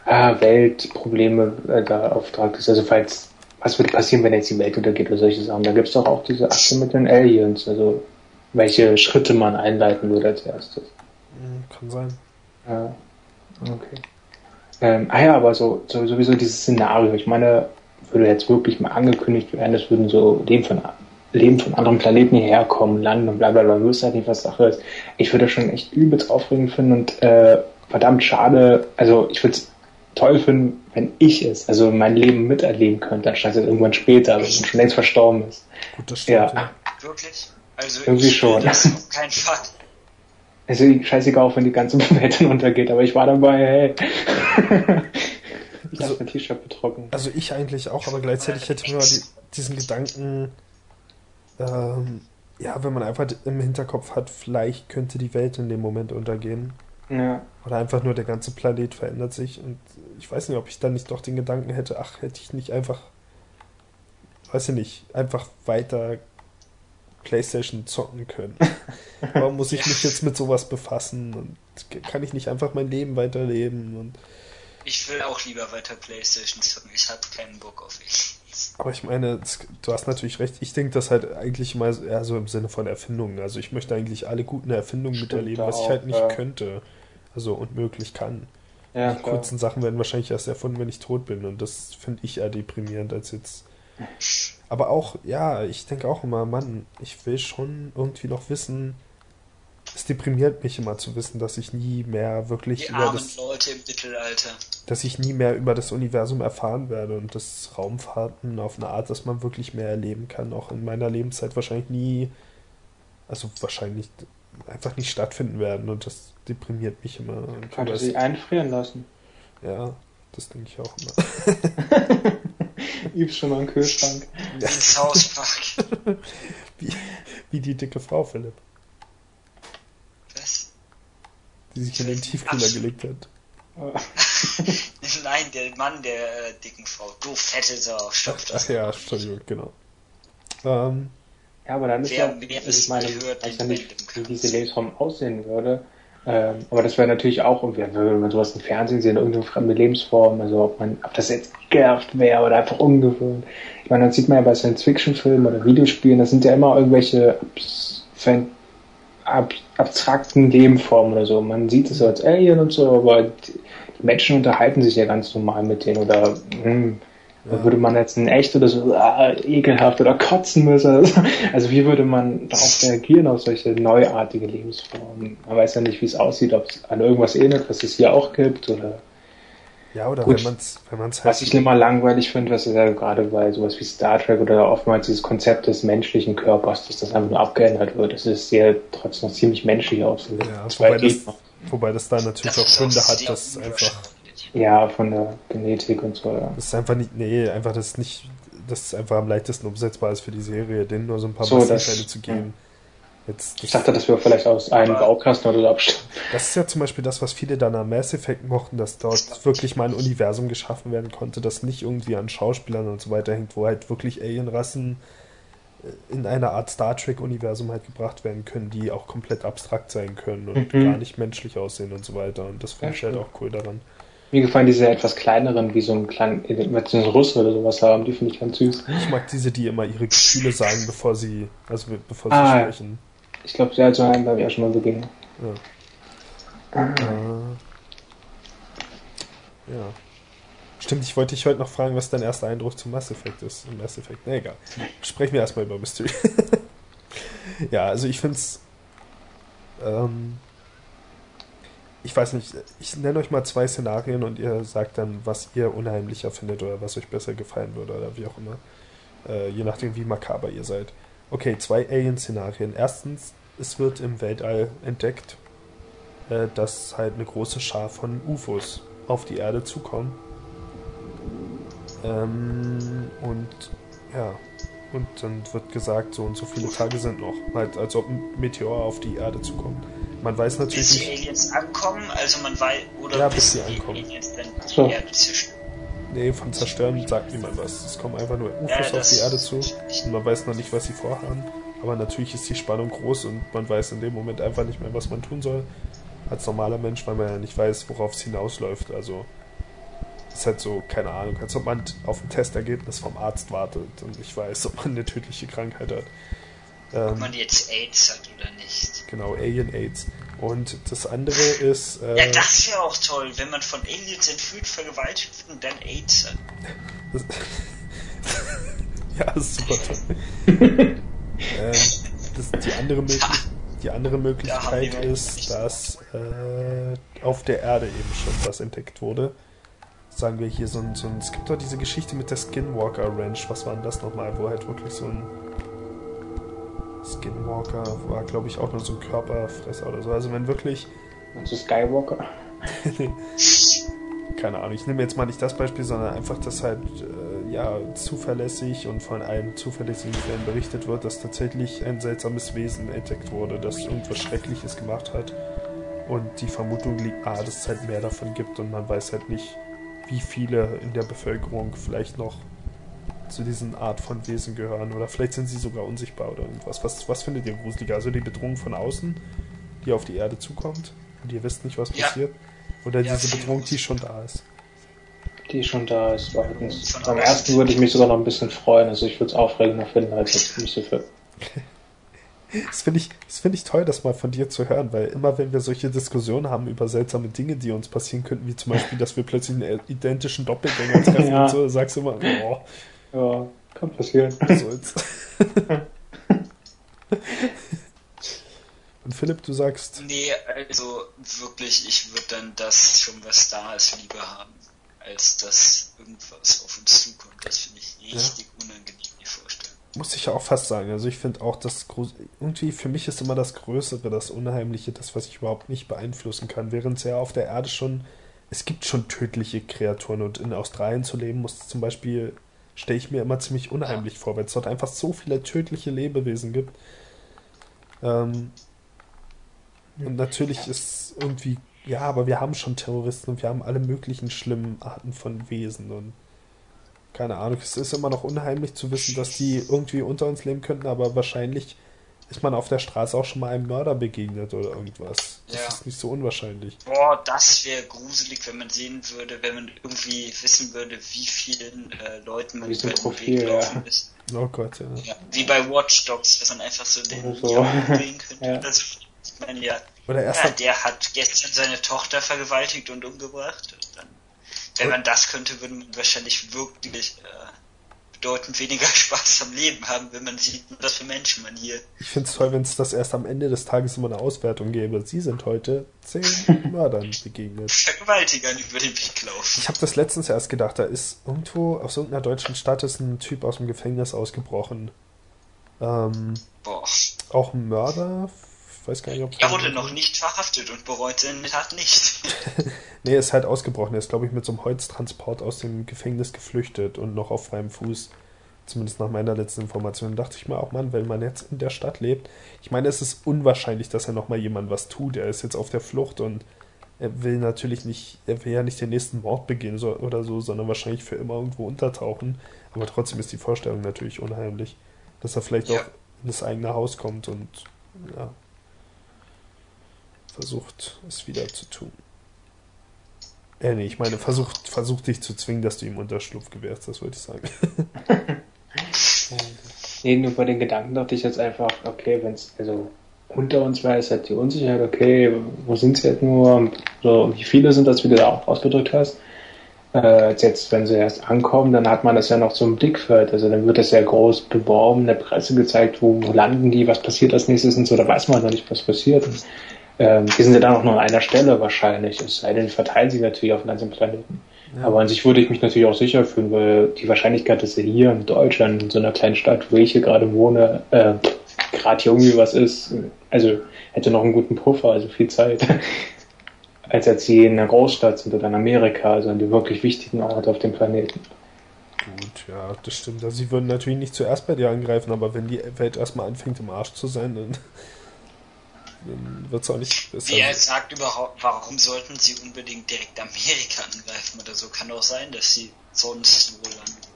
ah, Weltprobleme äh, da auftragt ist. Also falls, was würde passieren, wenn jetzt die Welt untergeht oder solche Sachen. Da gibt es doch auch diese Akte mit den Aliens, also welche Schritte man einleiten würde als erstes. Hm, kann sein. Ja. Okay. Ähm, ah ja, aber so, so sowieso dieses Szenario, ich meine, würde jetzt wirklich mal angekündigt werden, es würden so Leben von, Leben von anderen Planeten hierher kommen, landen und bla bla bla, wüsste halt nicht, was Sache ist. Ich würde das schon echt übelst aufregend finden und äh, verdammt schade, also ich würde es toll finden, wenn ich es, also mein Leben miterleben könnte, anstatt es irgendwann später, wenn man schon längst verstorben ist. Gut, das stimmt. Ja. ja. Wirklich? Also irgendwie schon. Das auf keinen Fall. Also scheißegal, auch wenn die ganze Welt dann untergeht, aber ich war dabei, hey. ich also, mein T-Shirt betrocken. Also ich eigentlich auch, aber gleichzeitig hätte man die, diesen Gedanken, ähm, ja, wenn man einfach im Hinterkopf hat, vielleicht könnte die Welt in dem Moment untergehen. Ja. Oder einfach nur der ganze Planet verändert sich und ich weiß nicht, ob ich dann nicht doch den Gedanken hätte, ach, hätte ich nicht einfach, weiß ich nicht, einfach weiter Playstation zocken können. Warum muss ich mich jetzt mit sowas befassen? Und kann ich nicht einfach mein Leben weiterleben? Und ich will auch lieber weiter Playstation zocken. Ich habe keinen Bock auf ich. Aber ich meine, du hast natürlich recht. Ich denke das halt eigentlich immer eher so im Sinne von Erfindungen. Also ich möchte eigentlich alle guten Erfindungen Stimmt miterleben, was ich halt nicht ja. könnte. Also unmöglich kann. Ja, Die klar. kurzen Sachen werden wahrscheinlich erst erfunden, wenn ich tot bin. Und das finde ich eher deprimierend als jetzt aber auch, ja, ich denke auch immer, Mann, ich will schon irgendwie noch wissen, es deprimiert mich immer zu wissen, dass ich nie mehr wirklich Die über das, Leute im Mittelalter. dass ich nie mehr über das Universum erfahren werde und das Raumfahrten auf eine Art, dass man wirklich mehr erleben kann, auch in meiner Lebenszeit wahrscheinlich nie, also wahrscheinlich einfach nicht stattfinden werden und das deprimiert mich immer. Kann du sie einfrieren lassen? Ja, das denke ich auch immer. Übst schon mal im Kühlschrank. South Park. wie, wie die dicke Frau, Philipp. Was? die sich in den Tiefkühler gelegt hat. Nein, der Mann der äh, dicken Frau. Du fette Sau, stopp das. Ach ja, Entschuldigung, genau. Ähm, ja, aber dann ist ja, also ich meine, weiß ja nicht, wie diese Lebensform aussehen würde. Ähm, aber das wäre natürlich auch irgendwie, wenn man sowas im Fernsehen sehen, irgendeine fremde Lebensform, also ob man, ob das jetzt gerft wäre oder einfach ungewöhnt. Ich meine, dann sieht man ja bei Science-Fiction-Filmen oder Videospielen, das sind ja immer irgendwelche ab, abstrakten Lebensformen oder so. Man sieht es als Alien und so, aber die Menschen unterhalten sich ja ganz normal mit denen oder hm, ja. würde man jetzt in echt oder so ah, ekelhaft oder kotzen müssen. Also wie würde man darauf reagieren auf solche neuartige Lebensformen? Man weiß ja nicht, wie es aussieht, ob es an irgendwas ähnelt, was es hier auch gibt oder ja, oder Gut, wenn man es wenn man's halt Was ich immer langweilig finde, was ist ja gerade bei sowas wie Star Trek oder oftmals dieses Konzept des menschlichen Körpers, dass das einfach nur abgeändert wird. Das ist sehr trotzdem noch ziemlich menschlich aussieht. Ja, wobei das, wobei das da natürlich das auch Gründe hat, dass einfach. Ja, von der Genetik und so, ja. Das ist einfach nicht, nee, einfach das ist nicht, das ist einfach am leichtesten umsetzbar ist für die Serie, denen nur so ein paar so, Bastelteile zu geben. Ja. Jetzt, ich dachte, dass wir vielleicht aus einem Baukasten oder so abstammen. Das ist ja zum Beispiel das, was viele dann am Mass Effect mochten, dass dort wirklich mal ein Universum geschaffen werden konnte, das nicht irgendwie an Schauspielern und so weiter hängt, wo halt wirklich Alienrassen äh, in einer Art Star Trek-Universum halt gebracht werden können, die auch komplett abstrakt sein können und mhm. gar nicht menschlich aussehen und so weiter. Und das finde ich halt auch cool daran. Mir gefallen diese etwas kleineren, wie so ein kleinen, so ein Russe oder sowas haben, die finde ich ganz süß. Ich mag diese, die immer ihre Gefühle sagen, bevor sie, also bevor sie ah, sprechen. Ich glaube, sie hat so einen habe ich auch schon mal begegnet. Ja. Äh, ja. Stimmt, ich wollte dich heute noch fragen, was dein erster Eindruck zum Mass Effect ist. Mass Effect, ne, egal. Sprechen wir erstmal über Mystery. ja, also ich finde es. Ähm, ich weiß nicht, ich nenne euch mal zwei Szenarien und ihr sagt dann, was ihr unheimlicher findet oder was euch besser gefallen würde oder wie auch immer. Äh, je nachdem, wie makaber ihr seid. Okay, zwei Alien-Szenarien. Erstens, es wird im Weltall entdeckt, äh, dass halt eine große Schar von UFOs auf die Erde zukommen. Ähm, und ja, und dann wird gesagt, so und so viele Tage sind noch. Halt, als ob ein Meteor auf die Erde zukommt. Man weiß natürlich bis die Aliens ankommen, also man weiß, oder ja, bis, bis die ankommen. Aliens dann die Erde zerstören. Nee, von zerstören sagt niemand was. Es kommen einfach nur UFOs ja, auf die Erde zu und man weiß noch nicht, was sie vorhaben. Aber natürlich ist die Spannung groß und man weiß in dem Moment einfach nicht mehr, was man tun soll. Als normaler Mensch, weil man ja nicht weiß, worauf es hinausläuft. Also ist halt so, keine Ahnung, als ob man auf ein Testergebnis vom Arzt wartet und nicht weiß, ob man eine tödliche Krankheit hat. Ähm, ob man jetzt AIDS hat oder nicht. Genau, Alien AIDS. Und das andere ist. Äh, ja, das wäre auch toll, wenn man von Aliens entführt, vergewaltigt und dann AIDS hat. Das, ja, das ist super toll. ähm, das, die, andere die andere Möglichkeit ja, ist, dass äh, auf der Erde eben schon was entdeckt wurde. Sagen wir hier so ein, so ein. Es gibt doch diese Geschichte mit der Skinwalker Ranch. Was war denn das nochmal? Wo halt wirklich so ein Skinwalker war, glaube ich, auch nur so ein Körperfresser oder so. Also wenn wirklich. Du Skywalker? Keine Ahnung, ich nehme jetzt mal nicht das Beispiel, sondern einfach, dass halt äh, ja zuverlässig und von allen zuverlässigen Quellen berichtet wird, dass tatsächlich ein seltsames Wesen entdeckt wurde, das irgendwas Schreckliches gemacht hat. Und die Vermutung liegt, ah, dass es halt mehr davon gibt und man weiß halt nicht, wie viele in der Bevölkerung vielleicht noch zu diesen Art von Wesen gehören. Oder vielleicht sind sie sogar unsichtbar oder irgendwas. Was, was findet ihr gruseliger? Also die Bedrohung von außen, die auf die Erde zukommt und ihr wisst nicht, was ja. passiert? Oder ja, diese Bedrohung, die schon da ist? Die schon da ist, zweitens. Am ersten würde ich mich sogar noch ein bisschen freuen. Also ich würde es aufregender finden als das Lucifer. Das finde ich, find ich toll, das mal von dir zu hören, weil immer wenn wir solche Diskussionen haben über seltsame Dinge, die uns passieren könnten, wie zum Beispiel, dass wir plötzlich einen identischen Doppelgänger treffen ja. und so, sagst du immer, oh, ja, kann passieren. Soll's. Und Philipp, du sagst. Nee, also wirklich, ich würde dann das schon, was da ist, lieber haben, als dass irgendwas auf uns zukommt. Das finde ich richtig ja. unangenehm, die Vorstellung. Muss ich ja auch fast sagen. Also ich finde auch, das irgendwie für mich ist immer das Größere, das Unheimliche, das, was ich überhaupt nicht beeinflussen kann. Während es ja auf der Erde schon, es gibt schon tödliche Kreaturen und in Australien zu leben, muss zum Beispiel stelle ich mir immer ziemlich unheimlich vor, weil es dort einfach so viele tödliche Lebewesen gibt. Ähm, Und natürlich ist irgendwie, ja, aber wir haben schon Terroristen und wir haben alle möglichen schlimmen Arten von Wesen und keine Ahnung, es ist immer noch unheimlich zu wissen, dass die irgendwie unter uns leben könnten, aber wahrscheinlich ist man auf der Straße auch schon mal einem Mörder begegnet oder irgendwas. Das ja. ist nicht so unwahrscheinlich. Boah, das wäre gruselig, wenn man sehen würde, wenn man irgendwie wissen würde, wie vielen äh, Leuten man über den Weg gelaufen ja. ist. Oh Gott, ja. ja. Wie bei Watch Dogs, dass man einfach so den so. sehen könnte. ja. Das, ich meine, ja, Oder erst ja, der hat gestern seine Tochter vergewaltigt und umgebracht. Und dann, wenn man das könnte, würde man wahrscheinlich wirklich äh, bedeutend weniger Spaß am Leben haben, wenn man sieht, was für Menschen man hier. Ich finde es toll, wenn es das erst am Ende des Tages immer eine Auswertung gäbe. Sie sind heute zehn Mördern begegnet. Vergewaltigern über den Weg laufen. Ich habe das letztens erst gedacht, da ist irgendwo aus irgendeiner deutschen Stadt ist ein Typ aus dem Gefängnis ausgebrochen. Ähm, Boah. Auch ein Mörder, weiß gar nicht, ob Er wurde noch nicht verhaftet und bereut seine Tat nicht. nee, er ist halt ausgebrochen. Er ist, glaube ich, mit so einem Holztransport aus dem Gefängnis geflüchtet und noch auf freiem Fuß. Zumindest nach meiner letzten Information. dachte ich mir auch, Mann, wenn man jetzt in der Stadt lebt. Ich meine, es ist unwahrscheinlich, dass er nochmal jemand was tut. Er ist jetzt auf der Flucht und er will natürlich nicht, er will ja nicht den nächsten Mord begehen oder so, sondern wahrscheinlich für immer irgendwo untertauchen. Aber trotzdem ist die Vorstellung natürlich unheimlich, dass er vielleicht ja. auch in das eigene Haus kommt und ja, versucht, es wieder zu tun. Äh, nee, ich meine, versucht, versucht dich zu zwingen, dass du ihm Unterschlupf gewährst, das wollte ich sagen. nee, nur bei den Gedanken dachte ich jetzt einfach, okay, wenn es, also unter uns wäre, ist halt die Unsicherheit, okay, wo sind sie jetzt nur, so, wie viele sind das, wie du da auch ausgedrückt hast. Äh, jetzt, wenn sie erst ankommen, dann hat man das ja noch so im Blickfeld, also dann wird das ja groß beworben, in der Presse gezeigt, wo, wo landen die, was passiert als nächstes und so, da weiß man noch nicht, was passiert. Und ähm, die sind ja dann auch nur an einer Stelle wahrscheinlich, es sei denn, verteilen sich natürlich auf dem ganzen Planeten. Ja. Aber an sich würde ich mich natürlich auch sicher fühlen, weil die Wahrscheinlichkeit, dass er hier in Deutschland, in so einer kleinen Stadt, wo ich hier gerade wohne, äh, gerade hier irgendwie was ist, also hätte noch einen guten Puffer, also viel Zeit, als jetzt hier in einer Großstadt sind oder in Amerika, also an die wirklich wichtigen Orte auf dem Planeten. Gut, ja, das stimmt. Also sie würden natürlich nicht zuerst bei dir angreifen, aber wenn die Welt erstmal anfängt im Arsch zu sein, dann wird es auch nicht besser. Wer sagt überhaupt, warum sollten sie unbedingt direkt Amerika angreifen oder so? Kann doch sein, dass sie sonst wo landen.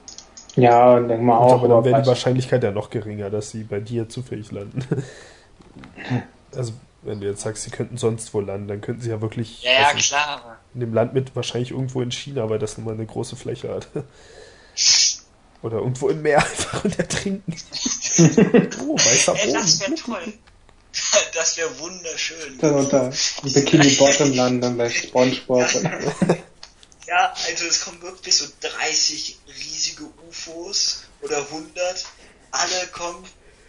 Ja, denk mal auch. Aber dann wäre die Wahrscheinlichkeit ja noch geringer, dass sie bei dir zufällig landen. also, wenn du jetzt sagst, sie könnten sonst wo landen, dann könnten sie ja wirklich. Ja, ja klar. In dem Land mit wahrscheinlich irgendwo in China, weil das nun mal eine große Fläche hat. Oder irgendwo im Meer einfach und ertrinken. oh, weißer Boden. Ey, das wäre toll. Das wäre wunderschön. Dann unter Bikini Bottom landen bei Spongebob. ja, also es kommen wirklich so 30 riesige UFOs oder 100. Alle kommen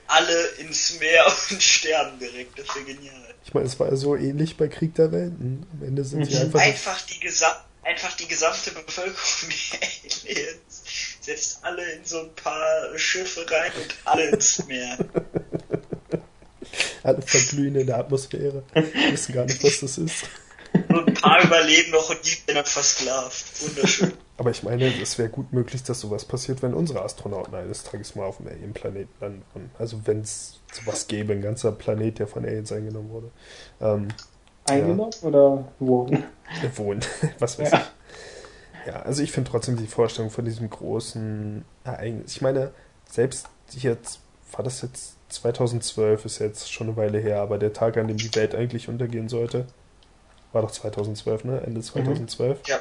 alle ins Meer und sterben direkt. Das wäre genial. Ich meine, es war ja so ähnlich bei Krieg der Welten. Am Ende sind sie einfach. Einfach die, gesa einfach die gesamte Bevölkerung der Aliens setzt alle in so ein paar Schiffe rein und alle ins Meer. Alle verglühen in der Atmosphäre. Wissen gar nicht, was das ist. Und ein paar überleben noch und die werden versklavt. Wunderschön. Aber ich meine, es wäre gut möglich, dass sowas passiert, wenn unsere Astronauten eines Tages mal auf dem Alien-Planeten landen. Also wenn es sowas gäbe, ein ganzer Planet, der von Aliens eingenommen wurde. Ähm, eingenommen ja. oder wohnen? Wohnen, was weiß ja. ich. Ja, also ich finde trotzdem die Vorstellung von diesem großen Ereignis. Ich meine, selbst jetzt, war das jetzt 2012 ist jetzt schon eine Weile her, aber der Tag, an dem die Welt eigentlich untergehen sollte, war doch 2012, ne? Ende 2012. Mhm. Ja.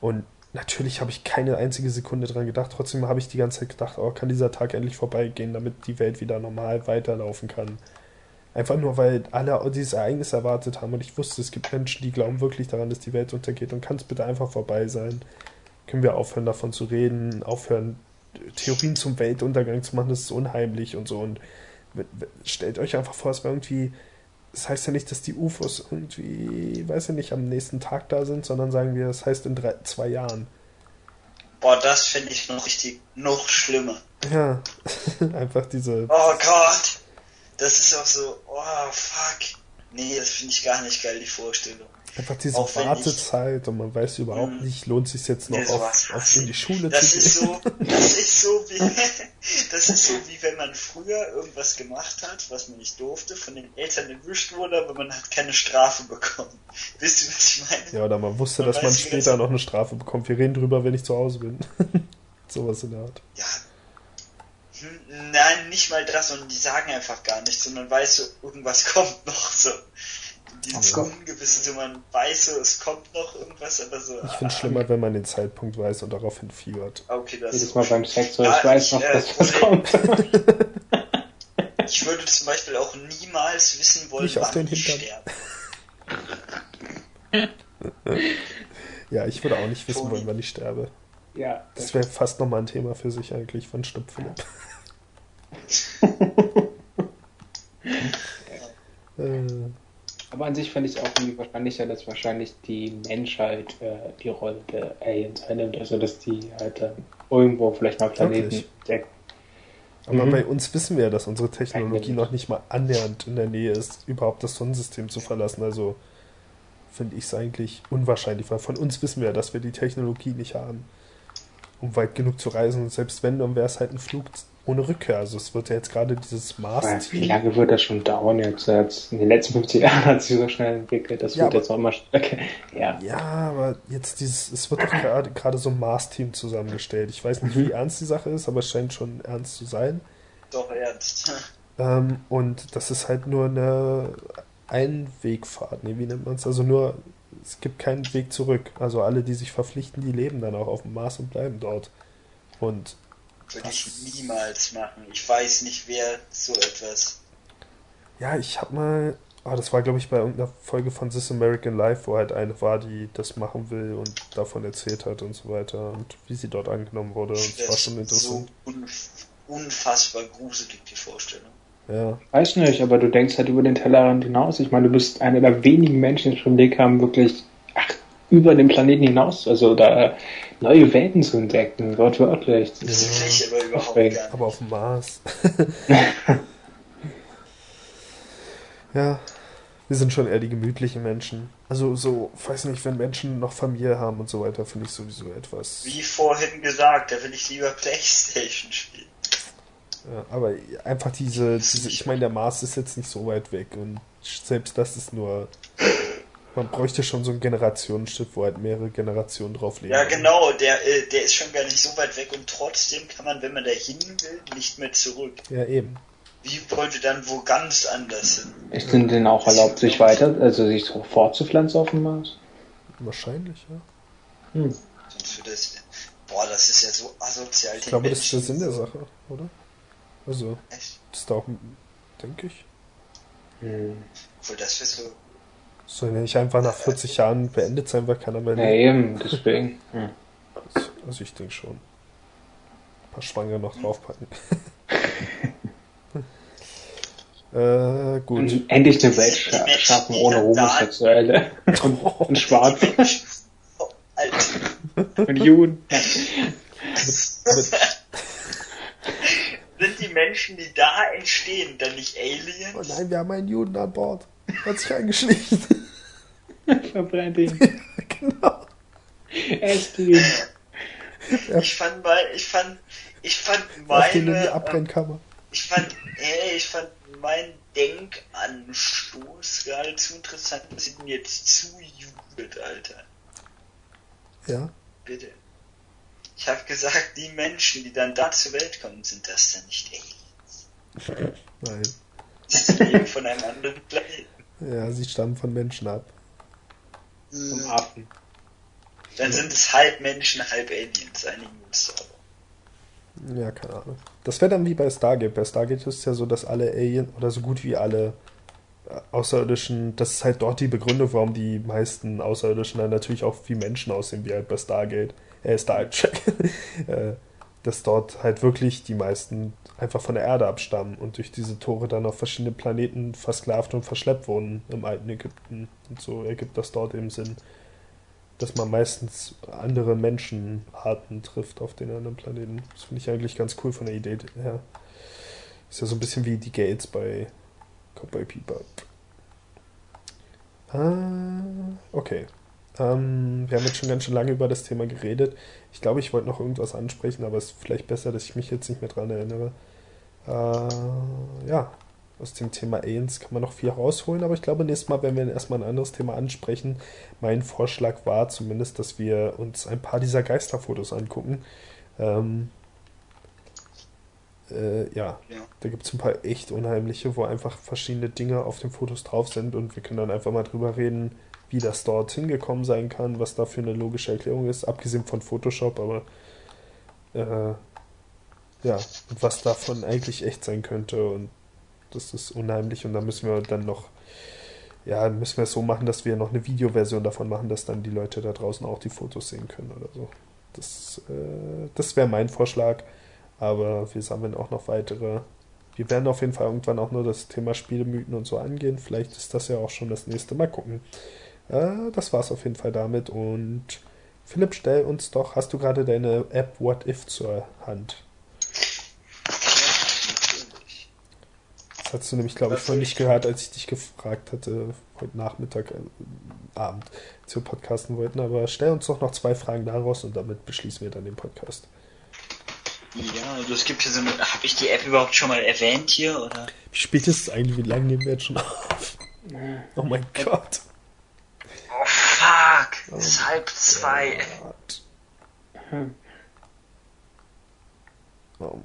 Und natürlich habe ich keine einzige Sekunde dran gedacht. Trotzdem habe ich die ganze Zeit gedacht, oh, kann dieser Tag endlich vorbeigehen, damit die Welt wieder normal weiterlaufen kann. Einfach nur, weil alle dieses Ereignis erwartet haben und ich wusste, es gibt Menschen, die glauben wirklich daran, dass die Welt untergeht und kann es bitte einfach vorbei sein. Können wir aufhören, davon zu reden, aufhören, Theorien zum Weltuntergang zu machen, das ist unheimlich und so. Und stellt euch einfach vor, es war irgendwie, das heißt ja nicht, dass die UFOs irgendwie, weiß ich nicht, am nächsten Tag da sind, sondern sagen wir, das heißt in drei, zwei Jahren. Boah, das finde ich noch richtig, noch schlimmer. Ja, einfach diese. Oh Gott! Das ist auch so, oh fuck. Nee, das finde ich gar nicht geil, die Vorstellung. Einfach diese Wartezeit und man weiß überhaupt mhm. nicht, lohnt sich jetzt noch auf, auf in die Schule das zu ist gehen. So, das ist so wie das ist so wie wenn man früher irgendwas gemacht hat, was man nicht durfte, von den Eltern erwischt wurde, aber man hat keine Strafe bekommen. Wisst ihr, was ich meine? Ja, oder man wusste, man dass man später noch eine Strafe bekommt. Wir reden drüber, wenn ich zu Hause bin. Sowas in der Art. Ja. Hm, nein, nicht mal das, und die sagen einfach gar nichts, sondern weißt du, irgendwas kommt noch so dieses okay. Ungewisse, so man weiß so, es kommt noch irgendwas, aber so. Ich finde es ah, schlimmer, wenn man den Zeitpunkt weiß und daraufhin fiebert. Okay, das Jedes Mal beim Sex, so, ja, ich weiß noch, äh, dass was kommt. ich würde zum Beispiel auch niemals wissen wollen, Nicht wann ich sterbe. ja, ich würde auch nicht wissen Toni. wollen, wann ich sterbe. Ja. Das wäre fast nochmal ein Thema für sich eigentlich von Stupp Philipp. äh. Aber an sich fände ich es auch irgendwie wahrscheinlicher, dass wahrscheinlich die Menschheit äh, die Rolle der Aliens einnimmt. Also, dass die halt äh, irgendwo vielleicht mal Planeten entdecken. Aber mhm. bei uns wissen wir, dass unsere Technologie noch nicht mal annähernd in der Nähe ist, überhaupt das Sonnensystem zu verlassen. Also finde ich es eigentlich unwahrscheinlich, weil von uns wissen wir, dass wir die Technologie nicht haben, um weit genug zu reisen. Und selbst wenn, dann wäre es halt ein Flug ohne Rückkehr. Also es wird ja jetzt gerade dieses Mars. Wie lange wird das schon dauern jetzt? In den letzten 50 Jahren hat sich so schnell entwickelt. Das ja, wird aber, jetzt auch immer stärker. Ja. ja, aber jetzt dieses, es wird doch gerade, gerade so ein Mars-Team zusammengestellt. Ich weiß nicht, mhm. wie ernst die Sache ist, aber es scheint schon ernst zu sein. Doch ernst. Ähm, und das ist halt nur eine Einwegfahrt. Nee, wie nennt man es? Also nur, es gibt keinen Weg zurück. Also alle, die sich verpflichten, die leben dann auch auf dem Mars und bleiben dort. Und würde ich niemals machen. Ich weiß nicht, wer so etwas. Ja, ich hab mal. Ah, das war, glaube ich, bei irgendeiner Folge von This American Life, wo halt eine war, die das machen will und davon erzählt hat und so weiter und wie sie dort angenommen wurde. Und das war schon interessant. So unfassbar gruselig, die Vorstellung. Ja. Weiß nicht, aber du denkst halt über den Tellerrand hinaus. Ich meine, du bist einer der wenigen Menschen, die schon Weg haben, wirklich ach, über den Planeten hinaus, also da neue Welten zu entdecken, wortwörtlich. Das ja, aber überhaupt gar Aber auf dem Mars. ja, wir sind schon eher die gemütlichen Menschen. Also so, weiß nicht, wenn Menschen noch Familie haben und so weiter, finde ich sowieso etwas. Wie vorhin gesagt, da will ich lieber Playstation spielen. Ja, aber einfach diese, diese ich meine, der Mars ist jetzt nicht so weit weg und selbst das ist nur man bräuchte schon so ein Generationenschiff, wo halt mehrere Generationen drauf leben. Ja, genau, der, äh, der ist schon gar nicht so weit weg und trotzdem kann man, wenn man da hin will, nicht mehr zurück. Ja, eben. Wie wollte dann wo ganz anders hin? Ist denn denn auch erlaubt, sich weiter, also sich so fortzupflanzen auf dem Mars? Wahrscheinlich, ja. Hm. Das, boah, das ist ja so asozial. Ich glaube, das ist der Sinn der Sache, oder? Also, Echt? das ist da auch, denke ich. Hm. Obwohl, das wäre so soll ja nicht einfach nach 40 Jahren beendet sein, weil keiner mehr lebt. Ja, eben, deswegen. Hm. Also ich denke schon. Ein paar Schwange noch draufpacken. äh, gut. Und endlich eine Welt schaffen ohne Homosexuelle und, und Schwarze. und Juden. Sind die Menschen, die da entstehen, dann nicht Aliens? Oh nein, wir haben einen Juden an Bord. Hat sich eingeschlichen. Verbrennt ihn. genau. Esst ihn. Ich fand mal, ich fand, ich fand meine. in die Abbrennkammer. Ich fand, ey, ich fand mein Denkanstoß gerade zu interessant. Wir sind jetzt zu jubelt, Alter. Ja. Bitte. Ich habe gesagt, die Menschen, die dann da zur Welt kommen, sind das dann nicht Aliens? Nein. Sie leben von einem anderen Planeten. Ja, sie stammen von Menschen ab. Vom Affen. Dann sind es halb Menschen, halb Aliens, einigen uns aber. Ja, keine Ahnung. Das wäre dann wie bei Stargate. Bei Stargate ist es ja so, dass alle Aliens oder so gut wie alle äh, Außerirdischen, das ist halt dort die Begründung, warum die meisten Außerirdischen dann natürlich auch wie Menschen aussehen, wie halt bei Stargate, äh, Star Trek. äh, dass dort halt wirklich die meisten einfach von der Erde abstammen und durch diese Tore dann auf verschiedene Planeten versklavt und verschleppt wurden im alten Ägypten. Und so ergibt das dort eben Sinn, dass man meistens andere Menschenarten trifft auf den anderen Planeten. Das finde ich eigentlich ganz cool von der Idee her. Ist ja so ein bisschen wie die Gates bei Cowboy Bebop. Ah, okay. Ähm, wir haben jetzt schon ganz schön lange über das Thema geredet. Ich glaube, ich wollte noch irgendwas ansprechen, aber es ist vielleicht besser, dass ich mich jetzt nicht mehr dran erinnere. Äh, ja, aus dem Thema Aliens kann man noch viel rausholen, aber ich glaube, nächstes Mal werden wir erstmal ein anderes Thema ansprechen. Mein Vorschlag war zumindest, dass wir uns ein paar dieser Geisterfotos angucken. Ähm, äh, ja, ja, da gibt es ein paar echt unheimliche, wo einfach verschiedene Dinge auf den Fotos drauf sind und wir können dann einfach mal drüber reden, wie das dort hingekommen sein kann, was da für eine logische Erklärung ist, abgesehen von Photoshop, aber äh, ja, was davon eigentlich echt sein könnte und das ist unheimlich und da müssen wir dann noch, ja, müssen wir es so machen, dass wir noch eine Videoversion davon machen, dass dann die Leute da draußen auch die Fotos sehen können oder so. Das, äh, das wäre mein Vorschlag, aber wir sammeln auch noch weitere. Wir werden auf jeden Fall irgendwann auch nur das Thema Spielemythen und so angehen. Vielleicht ist das ja auch schon das nächste Mal gucken. Äh, das war's auf jeden Fall damit und Philipp, stell uns doch, hast du gerade deine App What If zur Hand? hast du nämlich, glaube ich, vorhin nicht gehört, als ich dich gefragt hatte, heute Nachmittag, äh, Abend, als wir podcasten wollten. Aber stell uns doch noch zwei Fragen daraus und damit beschließen wir dann den Podcast. Ja, also es gibt hier so eine. Habe ich die App überhaupt schon mal erwähnt hier? Oder? Wie spät ist es eigentlich? Wie lange nehmen wir jetzt schon auf? Oh mein Gott. Fuck! Oh es ist halb zwei. Hm. Oh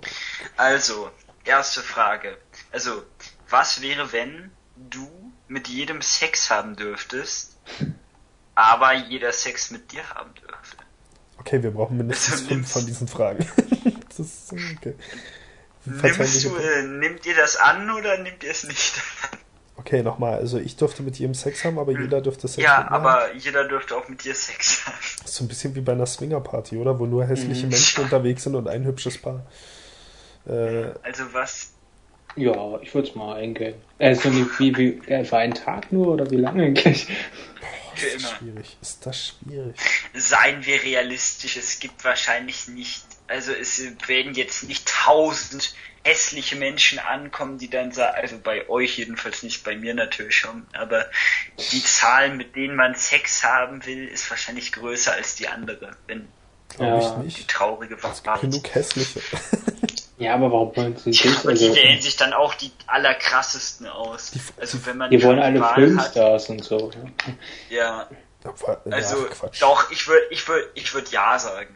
also, erste Frage. Also, was wäre, wenn du mit jedem Sex haben dürftest, aber jeder Sex mit dir haben dürfte? Okay, wir brauchen mindestens also, fünf von diesen Fragen. das ist okay. Nimmst du, äh, nimmt ihr das an oder nimmt ihr es nicht an? Okay, nochmal. Also ich durfte mit jedem Sex haben, aber hm. jeder dürfte Sex ja, mit mir aber haben. jeder dürfte auch mit dir Sex haben. Das ist so ein bisschen wie bei einer Swingerparty, oder? Wo nur hässliche mhm. Menschen unterwegs sind und ein hübsches Paar. Äh, also was ja, ich würde es mal eingehen. Also wie, wie, ja, war ein Tag nur oder wie lange eigentlich? Boah, ist das schwierig. Ist das schwierig? Seien wir realistisch, es gibt wahrscheinlich nicht, also es werden jetzt nicht tausend hässliche Menschen ankommen, die dann sagen, also bei euch jedenfalls nicht, bei mir natürlich schon, aber die Zahl, mit denen man Sex haben will, ist wahrscheinlich größer als die andere, wenn Glaube ja. ich nicht. Die traurige Wahrheit. Genug hässliche. Ja, aber warum wollen sie ja, das? Aber also, die wählen sich dann auch die allerkrassesten aus. Die, also wenn man die wollen alle Filmstars und so. Ja. Also ja, doch, ich würde ich würd, ich würd ja sagen.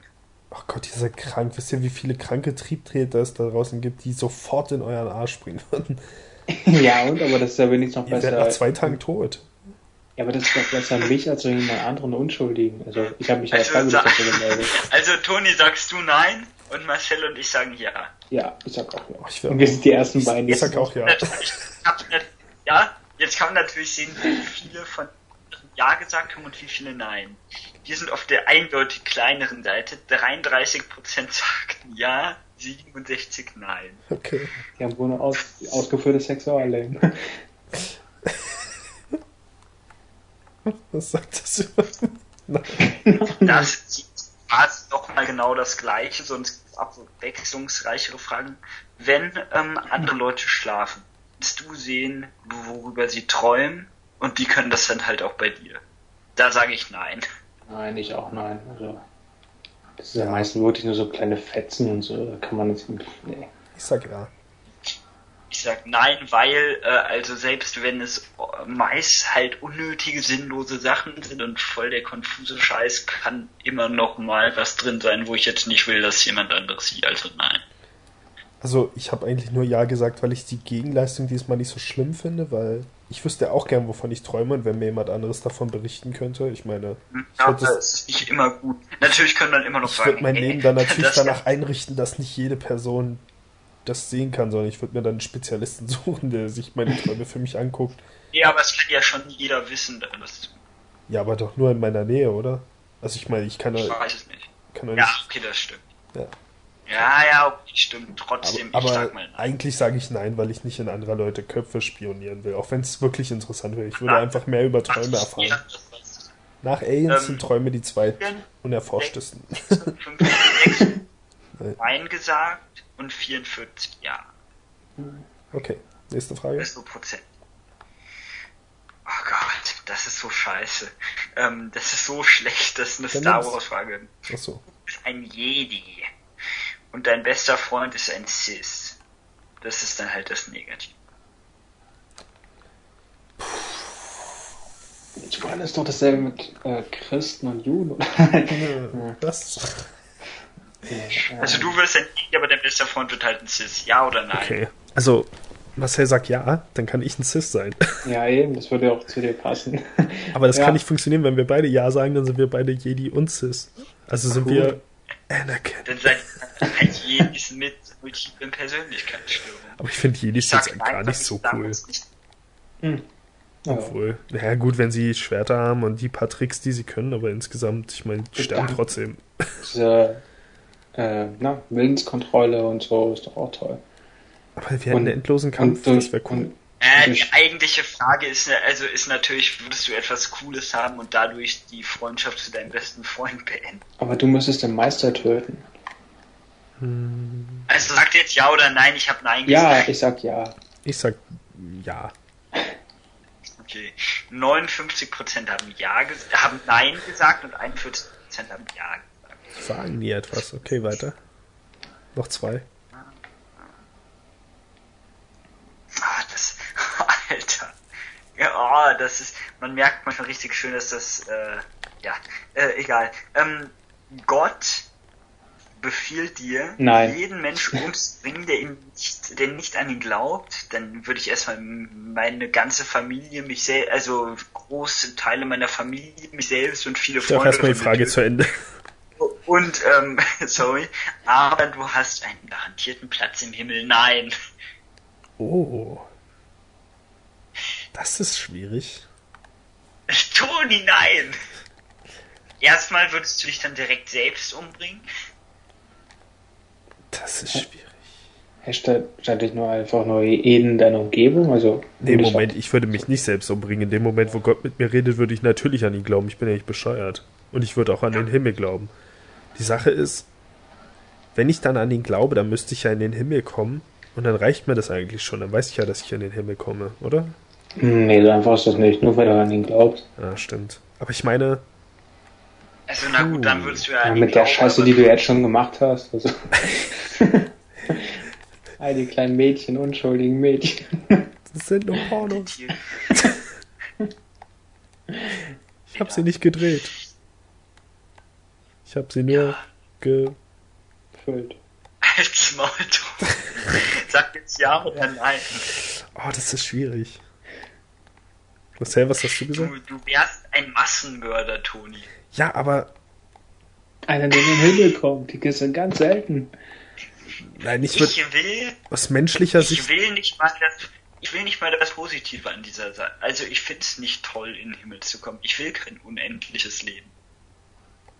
Ach Gott, dieser krank. Wisst ihr, wie viele kranke Triebtreter es da draußen gibt, die sofort in euren Arsch springen würden? ja, und aber das ist ja wenigstens noch besser. Ihr nach zwei Tagen tot. Ja, aber das ist doch besser mich als jemand anderen Unschuldigen. Also ich habe mich ja also, gemeldet. Also Toni, sagst du nein und Marcel und ich sagen ja. Ja, ich sag auch ja. Oh, und wir sind die ersten beiden. Ich sag auch ja. ja, jetzt kann man natürlich sehen, wie viele von ja gesagt haben und wie viele nein. Wir sind auf der eindeutig kleineren Seite. 33% sagten ja, 67 nein. Okay. Die haben wohl eine aus, ausgeführte Sexualleben. Was sagt das über? Das ist doch mal genau das Gleiche, sonst abwechslungsreichere Fragen. Wenn ähm, andere Leute schlafen, willst du sehen, worüber sie träumen und die können das dann halt auch bei dir. Da sage ich nein. Nein, ich auch nein. Also das ist ja meistens wirklich nur so kleine Fetzen und so, da kann man jetzt. Nee. Ich sag ja. Ich sag nein, weil, äh, also selbst wenn es meist halt unnötige, sinnlose Sachen sind und voll der konfuse Scheiß, kann immer noch mal was drin sein, wo ich jetzt nicht will, dass jemand anderes sieht. Also nein. Also ich habe eigentlich nur Ja gesagt, weil ich die Gegenleistung diesmal nicht so schlimm finde, weil ich wüsste auch gern, wovon ich träume und wenn mir jemand anderes davon berichten könnte. Ich meine, ja, das, das ist nicht immer gut. Natürlich können dann immer noch ich sagen. Ich würde mein Leben dann natürlich danach einrichten, dass nicht jede Person das sehen kann, sondern ich würde mir dann einen Spezialisten suchen, der sich meine Träume für mich anguckt. Ja, aber es kann ja schon jeder wissen. Dass ja, aber doch nur in meiner Nähe, oder? Also ich meine, ich kann Ich weiß es nicht. Kann ja, nicht, okay, das stimmt. Ja. Ja, ja, stimmt. Trotzdem, aber, aber sag mal nein. Eigentlich sage ich nein, weil ich nicht in anderer Leute Köpfe spionieren will. Auch wenn es wirklich interessant wäre. Ich würde nein. einfach mehr über Träume erfahren. Ja, Nach Aliens ähm, sind Träume die zweit unerforschtesten. 5, Nein gesagt und 44 Ja. Okay, nächste Frage. So Prozent. Oh Gott. das ist so scheiße. Ähm, das ist so schlecht, das ist eine Star Wars-Frage. Achso. Du bist ein Jedi. Und dein bester Freund ist ein Cis. Das ist dann halt das Negative. Ich meine, ist doch dasselbe mit äh, Christen und Juden. Was? Also du wirst ein Jedi, aber dein bester Freund wird halt ein Cis. Ja oder nein? Okay. Also, Marcel sagt ja, dann kann ich ein Cis sein. Ja, eben, das würde auch zu dir passen. Aber das Ja. kann nicht funktionieren, wenn wir beide ja sagen, dann sind wir beide Jedi und Cis. Also sind Cool. wir Anakin. Dann seid ihr halt Jedis mit multiplen Persönlichkeitsstörungen. Aber ich finde Jedis jetzt nein, gar nicht ich so cool. Nicht- Ja. Obwohl, naja gut, wenn sie Schwerter haben und die paar Tricks, die sie können, aber insgesamt, ich meine, die sterben trotzdem. Diese äh, na, Willenskontrolle und so ist doch auch toll. Aber wir hätten Und- einen endlosen Kampf, und, das wäre cool. und Äh, die Ich- eigentliche Frage ist, also ist natürlich, würdest du etwas Cooles haben und dadurch die Freundschaft zu deinem besten Freund beenden? Aber du müsstest den Meister töten. Also sagt jetzt ja oder nein, ich habe nein Ja, gesagt. ich sag ja. Ich sag ja. Okay. 59% haben ja haben nein gesagt und 41% haben ja gesagt. Sagen nie etwas. Okay, weiter. Noch zwei. Ah, das, Alter. Ja, oh, das ist, man merkt manchmal richtig schön, dass das, äh, ja, äh, egal. Ähm, Gott befiehlt dir, Nein. jeden Menschen umzubringen, der ihm nicht, der nicht an ihn glaubt, dann würde ich erstmal meine ganze Familie, mich selbst, also große Teile meiner Familie, mich selbst und viele Ich Freunde. erstmal die Frage zu Ende. und, ähm, sorry, aber du hast einen garantierten Platz im Himmel. Nein. Oh. Das ist schwierig. Toni, nein! Erstmal würdest du dich dann direkt selbst umbringen. Das ist schwierig. Hashtag ich nur einfach nur in deiner Umgebung. Also Nee, würde ich Moment, ich würde mich nicht selbst umbringen. In dem Moment, wo Gott mit mir redet, würde ich natürlich an ihn glauben. Ich bin ja nicht bescheuert. Und ich würde auch an den Himmel glauben. Die Sache ist, wenn ich dann an ihn glaube, dann müsste ich ja in den Himmel kommen. Und dann reicht mir das eigentlich schon. Dann weiß ich ja, dass ich in den Himmel komme, oder? Nee, so einfach ist das nicht. Nur weil du an ihn glaubst. Ja, stimmt. Aber ich meine, Also na gut, dann würdest du ja, Ja, mit der Scheiße, die du jetzt schon gemacht hast. Also. All die kleinen Mädchen, unschuldigen Mädchen. das sind nur Pornos. Ich habe sie nicht gedreht. Ich habe sie nur ge... Füllt. Als Maul. Sag jetzt ja oder nein. Oh, das ist schwierig. Marcel, was hast du gesagt? Du, du wärst ein Massenmörder, Toni. Ja, aber Einer, der in den Himmel kommt, die sind ganz selten. nein, ich würde Ich will aus menschlicher Ich Sicht. will nicht mal das, ich will nicht mal das Positive an dieser Sache. Also ich finde es nicht toll, in den Himmel zu kommen. Ich will kein unendliches Leben.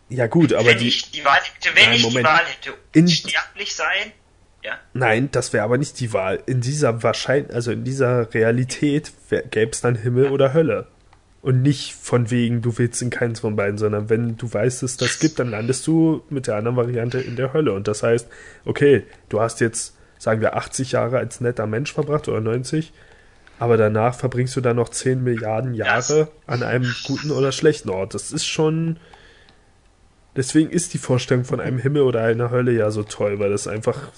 Ja gut, aber wenn die. ich die Wahl hätte, wenn Nein, ich Moment. die Wahl hätte, In- unsterblich sein, ja, Nein, das wäre aber nicht die Wahl. In dieser wahrscheinlich, also in dieser Realität gäbe es dann Himmel oder Hölle. Und nicht von wegen, du willst in keins von beiden, sondern wenn du weißt, dass es das gibt, dann landest du mit der anderen Variante in der Hölle. Und das heißt, okay, du hast jetzt, sagen wir, 80 Jahre als netter Mensch verbracht oder 90, aber danach verbringst du dann noch 10 Milliarden Jahre an einem guten oder schlechten Ort. Das ist schon. Deswegen ist die Vorstellung von einem Himmel oder einer Hölle ja so toll, weil das einfach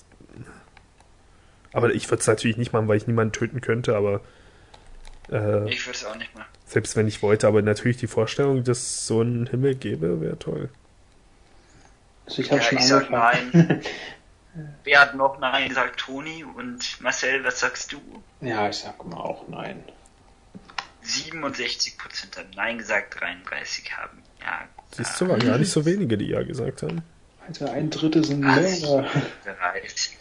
aber ich würde es natürlich nicht machen, weil ich niemanden töten könnte, aber äh, ich würde es auch nicht machen. selbst wenn ich wollte, aber natürlich die Vorstellung, dass es so einen Himmel gäbe, wäre toll. Also ich habe Ja, schon ich sag angefangen. Wer hat noch Nein gesagt? Toni und Marcel, was sagst du? ja, ich sag mal auch nein. 67% haben Nein gesagt, 33 haben Ja. Siehst du, waren gar nicht so wenige, die ja gesagt haben. Also ein Drittel sind? Mörder. 30.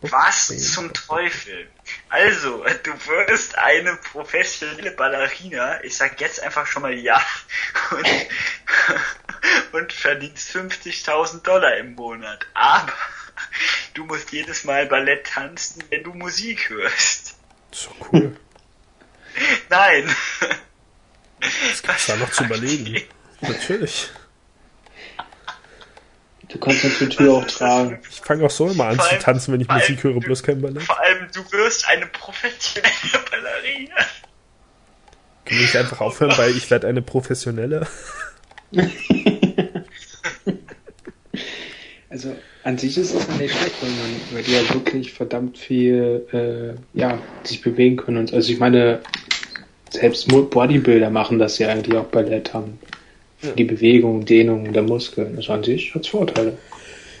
Was zum Teufel? Also, du wirst eine professionelle Ballerina, ich sag jetzt einfach schon mal ja, und, und verdienst 50.000 Dollar im Monat. Aber du musst jedes Mal Ballett tanzen, wenn du Musik hörst. So cool. Nein. Das gibt's da noch zu überlegen. Natürlich. Du kannst eine Tür auch tragen. Ich fange auch so immer an zu tanzen, wenn ich Musik höre, bloß kein Ballett. Vor allem, du wirst eine professionelle Ballerina. Kann ich einfach aufhören, weil ich werde eine professionelle? also an sich ist es nicht schlecht, weil, man, weil die ja wirklich verdammt viel äh, ja, sich bewegen können. Und, also ich meine, selbst Bodybuilder machen das ja eigentlich auch Ballett haben. Für die Bewegung, Dehnung der Muskeln. Also an sich hat es Vorteile.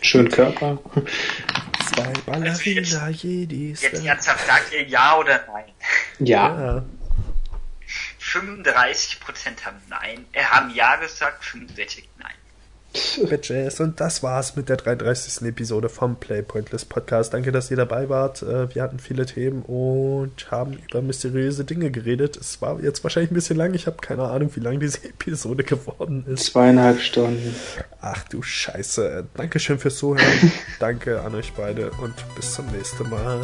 Schönen Körper. Zwei Ballerina Jedis. Jetzt ernsthaft, sagt ihr ja oder nein? Ja. Ja. 35% haben nein, äh, haben ja gesagt, 65 nein. Bitches. Und das war's mit der 33. Episode vom Play Pointless Podcast. Danke, dass ihr dabei wart. Äh, Wir hatten viele Themen und haben über mysteriöse Dinge geredet. Es war jetzt wahrscheinlich ein bisschen lang. Ich habe keine Ahnung, wie lang diese Episode geworden ist. Zweieinhalb Stunden. Ach du Scheiße. Dankeschön fürs Zuhören. Danke an euch beide und bis zum nächsten Mal.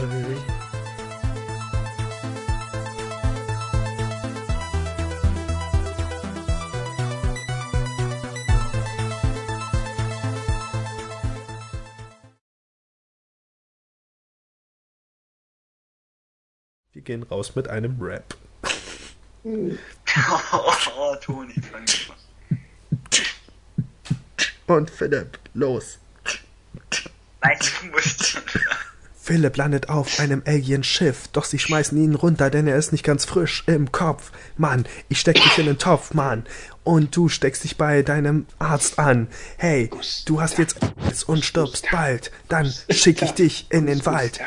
Wir gehen raus mit einem Rap. oh, Toni, fang mal. Und Philipp, los. Nein, du musst. Philipp landet auf einem Alien-Schiff, doch sie schmeißen ihn runter, denn er ist nicht ganz frisch im Kopf. Mann, ich steck dich in den Topf, Mann. Und du steckst dich bei deinem Arzt an. Hey, du hast jetzt und stirbst bald. Dann schick ich dich in den Wald.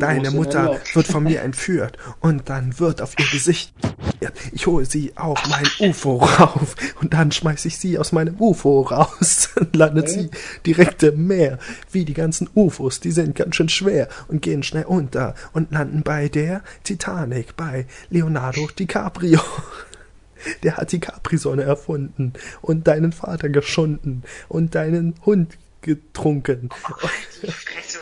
Deine Mutter wird von mir entführt und dann wird auf ihr Gesicht. Ich hole sie auf mein UFO rauf und dann schmeiß ich sie aus meinem UFO raus. Dann landet sie direkt im Meer. Wie die ganzen UFOs, die sind ganz schön schwer und gehen schnell unter und landen bei der Titanic, bei Leonardo DiCaprio. Der hat die Capri-Sonne erfunden und deinen Vater geschunden und deinen Hund getrunken. Die Fresse